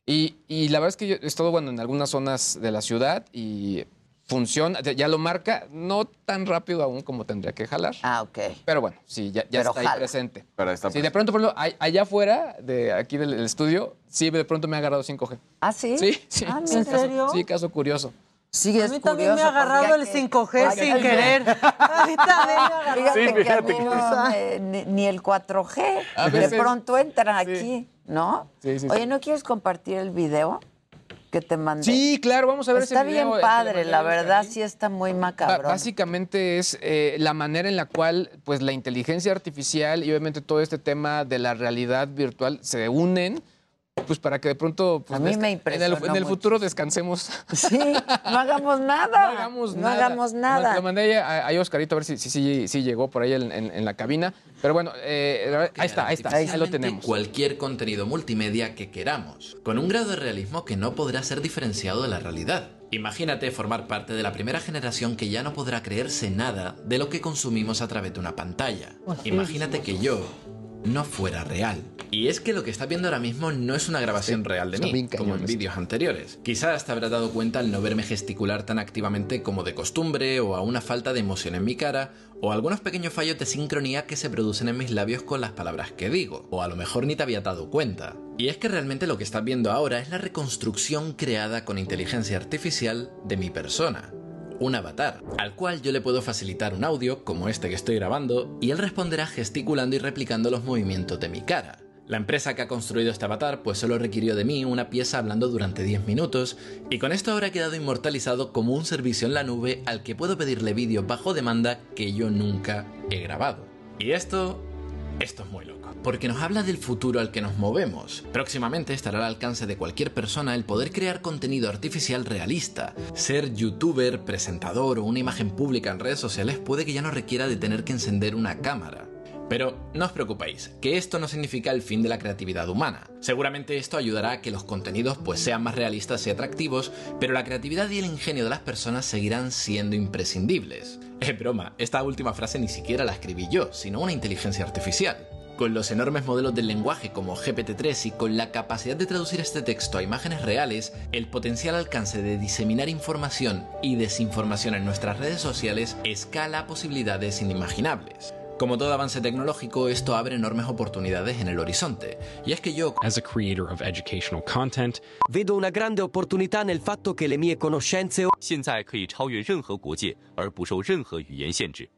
Y, y la verdad es que yo he estado bueno, en algunas zonas de la ciudad y funciona, ya- lo marca, no tan rápido aún como tendría que jalar. Ah, ok. Pero bueno, sí, ya, está ahí presente. Pero está Sí, de pronto, por ejemplo, a- allá afuera, de aquí del del estudio, sí, de pronto me ha agarrado 5G. ¿Ah, sí? Sí, sí. Ah, sí, ¿en caso- serio? Sí, caso curioso. Sí, a mí también me ha agarrado el 5G sin querer. [laughs] A mí también me ha agarrado. Fíjate que a mí no, eh, ni, ni el 4G. A de pronto entran aquí, ¿no? Sí, sí, Oye, sí. ¿no quieres compartir el video que te mandé? Sí, claro, vamos a ver ese Está video, bien el que le padre, la verdad sí está muy macabrón. Básicamente es eh, la manera en la cual pues, la inteligencia artificial y obviamente todo este tema de la realidad virtual se unen pues para que de pronto pues, A mí me en el, en el futuro descansemos. Sí, no hagamos [laughs] nada. No hagamos No nada. hagamos nada. Lo mandé a, a Oscarito a ver si, si, si- si llegó por ahí en, en- en la cabina. Pero bueno, eh, ahí está, ahí está, ahí lo tenemos. Cualquier contenido multimedia que queramos, con un grado de realismo que no podrá ser diferenciado de la realidad. Imagínate formar parte de la primera generación que ya no podrá creerse nada de lo que consumimos a través de una pantalla. Imagínate que yo no fuera real. Y es que lo que estás viendo ahora mismo no es una grabación real de mí, como en vídeos anteriores. Quizás te habrás dado cuenta al no verme gesticular tan activamente como de costumbre, o a una falta de emoción en mi cara, o algunos pequeños fallos de sincronía que se producen en mis labios con las palabras que digo, o a lo mejor ni te había dado cuenta. Y es que realmente lo que estás viendo ahora es la reconstrucción creada con inteligencia artificial de mi persona un avatar, al cual yo le puedo facilitar un audio, como este que estoy grabando, y él responderá gesticulando y replicando los movimientos de mi cara. La empresa que ha construido este avatar pues solo requirió de mí una pieza hablando durante 10 minutos y con esto ahora ha quedado inmortalizado como un servicio en la nube al que puedo pedirle vídeos bajo demanda que yo nunca he grabado. Y esto... esto es muy loco. Porque nos habla del futuro al que nos movemos. Próximamente estará al alcance de cualquier persona el poder crear contenido artificial realista. Ser youtuber, presentador o una imagen pública en redes sociales puede que ya no requiera de tener que encender una cámara. Pero no os preocupéis, que esto no significa el fin de la creatividad humana. Seguramente esto ayudará a que los contenidos pues sean más realistas y atractivos, pero la creatividad y el ingenio de las personas seguirán siendo imprescindibles. Es broma, esta última frase ni siquiera la escribí yo, sino una inteligencia artificial Con los enormes modelos del lenguaje como GPT-3 y con la capacidad de traducir este texto a imágenes reales, el potencial alcance de diseminar información y desinformación en nuestras redes sociales escala a posibilidades inimaginables. Como todo avance tecnológico, esto abre enormes oportunidades en el horizonte. Y es que yo, As a creator of educational content, Vedo una grande opportunità nel fatto che le mie conoscenze 现在可以超越任何国界，而不受任何语言限制。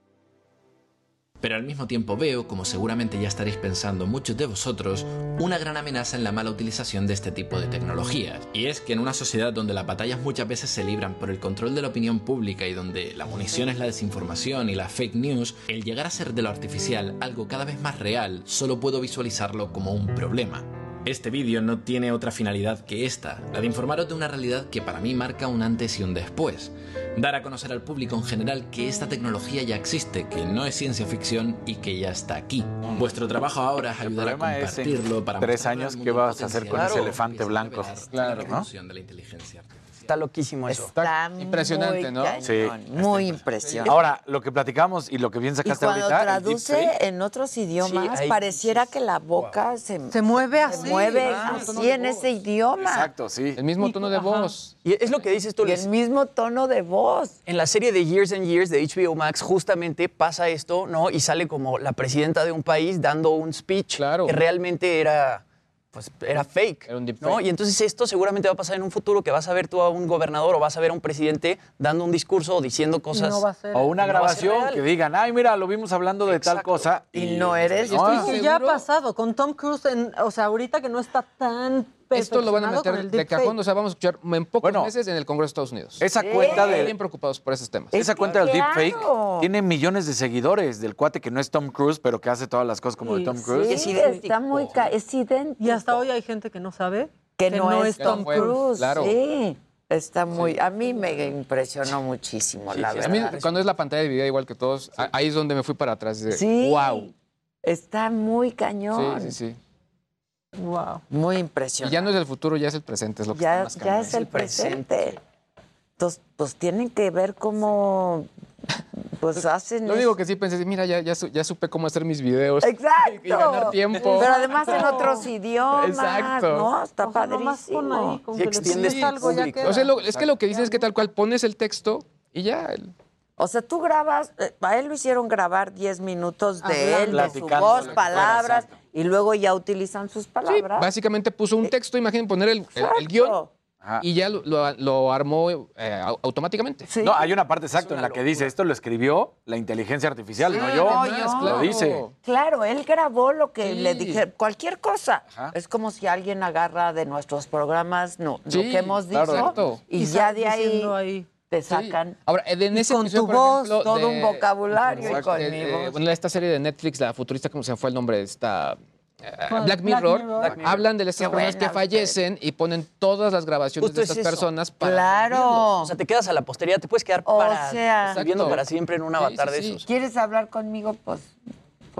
pero al mismo tiempo veo, como seguramente ya estaréis pensando muchos de vosotros, una gran amenaza en la mala utilización de este tipo de tecnologías. Y es que en una sociedad donde las batallas muchas veces se libran por el control de la opinión pública y donde la munición es la desinformación y la fake news, el llegar a ser de lo artificial algo cada vez más real, solo puedo visualizarlo como un problema. Este vídeo no tiene otra finalidad que esta, la de informaros de una realidad que para mí marca un antes y un después. Dar a conocer al público en general que esta tecnología ya existe, que no es ciencia ficción y que ya está aquí. Vuestro trabajo ahora es ayudar a problema es en compartirlo para tres años qué vas a hacer con ese elefante blanco. Claro, la ¿no? evolución de la inteligencia Está loquísimo eso. Está impresionante, muy ¿no? cañón, Sí. Muy impresionante. Ahora, lo que platicamos y lo que bien y sacaste cuando ahorita. traduce en otros idiomas, pareciera que la boca se, Se mueve así. mueve Ah, así en ese idioma. Exacto, sí. El mismo tono de voz. Y es lo que dices tú, Y Luis. el mismo tono de voz. En la serie de Years and Years de HBO Max justamente pasa esto, ¿no? Y sale como la presidenta de un país dando un speech que realmente era pues era fake, ¿no? Y entonces esto seguramente va a pasar en un futuro que vas a ver tú a un gobernador o vas a ver a un presidente dando un discurso o diciendo cosas o una no va a ser grabación real. que digan, ay, mira, lo vimos hablando de tal cosa. Y no eres- No, Y ya ha pasado con Tom Cruise, en- o sea, ahorita que no está tan Esto lo van a meter de cajón, o sea, vamos a escuchar en pocos meses en el Congreso de Estados Unidos. Esa cuenta Están de- bien preocupados por esos temas. Esa cuenta del deepfake claro. tiene millones de seguidores del cuate que no es Tom Cruise, pero que hace todas las cosas como de Tom Cruise. Sí, está muy ca- es idéntico. Y hasta hoy hay gente que no sabe Que no es Tom Cruise, Cruise, claro. sí. Está muy, a mí me impresionó muchísimo, la A verdad. mí, cuando es la pantalla de video, igual que todos, a- ahí es donde me fui para atrás. De, Sí. ¡Wow! Está muy Sí, cañón. sí, sí. Wow. Muy Y impresionante. ya no es el futuro, ya es el presente, es lo que está ya, más ya es el presente. Entonces, pues tienen que ver cómo pues hacen Lo único que sí pensé mira, ya, ya, su- ya supe cómo hacer mis videos. Exacto. [laughs] Y ganar tiempo. Pero además en otros idiomas, Exacto. ¿no? Está O sea, nomás con padrísimo. ahí, con que le extiendes algo ya queda. O sea, lo- es que lo que dices es que tal cual pones el texto y ya. el- O sea, tú grabas, eh, a él lo hicieron grabar 10 minutos de él, de su voz, palabras, y luego ya utilizan sus Sí, palabras. básicamente puso un texto, imaginen poner el, el- el guion y ya lo, lo- lo armó eh, au- automáticamente. No, hay una parte exacta en la que dice, esto lo escribió la inteligencia artificial, no yo. no yo. Lo dice. Claro, él grabó lo que Sí. le dije, cualquier cosa. Ajá. Es como si alguien agarra de nuestros programas no, lo que hemos dicho claro. Exacto. y, Y ya de ahí. Te Sí. sacan. Ahora, en ese con episodio, tu por voz, ejemplo, todo de- un vocabulario y con Eh, mi eh, voz. bueno, esta serie de Netflix, la futurista, ¿cómo se fue el nombre? Esta, eh. Black Black Mirror. Mirror. Black Mirror. Hablan de estas Qué personas que fallecen y ponen todas las grabaciones Justo de es estas eso. personas para Claro. O sea, te quedas a la posteridad, te puedes quedar O para, sea- viviendo para siempre en un avatar de esos. ¿Quieres hablar conmigo? Pues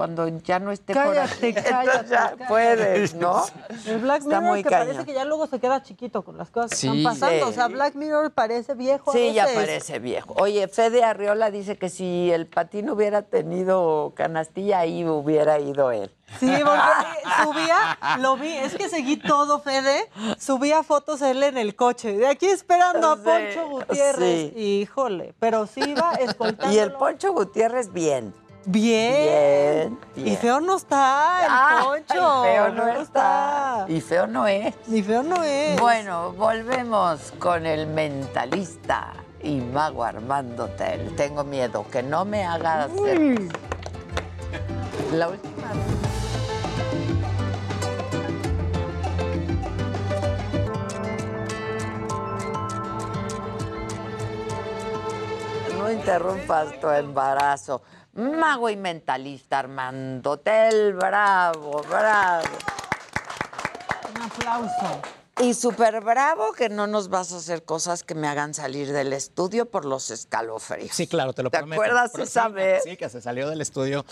cuando ya no esté Cállate, por aquí. [laughs] cállate, Entonces ya cállate. puedes, ¿no? El Black Está Mirror muy que cañón. parece que ya luego se queda chiquito con las cosas que Sí. están pasando. O sea. Black Mirror parece viejo a Sí, ya parece viejo. Oye, Fede Arriola dice que si el patín hubiera tenido canastilla, ahí hubiera ido él. Sí, porque [laughs] subía, lo vi, es que seguí todo, Fede, subía fotos él en el coche, de aquí esperando a Poncho Gutiérrez, sí. híjole, pero sí iba escoltando. [laughs] Y el Poncho Gutiérrez, bien. Bien. Bien, Y bien. feo no está el Ay, Poncho. feo no está. Y feo no es. Ni feo no es. Bueno, volvemos con el mentalista y mago Armando Tel. Tengo miedo que no me haga hacer. La última. No interrumpas tu embarazo. Mago y mentalista Armando Tel, bravo, bravo. Un aplauso. Y súper bravo que no nos vas a hacer cosas que me hagan salir del estudio por los escalofríos. Sí, claro, te lo ¿Te prometo. acuerdas Pero esa sí, vez? Sí, que se salió del estudio.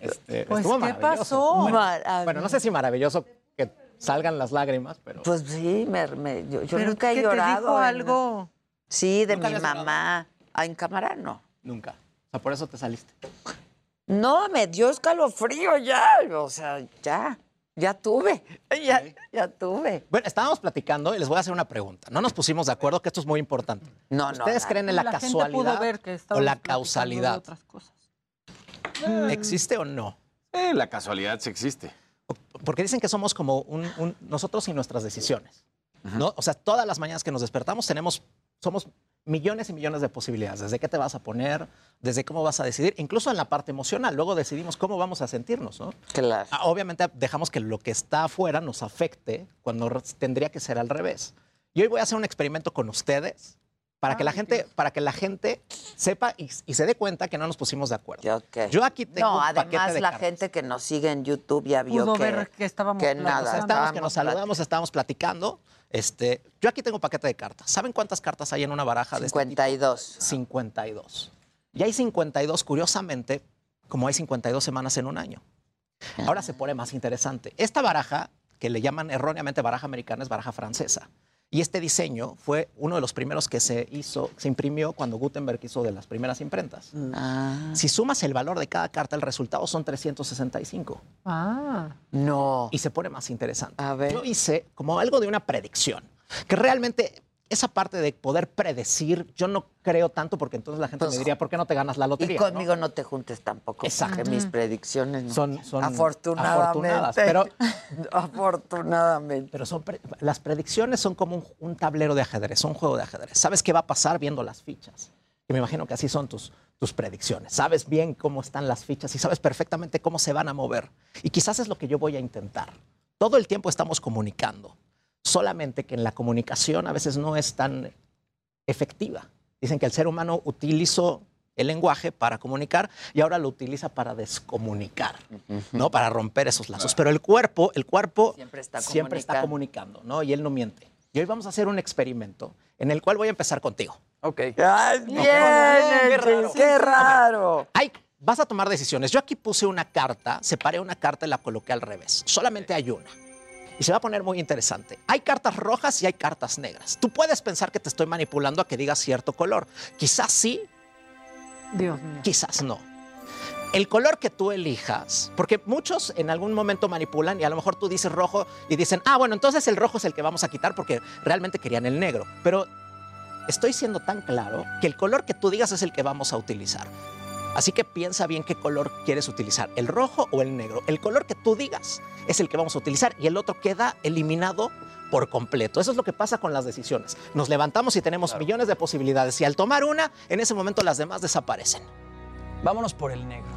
Este, Pues, estuvo ¿qué maravilloso. pasó? Bueno, bueno, no sé si maravilloso que salgan las lágrimas, pero Pues sí, me, me- yo, yo Pero nunca he ¿qué llorado. te dijo en- algo? Sí, de ¿Nunca mi mamá. Ah, en cámara no. nunca. O sea, por eso te saliste. No, me dio escalofrío ya. O sea, ya. Ya tuve. [laughs] Ya, ya tuve. Bueno, estábamos platicando y les voy a hacer una pregunta. No nos pusimos de acuerdo que esto es muy importante. No, no. ¿Ustedes nada. creen en la, La gente casualidad pudo ver que o la platicando de causalidad? otras cosas. ¿Existe o no? Eh, la casualidad sí existe. Porque dicen que somos como un, un- nosotros y nuestras decisiones. ¿no? O sea, todas las mañanas que nos despertamos tenemos, somos millones y millones de posibilidades. Desde qué te vas a poner, desde cómo vas a decidir, incluso en la parte emocional. Luego decidimos cómo vamos a sentirnos, ¿no? Claro. Ah, Obviamente dejamos que lo que está afuera nos afecte cuando tendría que ser al revés. Y hoy voy a hacer un experimento con ustedes para que la gente, para que la gente sepa y, y se dé cuenta que no nos pusimos de acuerdo. Ok. Yo aquí tengo No, un paquete además de la cartas. gente que nos sigue en YouTube ya vio Pudo que, ver que estábamos que nada. Estábamos que nos saludamos, estábamos platicando. Este, yo aquí tengo un paquete de cartas. ¿Saben cuántas cartas hay en una baraja de este tipo? 52. 52. Y hay 52, curiosamente, como hay 52 semanas en un año. Ahora se pone más interesante. Esta baraja, que le llaman erróneamente baraja americana, es baraja francesa. Y este diseño fue uno de los primeros que se hizo, se imprimió cuando Gutenberg hizo de las primeras imprentas. Ah, Si sumas el valor de cada carta, el resultado son 365. Ah. no. Y se pone más interesante. A ver. Yo hice como algo de una predicción, que realmente esa parte de poder predecir, yo no creo tanto porque entonces la gente Pues, me diría, ¿por qué no te ganas la Y lotería? conmigo no te juntes tampoco. Exacto. Porque mis predicciones no. Son- son afortunadamente. afortunadas, pero- [laughs] afortunadamente. Pero son pre- las predicciones son como un, un tablero de ajedrez, un juego de ajedrez. Sabes qué va a pasar viendo las fichas. Y me imagino que así son tus, tus predicciones. Sabes bien cómo están las fichas y sabes perfectamente cómo se van a mover. Y quizás es lo que yo voy a intentar. Todo el tiempo estamos comunicando, solamente que en la comunicación a veces no es tan efectiva. Dicen que el ser humano utilizó el lenguaje para comunicar y ahora lo utiliza para descomunicar, ¿no? Para romper esos lazos. Pero el cuerpo, el cuerpo Siempre está siempre está comunicando. ¿no? Y él no miente. Y hoy vamos a hacer un experimento en el cual voy a empezar contigo. Ok. ¡Ay, bien! Qué raro. ¡Qué raro! Hay, vas a tomar decisiones. Yo aquí puse una carta, separé una carta y la coloqué al revés. Solamente hay una. Y se va a poner muy interesante. Hay cartas rojas y hay cartas negras. Tú puedes pensar que te estoy manipulando a que digas cierto color. Quizás sí, Dios mío. quizás no. El color que tú elijas, porque muchos en algún momento manipulan y a lo mejor tú dices rojo y dicen, ah, bueno, entonces el rojo es el que vamos a quitar porque realmente querían el negro. Pero estoy siendo tan claro que el color que tú digas es el que vamos a utilizar. Así que piensa bien qué color quieres utilizar, el rojo o el negro. El color que tú digas es el que vamos a utilizar y el otro queda eliminado por completo. Eso es lo que pasa con las decisiones. Nos levantamos y tenemos millones de posibilidades y al tomar una, en ese momento las demás desaparecen. Vámonos por el negro.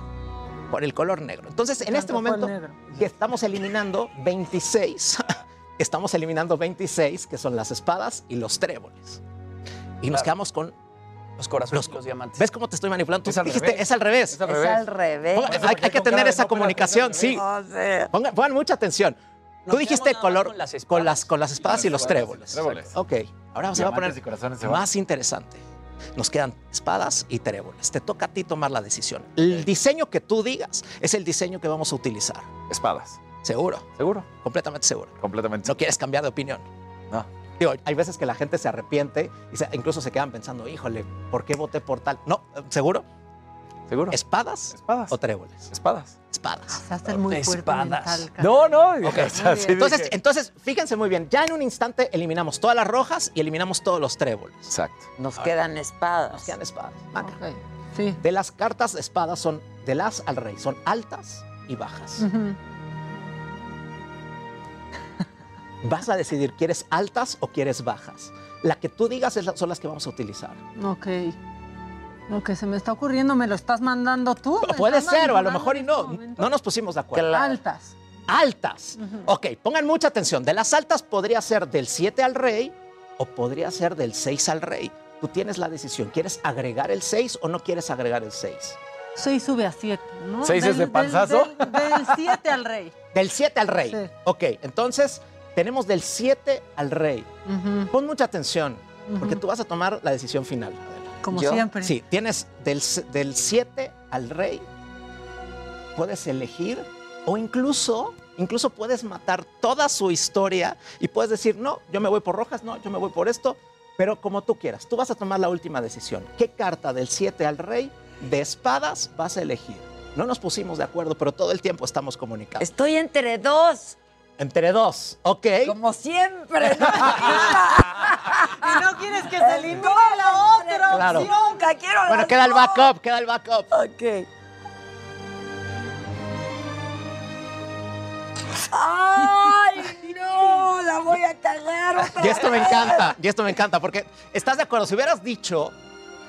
Por el color negro. Entonces, en este momento que estamos eliminando 26, [laughs] estamos eliminando 26, que son las espadas y los tréboles. Y nos quedamos con Los corazones, los, diamantes. ¿Ves cómo te estoy manipulando? Tú Es al dijiste, revés. es al revés. Es al Es revés. al revés. Ponga- hay, hay que tener esa comunicación, sí. Pongan, pongan mucha atención. Tú dijiste nada más color con las espadas. con las, con las espadas y los tréboles. Tréboles. Ok, ahora se va a y poner más interesante. Nos quedan espadas y tréboles. Te toca a ti tomar la decisión. El diseño que tú digas es el diseño que vamos a utilizar. Espadas. Seguro, ¿Seguro? completamente seguro. Completamente. No quieres cambiar de opinión. No. Digo, hay veces que la gente se arrepiente y se- incluso se quedan pensando, híjole, ¿por qué voté por tal? No, ¿seguro? ¿Seguro? ¿Espadas, Espadas. o tréboles? Espadas. Espadas. Se hace muy Espadas. mental. No, no. [laughs] O sea, entonces, dije- entonces, fíjense muy bien, ya en un instante eliminamos todas las rojas y eliminamos todos los tréboles. Exacto. nos quedan espadas. Nos quedan espadas. Maca. Ok, Sí. De las cartas de espadas son de las al rey, son altas y bajas. Ujú. Vas a decidir, ¿quieres altas o quieres bajas? La que tú digas es la- son las que vamos a utilizar. Ok. Lo que se me está ocurriendo, ¿me lo estás mandando tú? ¿Me Puede ser, o a lo mejor y no. este momento? No nos pusimos de acuerdo. Altas. Altas. Ok, pongan mucha atención. De las altas podría ser del 7 al rey o podría ser del 6 al rey. Tú tienes la decisión. ¿Quieres agregar el 6 o no quieres agregar el 6? 6 sube a 7, ¿no? ¿Seis es de panzazo? Del, del 7 al rey. Del 7 al rey. Sí. Ok, entonces tenemos del 7 al rey. Ujú, Pon mucha atención, porque ujú. tú vas a tomar la decisión final. Como ¿Yo? siempre. Sí, tienes del, del 7 al rey. Puedes elegir o incluso, incluso puedes matar toda su historia y puedes decir, no, yo me voy por rojas, no, yo me voy por esto, pero como tú quieras. Tú vas a tomar la última decisión. ¿Qué carta del 7 al rey de espadas vas a elegir? No nos pusimos de acuerdo, pero todo el tiempo estamos comunicando. Estoy entre dos, Entre dos, ¿ok? como siempre. ¿no? [laughs] Y no quieres que se elimine la otra Claro. opción. Nunca quiero Bueno, queda el backup, queda el backup. Ok. ¡Ay, no! La voy a cagar otra Y esto me vez. encanta, y esto me encanta, porque estás de acuerdo, si hubieras dicho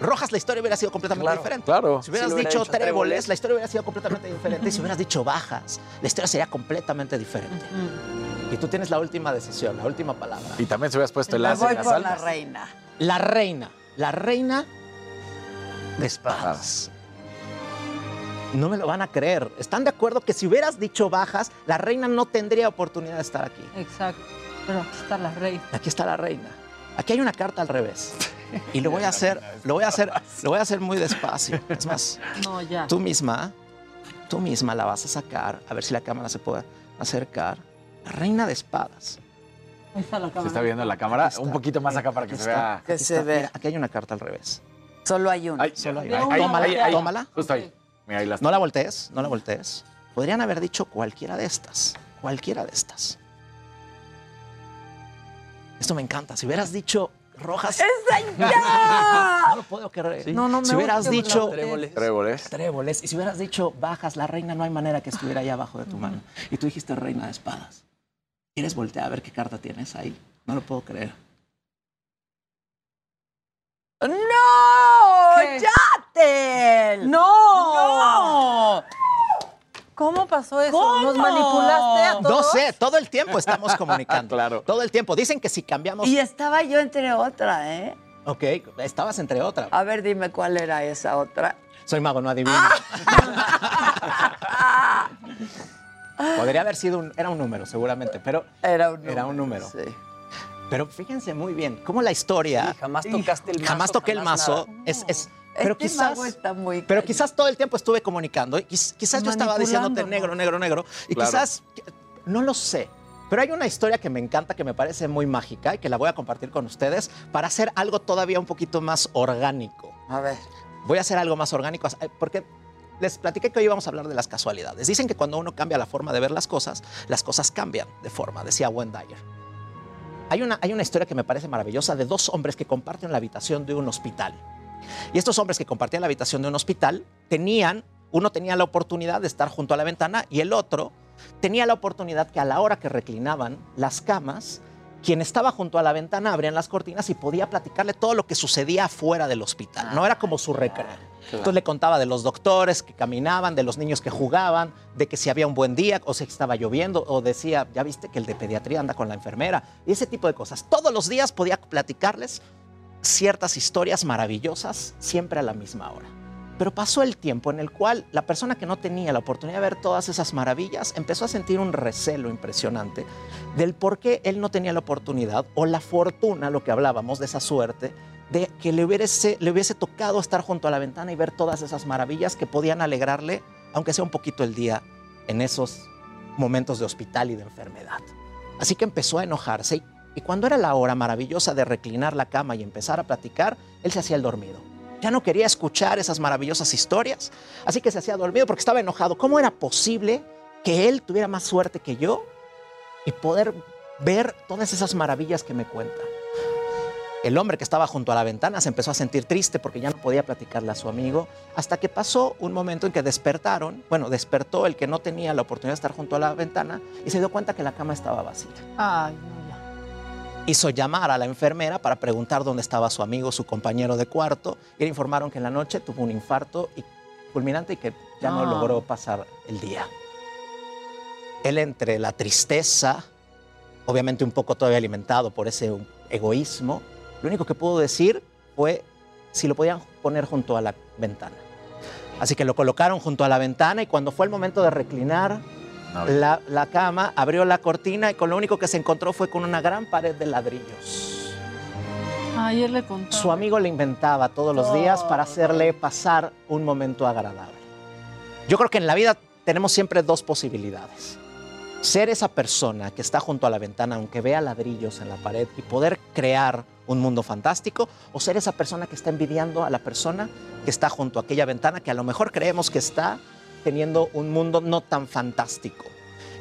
rojas, la historia hubiera sido completamente Claro, diferente. claro. Si hubieras Si hubiera dicho tréboles, tréboles. la historia hubiera sido completamente diferente. Y si hubieras dicho bajas, la historia sería completamente diferente. Y tú tienes la última decisión, la última palabra. Y también se hubieras puesto el Me voy en las por la reina. La reina, la reina de espadas. No me lo van a creer. ¿Están de acuerdo que si hubieras dicho bajas, la reina no tendría oportunidad de estar aquí? Exacto. Pero aquí está la rey. Aquí está la reina. Aquí hay una carta al revés. [laughs] Y lo voy a hacer, lo voy a hacer, lo voy a hacer muy despacio. Es más, No, ya. tú misma, tú misma la vas a sacar, a ver si la cámara se puede acercar. La reina de espadas. Ahí está la ¿Se está viendo en la cámara? Está. Un poquito más acá para que se está, vea. Que aquí se está. vea. Mira, aquí hay una carta al revés. Solo hay uno. Ay, Solo hay De una. Tómala. Justo ahí. Mira, ahí las No la voltees, no la voltees. Podrían haber dicho cualquiera de estas. Cualquiera de estas. Esto me encanta. Si hubieras dicho rojas. ¡Esa ya! [laughs] No lo puedo creer. No, no, me si hubieras dicho. Tréboles. Tréboles. tréboles y si hubieras dicho bajas, la reina no hay manera que estuviera ahí abajo de tu mano. Y tú dijiste reina de espadas. ¿Quieres voltear a ver qué carta tienes ahí? No lo puedo creer. ¡No! ¿Qué? ¡Yatel! ¡No! ¡No! ¿Cómo pasó eso? ¿Cómo? ¿Nos manipulaste a No todos? sé, todo el tiempo estamos [laughs] comunicando. Claro. Todo el tiempo. Dicen que si cambiamos. Y estaba yo entre otra, ¿eh? Ok, estabas entre otras. A ver, dime cuál era esa otra. Soy mago, no adivino. [laughs] Podría haber sido un. Era un número, seguramente, pero Era un número. Era un número. Sí. Pero fíjense muy bien cómo la historia. Sí, jamás tocaste el mazo, Jamás toqué el mazo. nada. Es, es- pero Este quizás. mago está muy Pero quizás todo el tiempo estuve comunicando. y quiz- Quizás yo estaba diciéndote negro, negro, negro. Y Claro. quizás. No lo sé. Pero hay una historia que me encanta, que me parece muy mágica y que la voy a compartir con ustedes para hacer algo todavía un poquito más orgánico. A ver. Voy a hacer algo más orgánico porque les platiqué que hoy íbamos a hablar de las casualidades. Dicen que cuando uno cambia la forma de ver las cosas, las cosas cambian de forma, decía Wendy Hay una, hay una historia que me parece maravillosa de dos hombres que comparten la habitación de un hospital. Y estos hombres que compartían la habitación de un hospital tenían, uno tenía la oportunidad de estar junto a la ventana y el otro tenía la oportunidad que a la hora que reclinaban las camas, quien estaba junto a la ventana abrían las cortinas y podía platicarle todo lo que sucedía afuera del hospital. No era como su recreo. Entonces le contaba de los doctores que caminaban, de los niños que jugaban, de que si había un buen día o si estaba lloviendo, o decía, ya viste que el de pediatría anda con la enfermera, y ese tipo de cosas. Todos los días podía platicarles ciertas historias maravillosas, siempre a la misma hora. Pero pasó el tiempo en el cual la persona que no tenía la oportunidad de ver todas esas maravillas empezó a sentir un recelo impresionante del por qué él no tenía la oportunidad o la fortuna, lo que hablábamos de esa suerte, de que le hubiese, le hubiese tocado estar junto a la ventana y ver todas esas maravillas que podían alegrarle, aunque sea un poquito el día, en esos momentos de hospital y de enfermedad. Así que empezó a enojarse y, y cuando era la hora maravillosa de reclinar la cama y empezar a platicar, él se hacía el dormido. Ya no quería escuchar esas maravillosas historias, así que se hacía dormido porque estaba enojado. ¿Cómo era posible que él tuviera más suerte que yo y poder ver todas esas maravillas que me cuenta? El hombre que estaba junto a la ventana se empezó a sentir triste porque ya no podía platicarle a su amigo, hasta que pasó un momento en que despertaron, bueno, despertó el que no tenía la oportunidad de estar junto a la ventana y se dio cuenta que la cama estaba vacía. Ay, no. Hizo llamar a la enfermera para preguntar dónde estaba su amigo, su compañero de cuarto, y le informaron que en la noche tuvo un infarto y- fulminante y que ya no No. logró pasar el día. Él entre la tristeza, obviamente un poco todavía alimentado por ese egoísmo, lo único que pudo decir fue si lo podían poner junto a la ventana. Así que lo colocaron junto a la ventana y cuando fue el momento de reclinar la, la cama, abrió la cortina y con lo único que se encontró fue con una gran pared de ladrillos. Ayer le contaba. Su amigo le inventaba todos los días para hacerle pasar un momento agradable. Yo creo que en la vida tenemos siempre dos posibilidades. Ser esa persona que está junto a la ventana, aunque vea ladrillos en la pared, y poder crear un mundo fantástico, o ser esa persona que está envidiando a la persona que está junto a aquella ventana, que a lo mejor creemos que está teniendo un mundo no tan fantástico.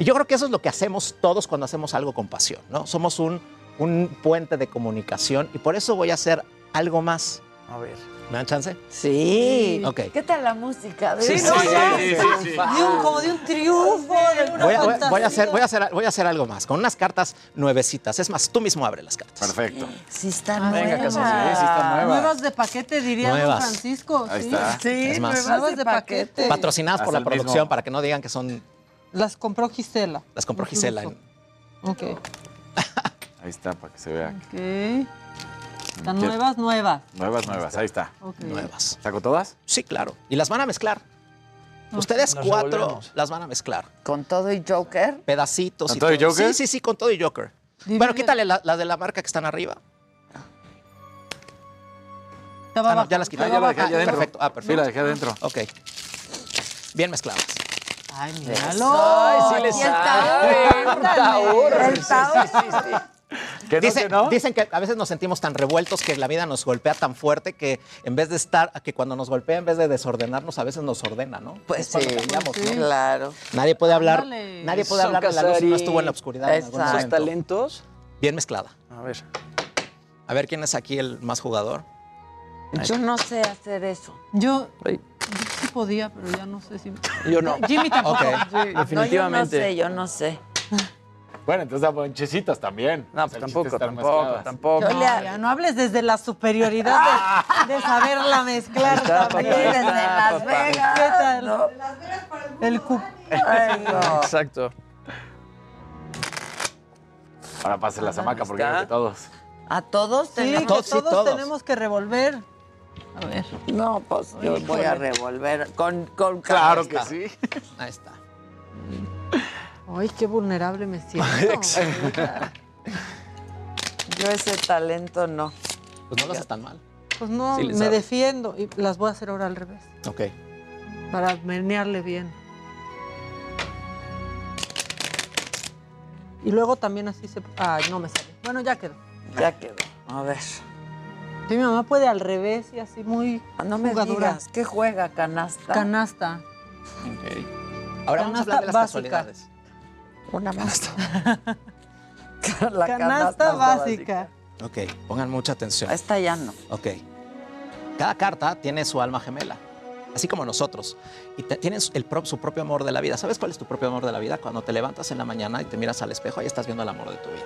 Y yo creo que eso es lo que hacemos todos cuando hacemos algo con pasión, ¿no? Somos un, un puente de comunicación y por eso voy a hacer algo más. A ver. ¿Me dan chance? Sí. Ok. ¿Qué tal la música? De Sí, No, sí, ya. sí, sí, sí. De un- como de un triunfo, de una Voy a, voy a- fantasía. voy a hacer, voy, a hacer, voy a hacer algo más, con unas cartas nuevecitas. Es más, tú mismo abre las cartas. Perfecto. Sí, están Ah, Venga, nuevas. Casa, sí, sí están nuevas. Nuevas de paquete, diría don Nuevas. Francisco. Ahí sí. está. Sí, Es más. nuevas de paquete. Patrocinadas por la mismo. producción para que no digan que son. Las compró Gisela. Las compró Gisela. en- Ok. Ahí está, para que se vea. Ok. Están ¿Qué? nuevas, nuevas. Nuevas, nuevas, ahí está. Ok. Nuevas. ¿Saco todas? Sí, claro. Y las van a mezclar. Ustedes cuatro revolvemos. las van a mezclar. Con todo y Joker. Pedacitos ¿Con y todo y Joker? Sí, sí, sí, con todo y Joker. Dime Bueno, quítale la- las de la marca que están arriba. Ah, no, ya las quité. Ah, ya la dejé Ah, adentro. Perfecto. Ah, Sí, perfecto. la dejé adentro. Ok. Bien mezcladas. Ay, míralo. Ay, sí le sabe. Ándale. Taur. [laughs] El Taur. ¿Que no, Dicen, que no? dicen que a veces nos sentimos tan revueltos que la vida nos golpea tan fuerte que en vez de estar, que cuando nos golpea, en vez de desordenarnos, a veces nos ordena, ¿no? Pues sí, cambiamos, ¿no? claro. Nadie puede hablar, nadie puede hablar de la luz si no estuvo en la oscuridad momento. talentos. Bien mezclada. A ver. A ver quién es aquí el más jugador. Yo no sé hacer eso. Yo, Ay. Yo sí podía, pero ya no sé si. [laughs] Yo no. Jimmy tampoco. Ok. Sí, No, yo no definitivamente. sé, yo no sé. Bueno, entonces a bonchecitas también. No, pues el tampoco, tampoco, tampoco. No, ya no hables desde la superioridad de, de saberla mezclar Está, también. papá, Desde está, Las papá. Vegas. ¿Qué tal? ¿no? El cu- Ay, no. Exacto. Ahora pase la zamaca porque creo que todos. A todos Sí, tenemos. que todos, todos, sí, todos. tenemos que revolver. A ver. No, pues yo voy a revolver con, con Claro que sí. Ahí está. Ay, qué vulnerable me siento. [laughs] Yo ese talento no. Pues no lo haces tan mal. Pues no, Sí me defiendo y las voy a hacer ahora al revés, Ok. para menearle bien. Y luego también así se... Ay, no me sale. Bueno, ya quedó. Ya quedó. A ver. Sí, mi mamá puede al revés y así muy Ah, No me jugadora. digas. ¿Qué juega? ¿Canasta? Canasta. Ok. Ahora vamos a hablar de las básica. casualidades. Una más. canasta, [laughs] La canasta básica. Ok, pongan mucha atención. Esta ya no. Ok. Cada carta tiene su alma gemela, así como nosotros. Y te- tienen su- el pro- su propio amor de la vida. ¿Sabes cuál es tu propio amor de la vida? Cuando te levantas en la mañana y te miras al espejo, ahí estás viendo el amor de tu vida.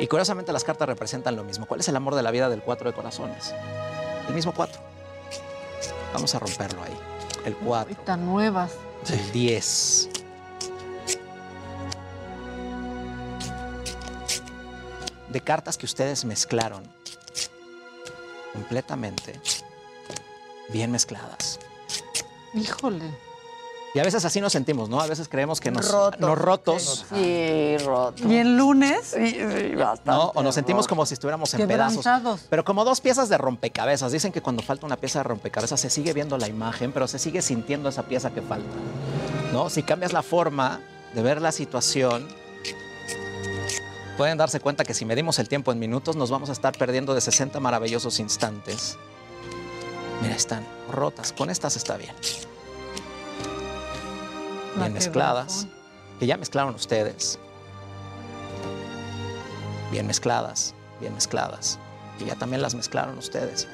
Y curiosamente las cartas representan lo mismo. ¿Cuál es el amor de la vida del cuatro de corazones? El mismo cuatro. Vamos a romperlo ahí. El cuatro. Tan nuevas. El 10. De cartas que ustedes mezclaron completamente, bien mezcladas. Híjole. Y a veces así nos sentimos, ¿no? A veces creemos que nos, Rotos. nos rotos. Sí, roto. ¿Y el lunes? Sí, sí, bastante. ¿no? O nos sentimos roto. como si estuviéramos en pedazos. Pero como dos piezas de rompecabezas. Dicen que cuando falta una pieza de rompecabezas se sigue viendo la imagen, pero se sigue sintiendo esa pieza que falta. ¿No? Si cambias la forma de ver la situación, pueden darse cuenta que si medimos el tiempo en minutos, nos vamos a estar perdiendo de 60 maravillosos instantes. Mira, están rotas. Con estas está bien. Bien mezcladas. Que ya mezclaron ustedes. Bien mezcladas, bien mezcladas. Que ya también las mezclaron ustedes.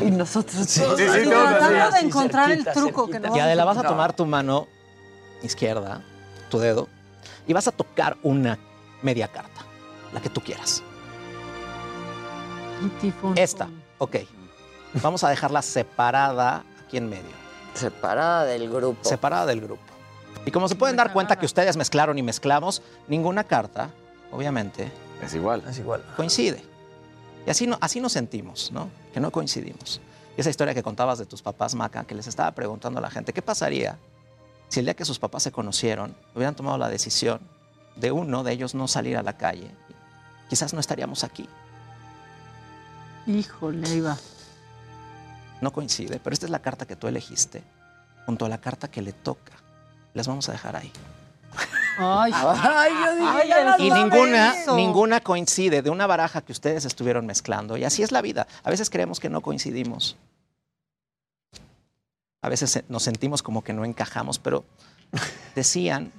Y nosotros Sí, todos sí, sí, Tratando de encontrar el truco que no Y Adela, vas a tomar tu mano izquierda, tu dedo, y vas a tocar una media carta, la que tú quieras. Esta, ok. Vamos a dejarla separada aquí en medio. Separada del grupo. Separada del grupo. Y como se pueden dar cuenta que ustedes mezclaron y mezclamos, ninguna carta, obviamente, Es igual. Es igual. coincide. Y así, no, así nos sentimos, ¿no? Que no coincidimos. Y esa historia que contabas de tus papás, Maca, que les estaba preguntando a la gente, ¿qué pasaría si el día que sus papás se conocieron hubieran tomado la decisión de uno de ellos no salir a la calle? Quizás no estaríamos aquí. Híjole, ahí va. No coincide, pero esta es la carta que tú elegiste, junto a la carta que le toca. Las vamos a dejar ahí. Ay, [laughs] Ay, yo dije, Ay, ya Y ninguna, ninguna coincide de una baraja que ustedes estuvieron mezclando. Y así es la vida. A veces creemos que no coincidimos. A veces se- nos sentimos como que no encajamos, pero decían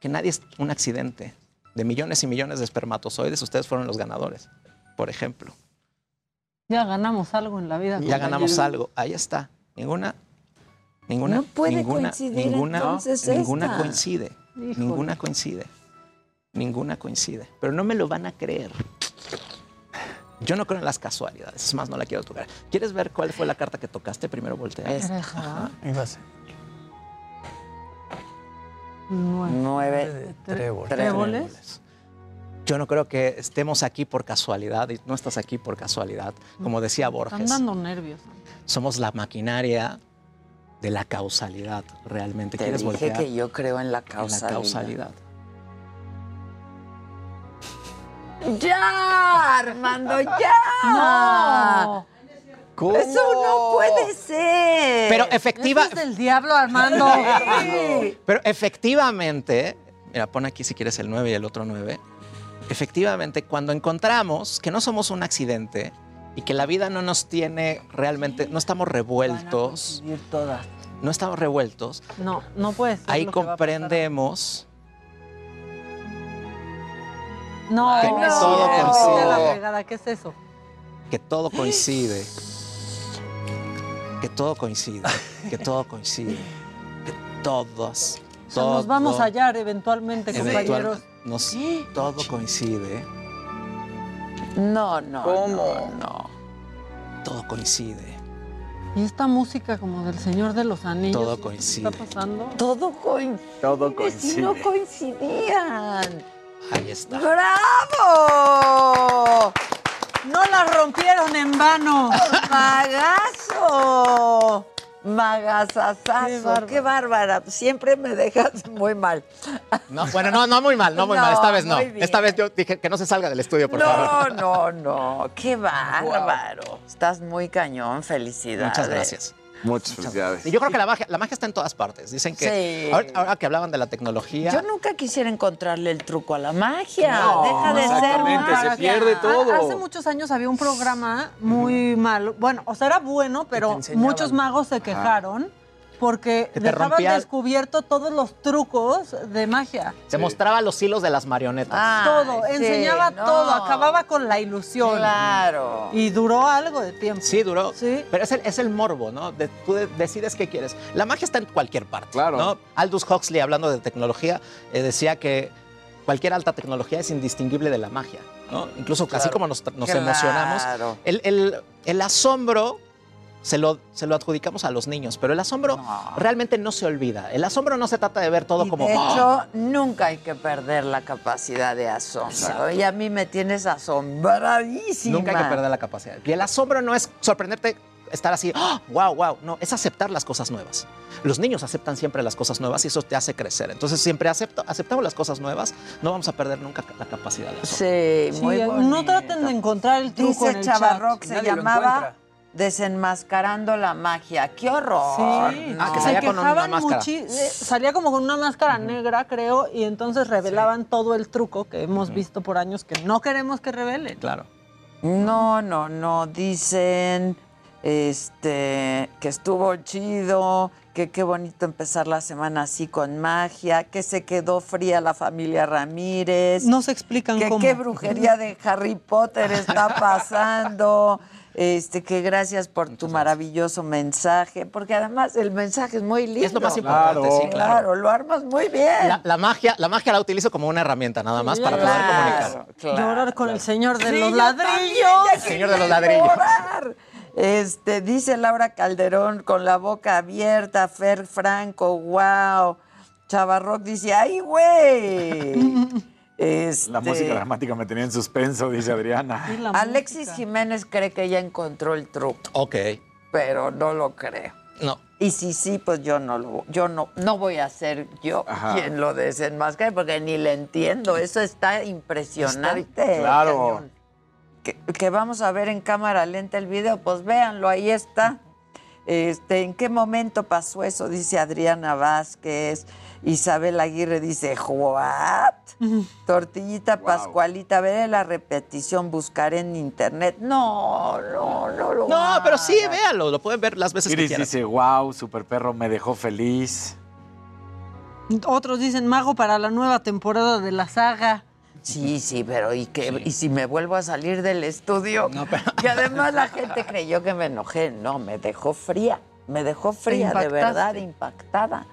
que nadie es un accidente. De millones y millones de espermatozoides, ustedes fueron los ganadores, por ejemplo. Ya ganamos algo en la vida. Ya ganamos algo. Ahí está. Ninguna, ninguna, No puede ninguna, coincidir, ninguna, entonces, ninguna esta. coincide. Híjole. Ninguna coincide. Ninguna coincide. Pero no me lo van a creer. Yo no creo en las casualidades. Es más, no la quiero tocar. ¿Quieres ver cuál fue la carta que tocaste? Primero voltea. Esta. Ajá. Nueve. Nueve. Trébol. ¿Tréboles? Yo no creo que estemos aquí por casualidad y no estás aquí por casualidad. Como decía Están Borges, dando nervios. somos la maquinaria de la causalidad realmente. Te ¿Quieres dije voltear? que yo creo en la en la causalidad. causalidad. ¡Ya, Armando, ya! No. ¿Cómo? Eso no puede ser. Pero efectiva, Eso es del diablo, Armando. Pero efectivamente, mira, pon aquí si quieres el 9 y el otro 9. Efectivamente, cuando encontramos que no somos un accidente y que la vida no nos tiene realmente, no estamos revueltos, todas. no estamos revueltos, No, no puede ser. ahí lo que va a pasar. comprendemos No, que no, todo a coincide. la fregada, ¿Qué es eso? que todo coincide, que todo coincide, que todo coincide, que todos, O sea, nos vamos a hallar eventualmente, eventual- compañeros. Nos- [gasps] todo coincide. No, no. ¿Cómo? No, no. Todo coincide. Y esta música como del Señor de los Anillos. Todo ¿qué coincide. está pasando? Todo coincide. Todo Si coincide. no coincidían. Ahí está. ¡Bravo! No la rompieron en vano. [laughs] ¡Magazo! Magazazazo. Qué, bárbara. Siempre me dejas [laughs] muy mal. No, bueno, no, no muy mal, no muy mal. Esta No, vez no. Esta vez yo dije que no se salga del estudio, por no, favor. no, no. Qué bárbaro. Estás muy cañón. Felicidades. Muchas gracias. Muchas felicidades. Y yo creo que la magia, la magia está en todas partes. Dicen que Sí. ahora, ahora que hablaban de la tecnología, Yo nunca quisiera encontrarle el truco a la magia. No, Deja de ser exactamente, se magia. pierde todo. Ha- Hace muchos años había un programa muy malo. Bueno, o sea, era bueno, pero muchos magos se quejaron porque te dejaban rompía- descubierto todos los trucos de magia. se mostraba los hilos de las marionetas. todo, sí, enseñaba no. todo, acababa con la ilusión. Claro. Y duró algo de tiempo. Sí, duró. Sí. Pero es el, es el morbo, ¿no? De- tú de- decides qué quieres. La magia está en cualquier parte. Claro. ¿no? Aldous Huxley, hablando de tecnología, eh, decía que cualquier alta tecnología es indistinguible de la magia. ¿no? Incluso así como nos, nos Claro. emocionamos. El, el- el asombro se lo, se lo adjudicamos a los niños, pero el asombro realmente no se olvida. El asombro no se trata de ver todo Y como... de ¡ah! hecho, nunca hay que perder la capacidad de asombro. Y a mí me tienes asombradísima. Nunca hay que perder la capacidad. Y el asombro no es sorprenderte, estar así, ¡ah! wow, wow. No, es aceptar las cosas nuevas. Los niños aceptan siempre las cosas nuevas y eso te hace crecer. Entonces, siempre acepto, aceptamos las cosas nuevas, no vamos a perder nunca la capacidad de asombro. Sí, Sí, muy no bonito. bonito. traten de encontrar el truco en Dice el Chavarroc, chat. se Nadie llamaba. Desenmascarando la magia. ¡Qué horror! Sí, Ah, que se salía con una máscara. eh, salía como con una máscara negra, creo, y entonces revelaban todo el truco que hemos visto por años que no queremos que revelen. Claro. No, no, no. Dicen este que estuvo chido, que qué bonito empezar la semana así con magia, que se quedó fría la familia Ramírez. No se explican que cómo. qué brujería de Harry Potter está pasando. [laughs] Este, que gracias por tu maravilloso mensaje, porque además el mensaje es muy lindo. Es lo más importante, Claro. sí, claro. lo armas muy bien. La, la magia, la magia la utilizo como una herramienta nada más para poder comunicar. Claro, Llorar con el señor de Sí, los ladrillos. ya Señor de los ladrillos. llorar. Este, dice Laura Calderón con la boca abierta, Fer Franco, wow. Chavarroc dice, ¡ay, güey! [laughs] Este, La música dramática me tenía en suspenso, dice Adriana. Alexis música. Jiménez cree que ya encontró el truco, Ok. pero no lo creo. No. Y si sí, pues yo no lo, yo no, no voy a ser yo Ajá. quien lo desenmascare porque ni le entiendo. Eso está impresionante. Claro. Que, que vamos a ver en cámara lenta el video, pues véanlo, ahí está. Este, ¿En qué momento pasó eso? Dice Adriana Vázquez. Isabel Aguirre dice, ¿what? Tortillita Pascualita, veré la repetición, buscaré en internet. No, no, no lo No, pero sí, véanlo, lo pueden ver las veces que Iris quieran. dice, wow, super perro, me dejó feliz. Otros dicen mago para la nueva temporada de la saga. Sí, sí, pero ¿y, qué? ¿y si me vuelvo a salir del estudio? Y además la gente creyó que me enojé. No, me dejó fría. Me dejó fría, de verdad, impactada.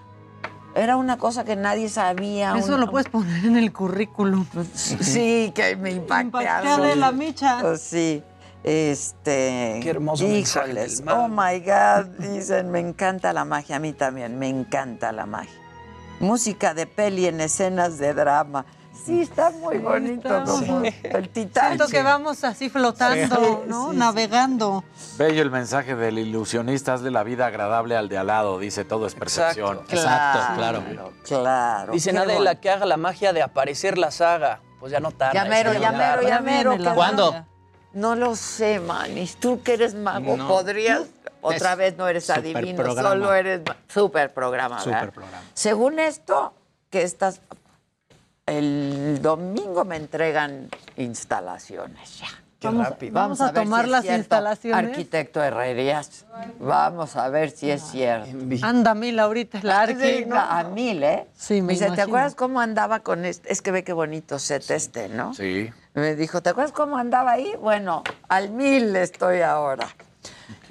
Era una cosa que nadie sabía. Eso una- lo puedes poner en el currículum. Sí, que me impacté. Impacté algo. de la micha. Pues sí. Este. Qué hermoso mensaje híjoles, mal. Oh my God. Dicen, me encanta la magia. A mí también, me encanta la magia. Música de peli en escenas de drama. Sí, está muy bonito. está. Como el Titanic. Siento que vamos así flotando, Sí, ¿no? Navegando. Bello el mensaje del ilusionista, hazle la vida agradable al de al lado, dice todo es percepción. Exacto, claro. Claro. Dicen qué Adela bonito. que haga la magia de aparecer la saga. Pues ya no tarda. Ya mero, eso ya no mero, tarda. ya mero. viene la que- ¿Cuándo? No lo sé, Manis. Tú que eres mago, No. podrías. Otra Es vez no eres adivino, programa. solo eres. Super programa, ¿verdad? Super programa. Según esto, que estás. El domingo me entregan instalaciones ya. Qué Vamos- rápido. vamos a ver tomar si las cierto. instalaciones. Arquitecto Herrerías. Vamos a ver si es cierto. Anda mil ahorita es la Sí. A mil, ¿eh? Sí, me Dice, ¿te acuerdas cómo andaba con este? Es que ve qué bonito set este, ¿no? Sí. Me dijo, ¿te acuerdas cómo andaba ahí? Bueno, al mil estoy ahora.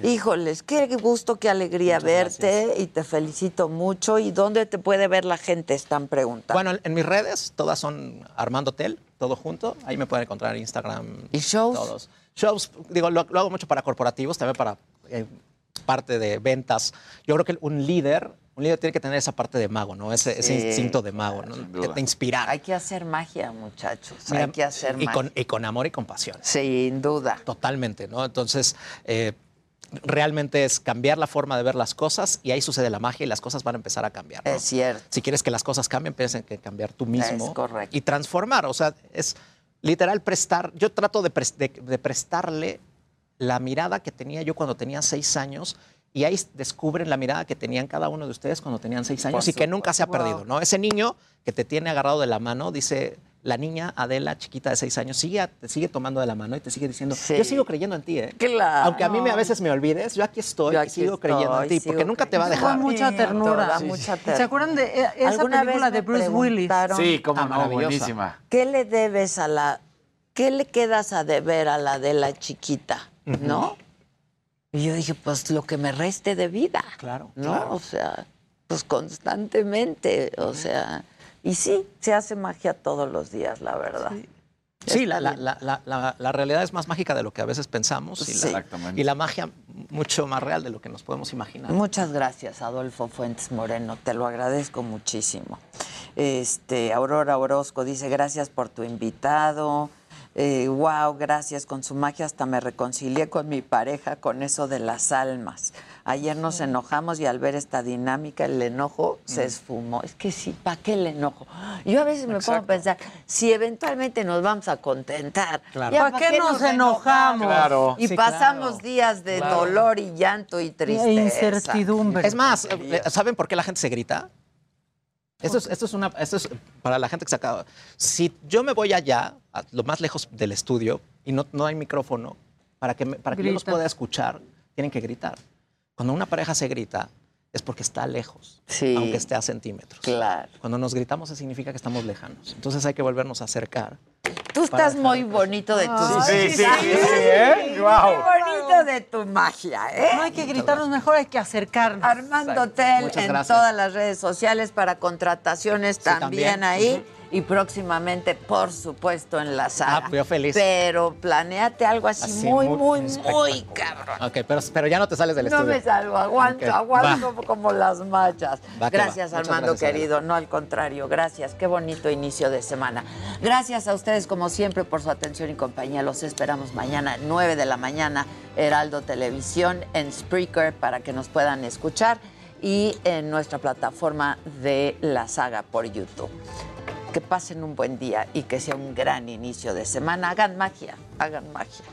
Híjoles, qué gusto, qué alegría verte y te felicito mucho. ¿Y dónde te puede ver la gente? Están preguntando. Bueno, en mis redes todas son Armando Tel, todo junto. Ahí me pueden encontrar en Instagram. ¿Y shows? Todos. Shows, digo, lo, lo hago mucho para corporativos, también para eh, parte de ventas. Yo creo que un líder, un líder tiene que tener esa parte de mago, ¿no? Ese, instinto de mago, ¿no? duda. De, de inspirar. Hay que hacer magia, muchachos. Mira, Hay que hacer y magia. con, y con amor y compasión. Sin duda. Totalmente, ¿no? Entonces, eh, realmente es cambiar la forma de ver las cosas y ahí sucede la magia y las cosas van a empezar a cambiar. ¿no? Es cierto. Si quieres que las cosas cambien, tienes que cambiar tú mismo. Es correcto. Y transformar. O sea, es literal prestar. Yo trato de, de- de prestarle la mirada que tenía yo cuando tenía seis años. Y ahí descubren la mirada que tenían cada uno de ustedes cuando tenían seis años y que nunca se ha perdido, ¿no? Ese niño que te tiene agarrado de la mano, dice, la niña Adela, chiquita de seis años, sigue, te sigue tomando de la mano y te sigue diciendo, yo sigo creyendo en ti, ¿eh? Claro. Aunque a mí me, a veces me olvides, yo aquí estoy Yo y sigo creyendo en ti, porque nunca te va a dejar. Da mucha ternura. Da mucha ternura. ¿Se acuerdan de eh, esa ¿Alguna película de Bruce Willis? Sí, cómo Ah, no, maravillosa. buenísima. ¿Qué le debes a la... ¿Qué le quedas a deber a la de la chiquita? ¿No? Y yo dije, pues lo que me reste de vida. Claro. ¿No? claro. O sea, pues constantemente. O sea, y sí, se hace magia todos los días, la verdad. Sí, la, la- la- la- la- la realidad es más mágica de lo que a veces pensamos y, Sí. y la magia mucho más real de lo que nos podemos imaginar. Muchas gracias, Adolfo Fuentes Moreno. Te lo agradezco muchísimo. Este, Aurora Orozco dice, gracias por tu invitado. Eh, wow, gracias. Con su magia hasta me reconcilié con mi pareja con eso de las almas. Ayer nos enojamos y al ver esta dinámica el enojo se esfumó. Es que sí, ¿para qué el enojo? Yo a veces me pongo a pensar, si eventualmente nos vamos a contentar, Claro. ¿Para qué nos enojamos? Claro. Y Sí, pasamos claro. días de Claro. dolor y llanto y tristeza. E incertidumbre. Es más, eh, ¿saben por qué la gente se grita? Esto es, esto es una, esto es para la gente que se acaba. Si yo me voy allá, a lo más lejos del estudio, y no, no hay micrófono, para que, me- para que yo los pueda escuchar, tienen que gritar. Cuando una pareja se grita, es porque está lejos, Sí. aunque esté a centímetros. Claro. Cuando nos gritamos, eso significa que estamos lejanos. Entonces hay que volvernos a acercar. Tú estás muy de- bonito de tu Sí, sí, sí, ¿eh? Wow. Muy bonito de tu magia, ¿eh? No hay que gritarnos mejor, hay que acercarnos. Armando Tel Muchas en gracias. todas las redes sociales para contrataciones también, también. ahí. Y próximamente, por supuesto, en la saga. Ah, yo feliz. Pero planeate algo así, Así, muy, muy muy, cabrón. Ok, pero, pero ya no te sales del No estudio. me salgo, aguanto, aguanto va. como, las machas. Va que va. Gracias, Armando, gracias, Adela. querido. No, al contrario, gracias. Qué bonito inicio de semana. Gracias a ustedes, como siempre, por su atención y compañía. Los esperamos mañana, 9 de la mañana, Heraldo Televisión, en Spreaker, para que nos puedan escuchar y en nuestra plataforma de la saga por YouTube. Que pasen un buen día y que sea un gran inicio de semana. Hagan magia, hagan magia.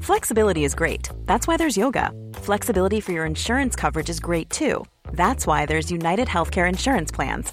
Flexibility is great. That's why there's yoga. Flexibility for your insurance coverage is great too. That's why there's United Healthcare Insurance Plans.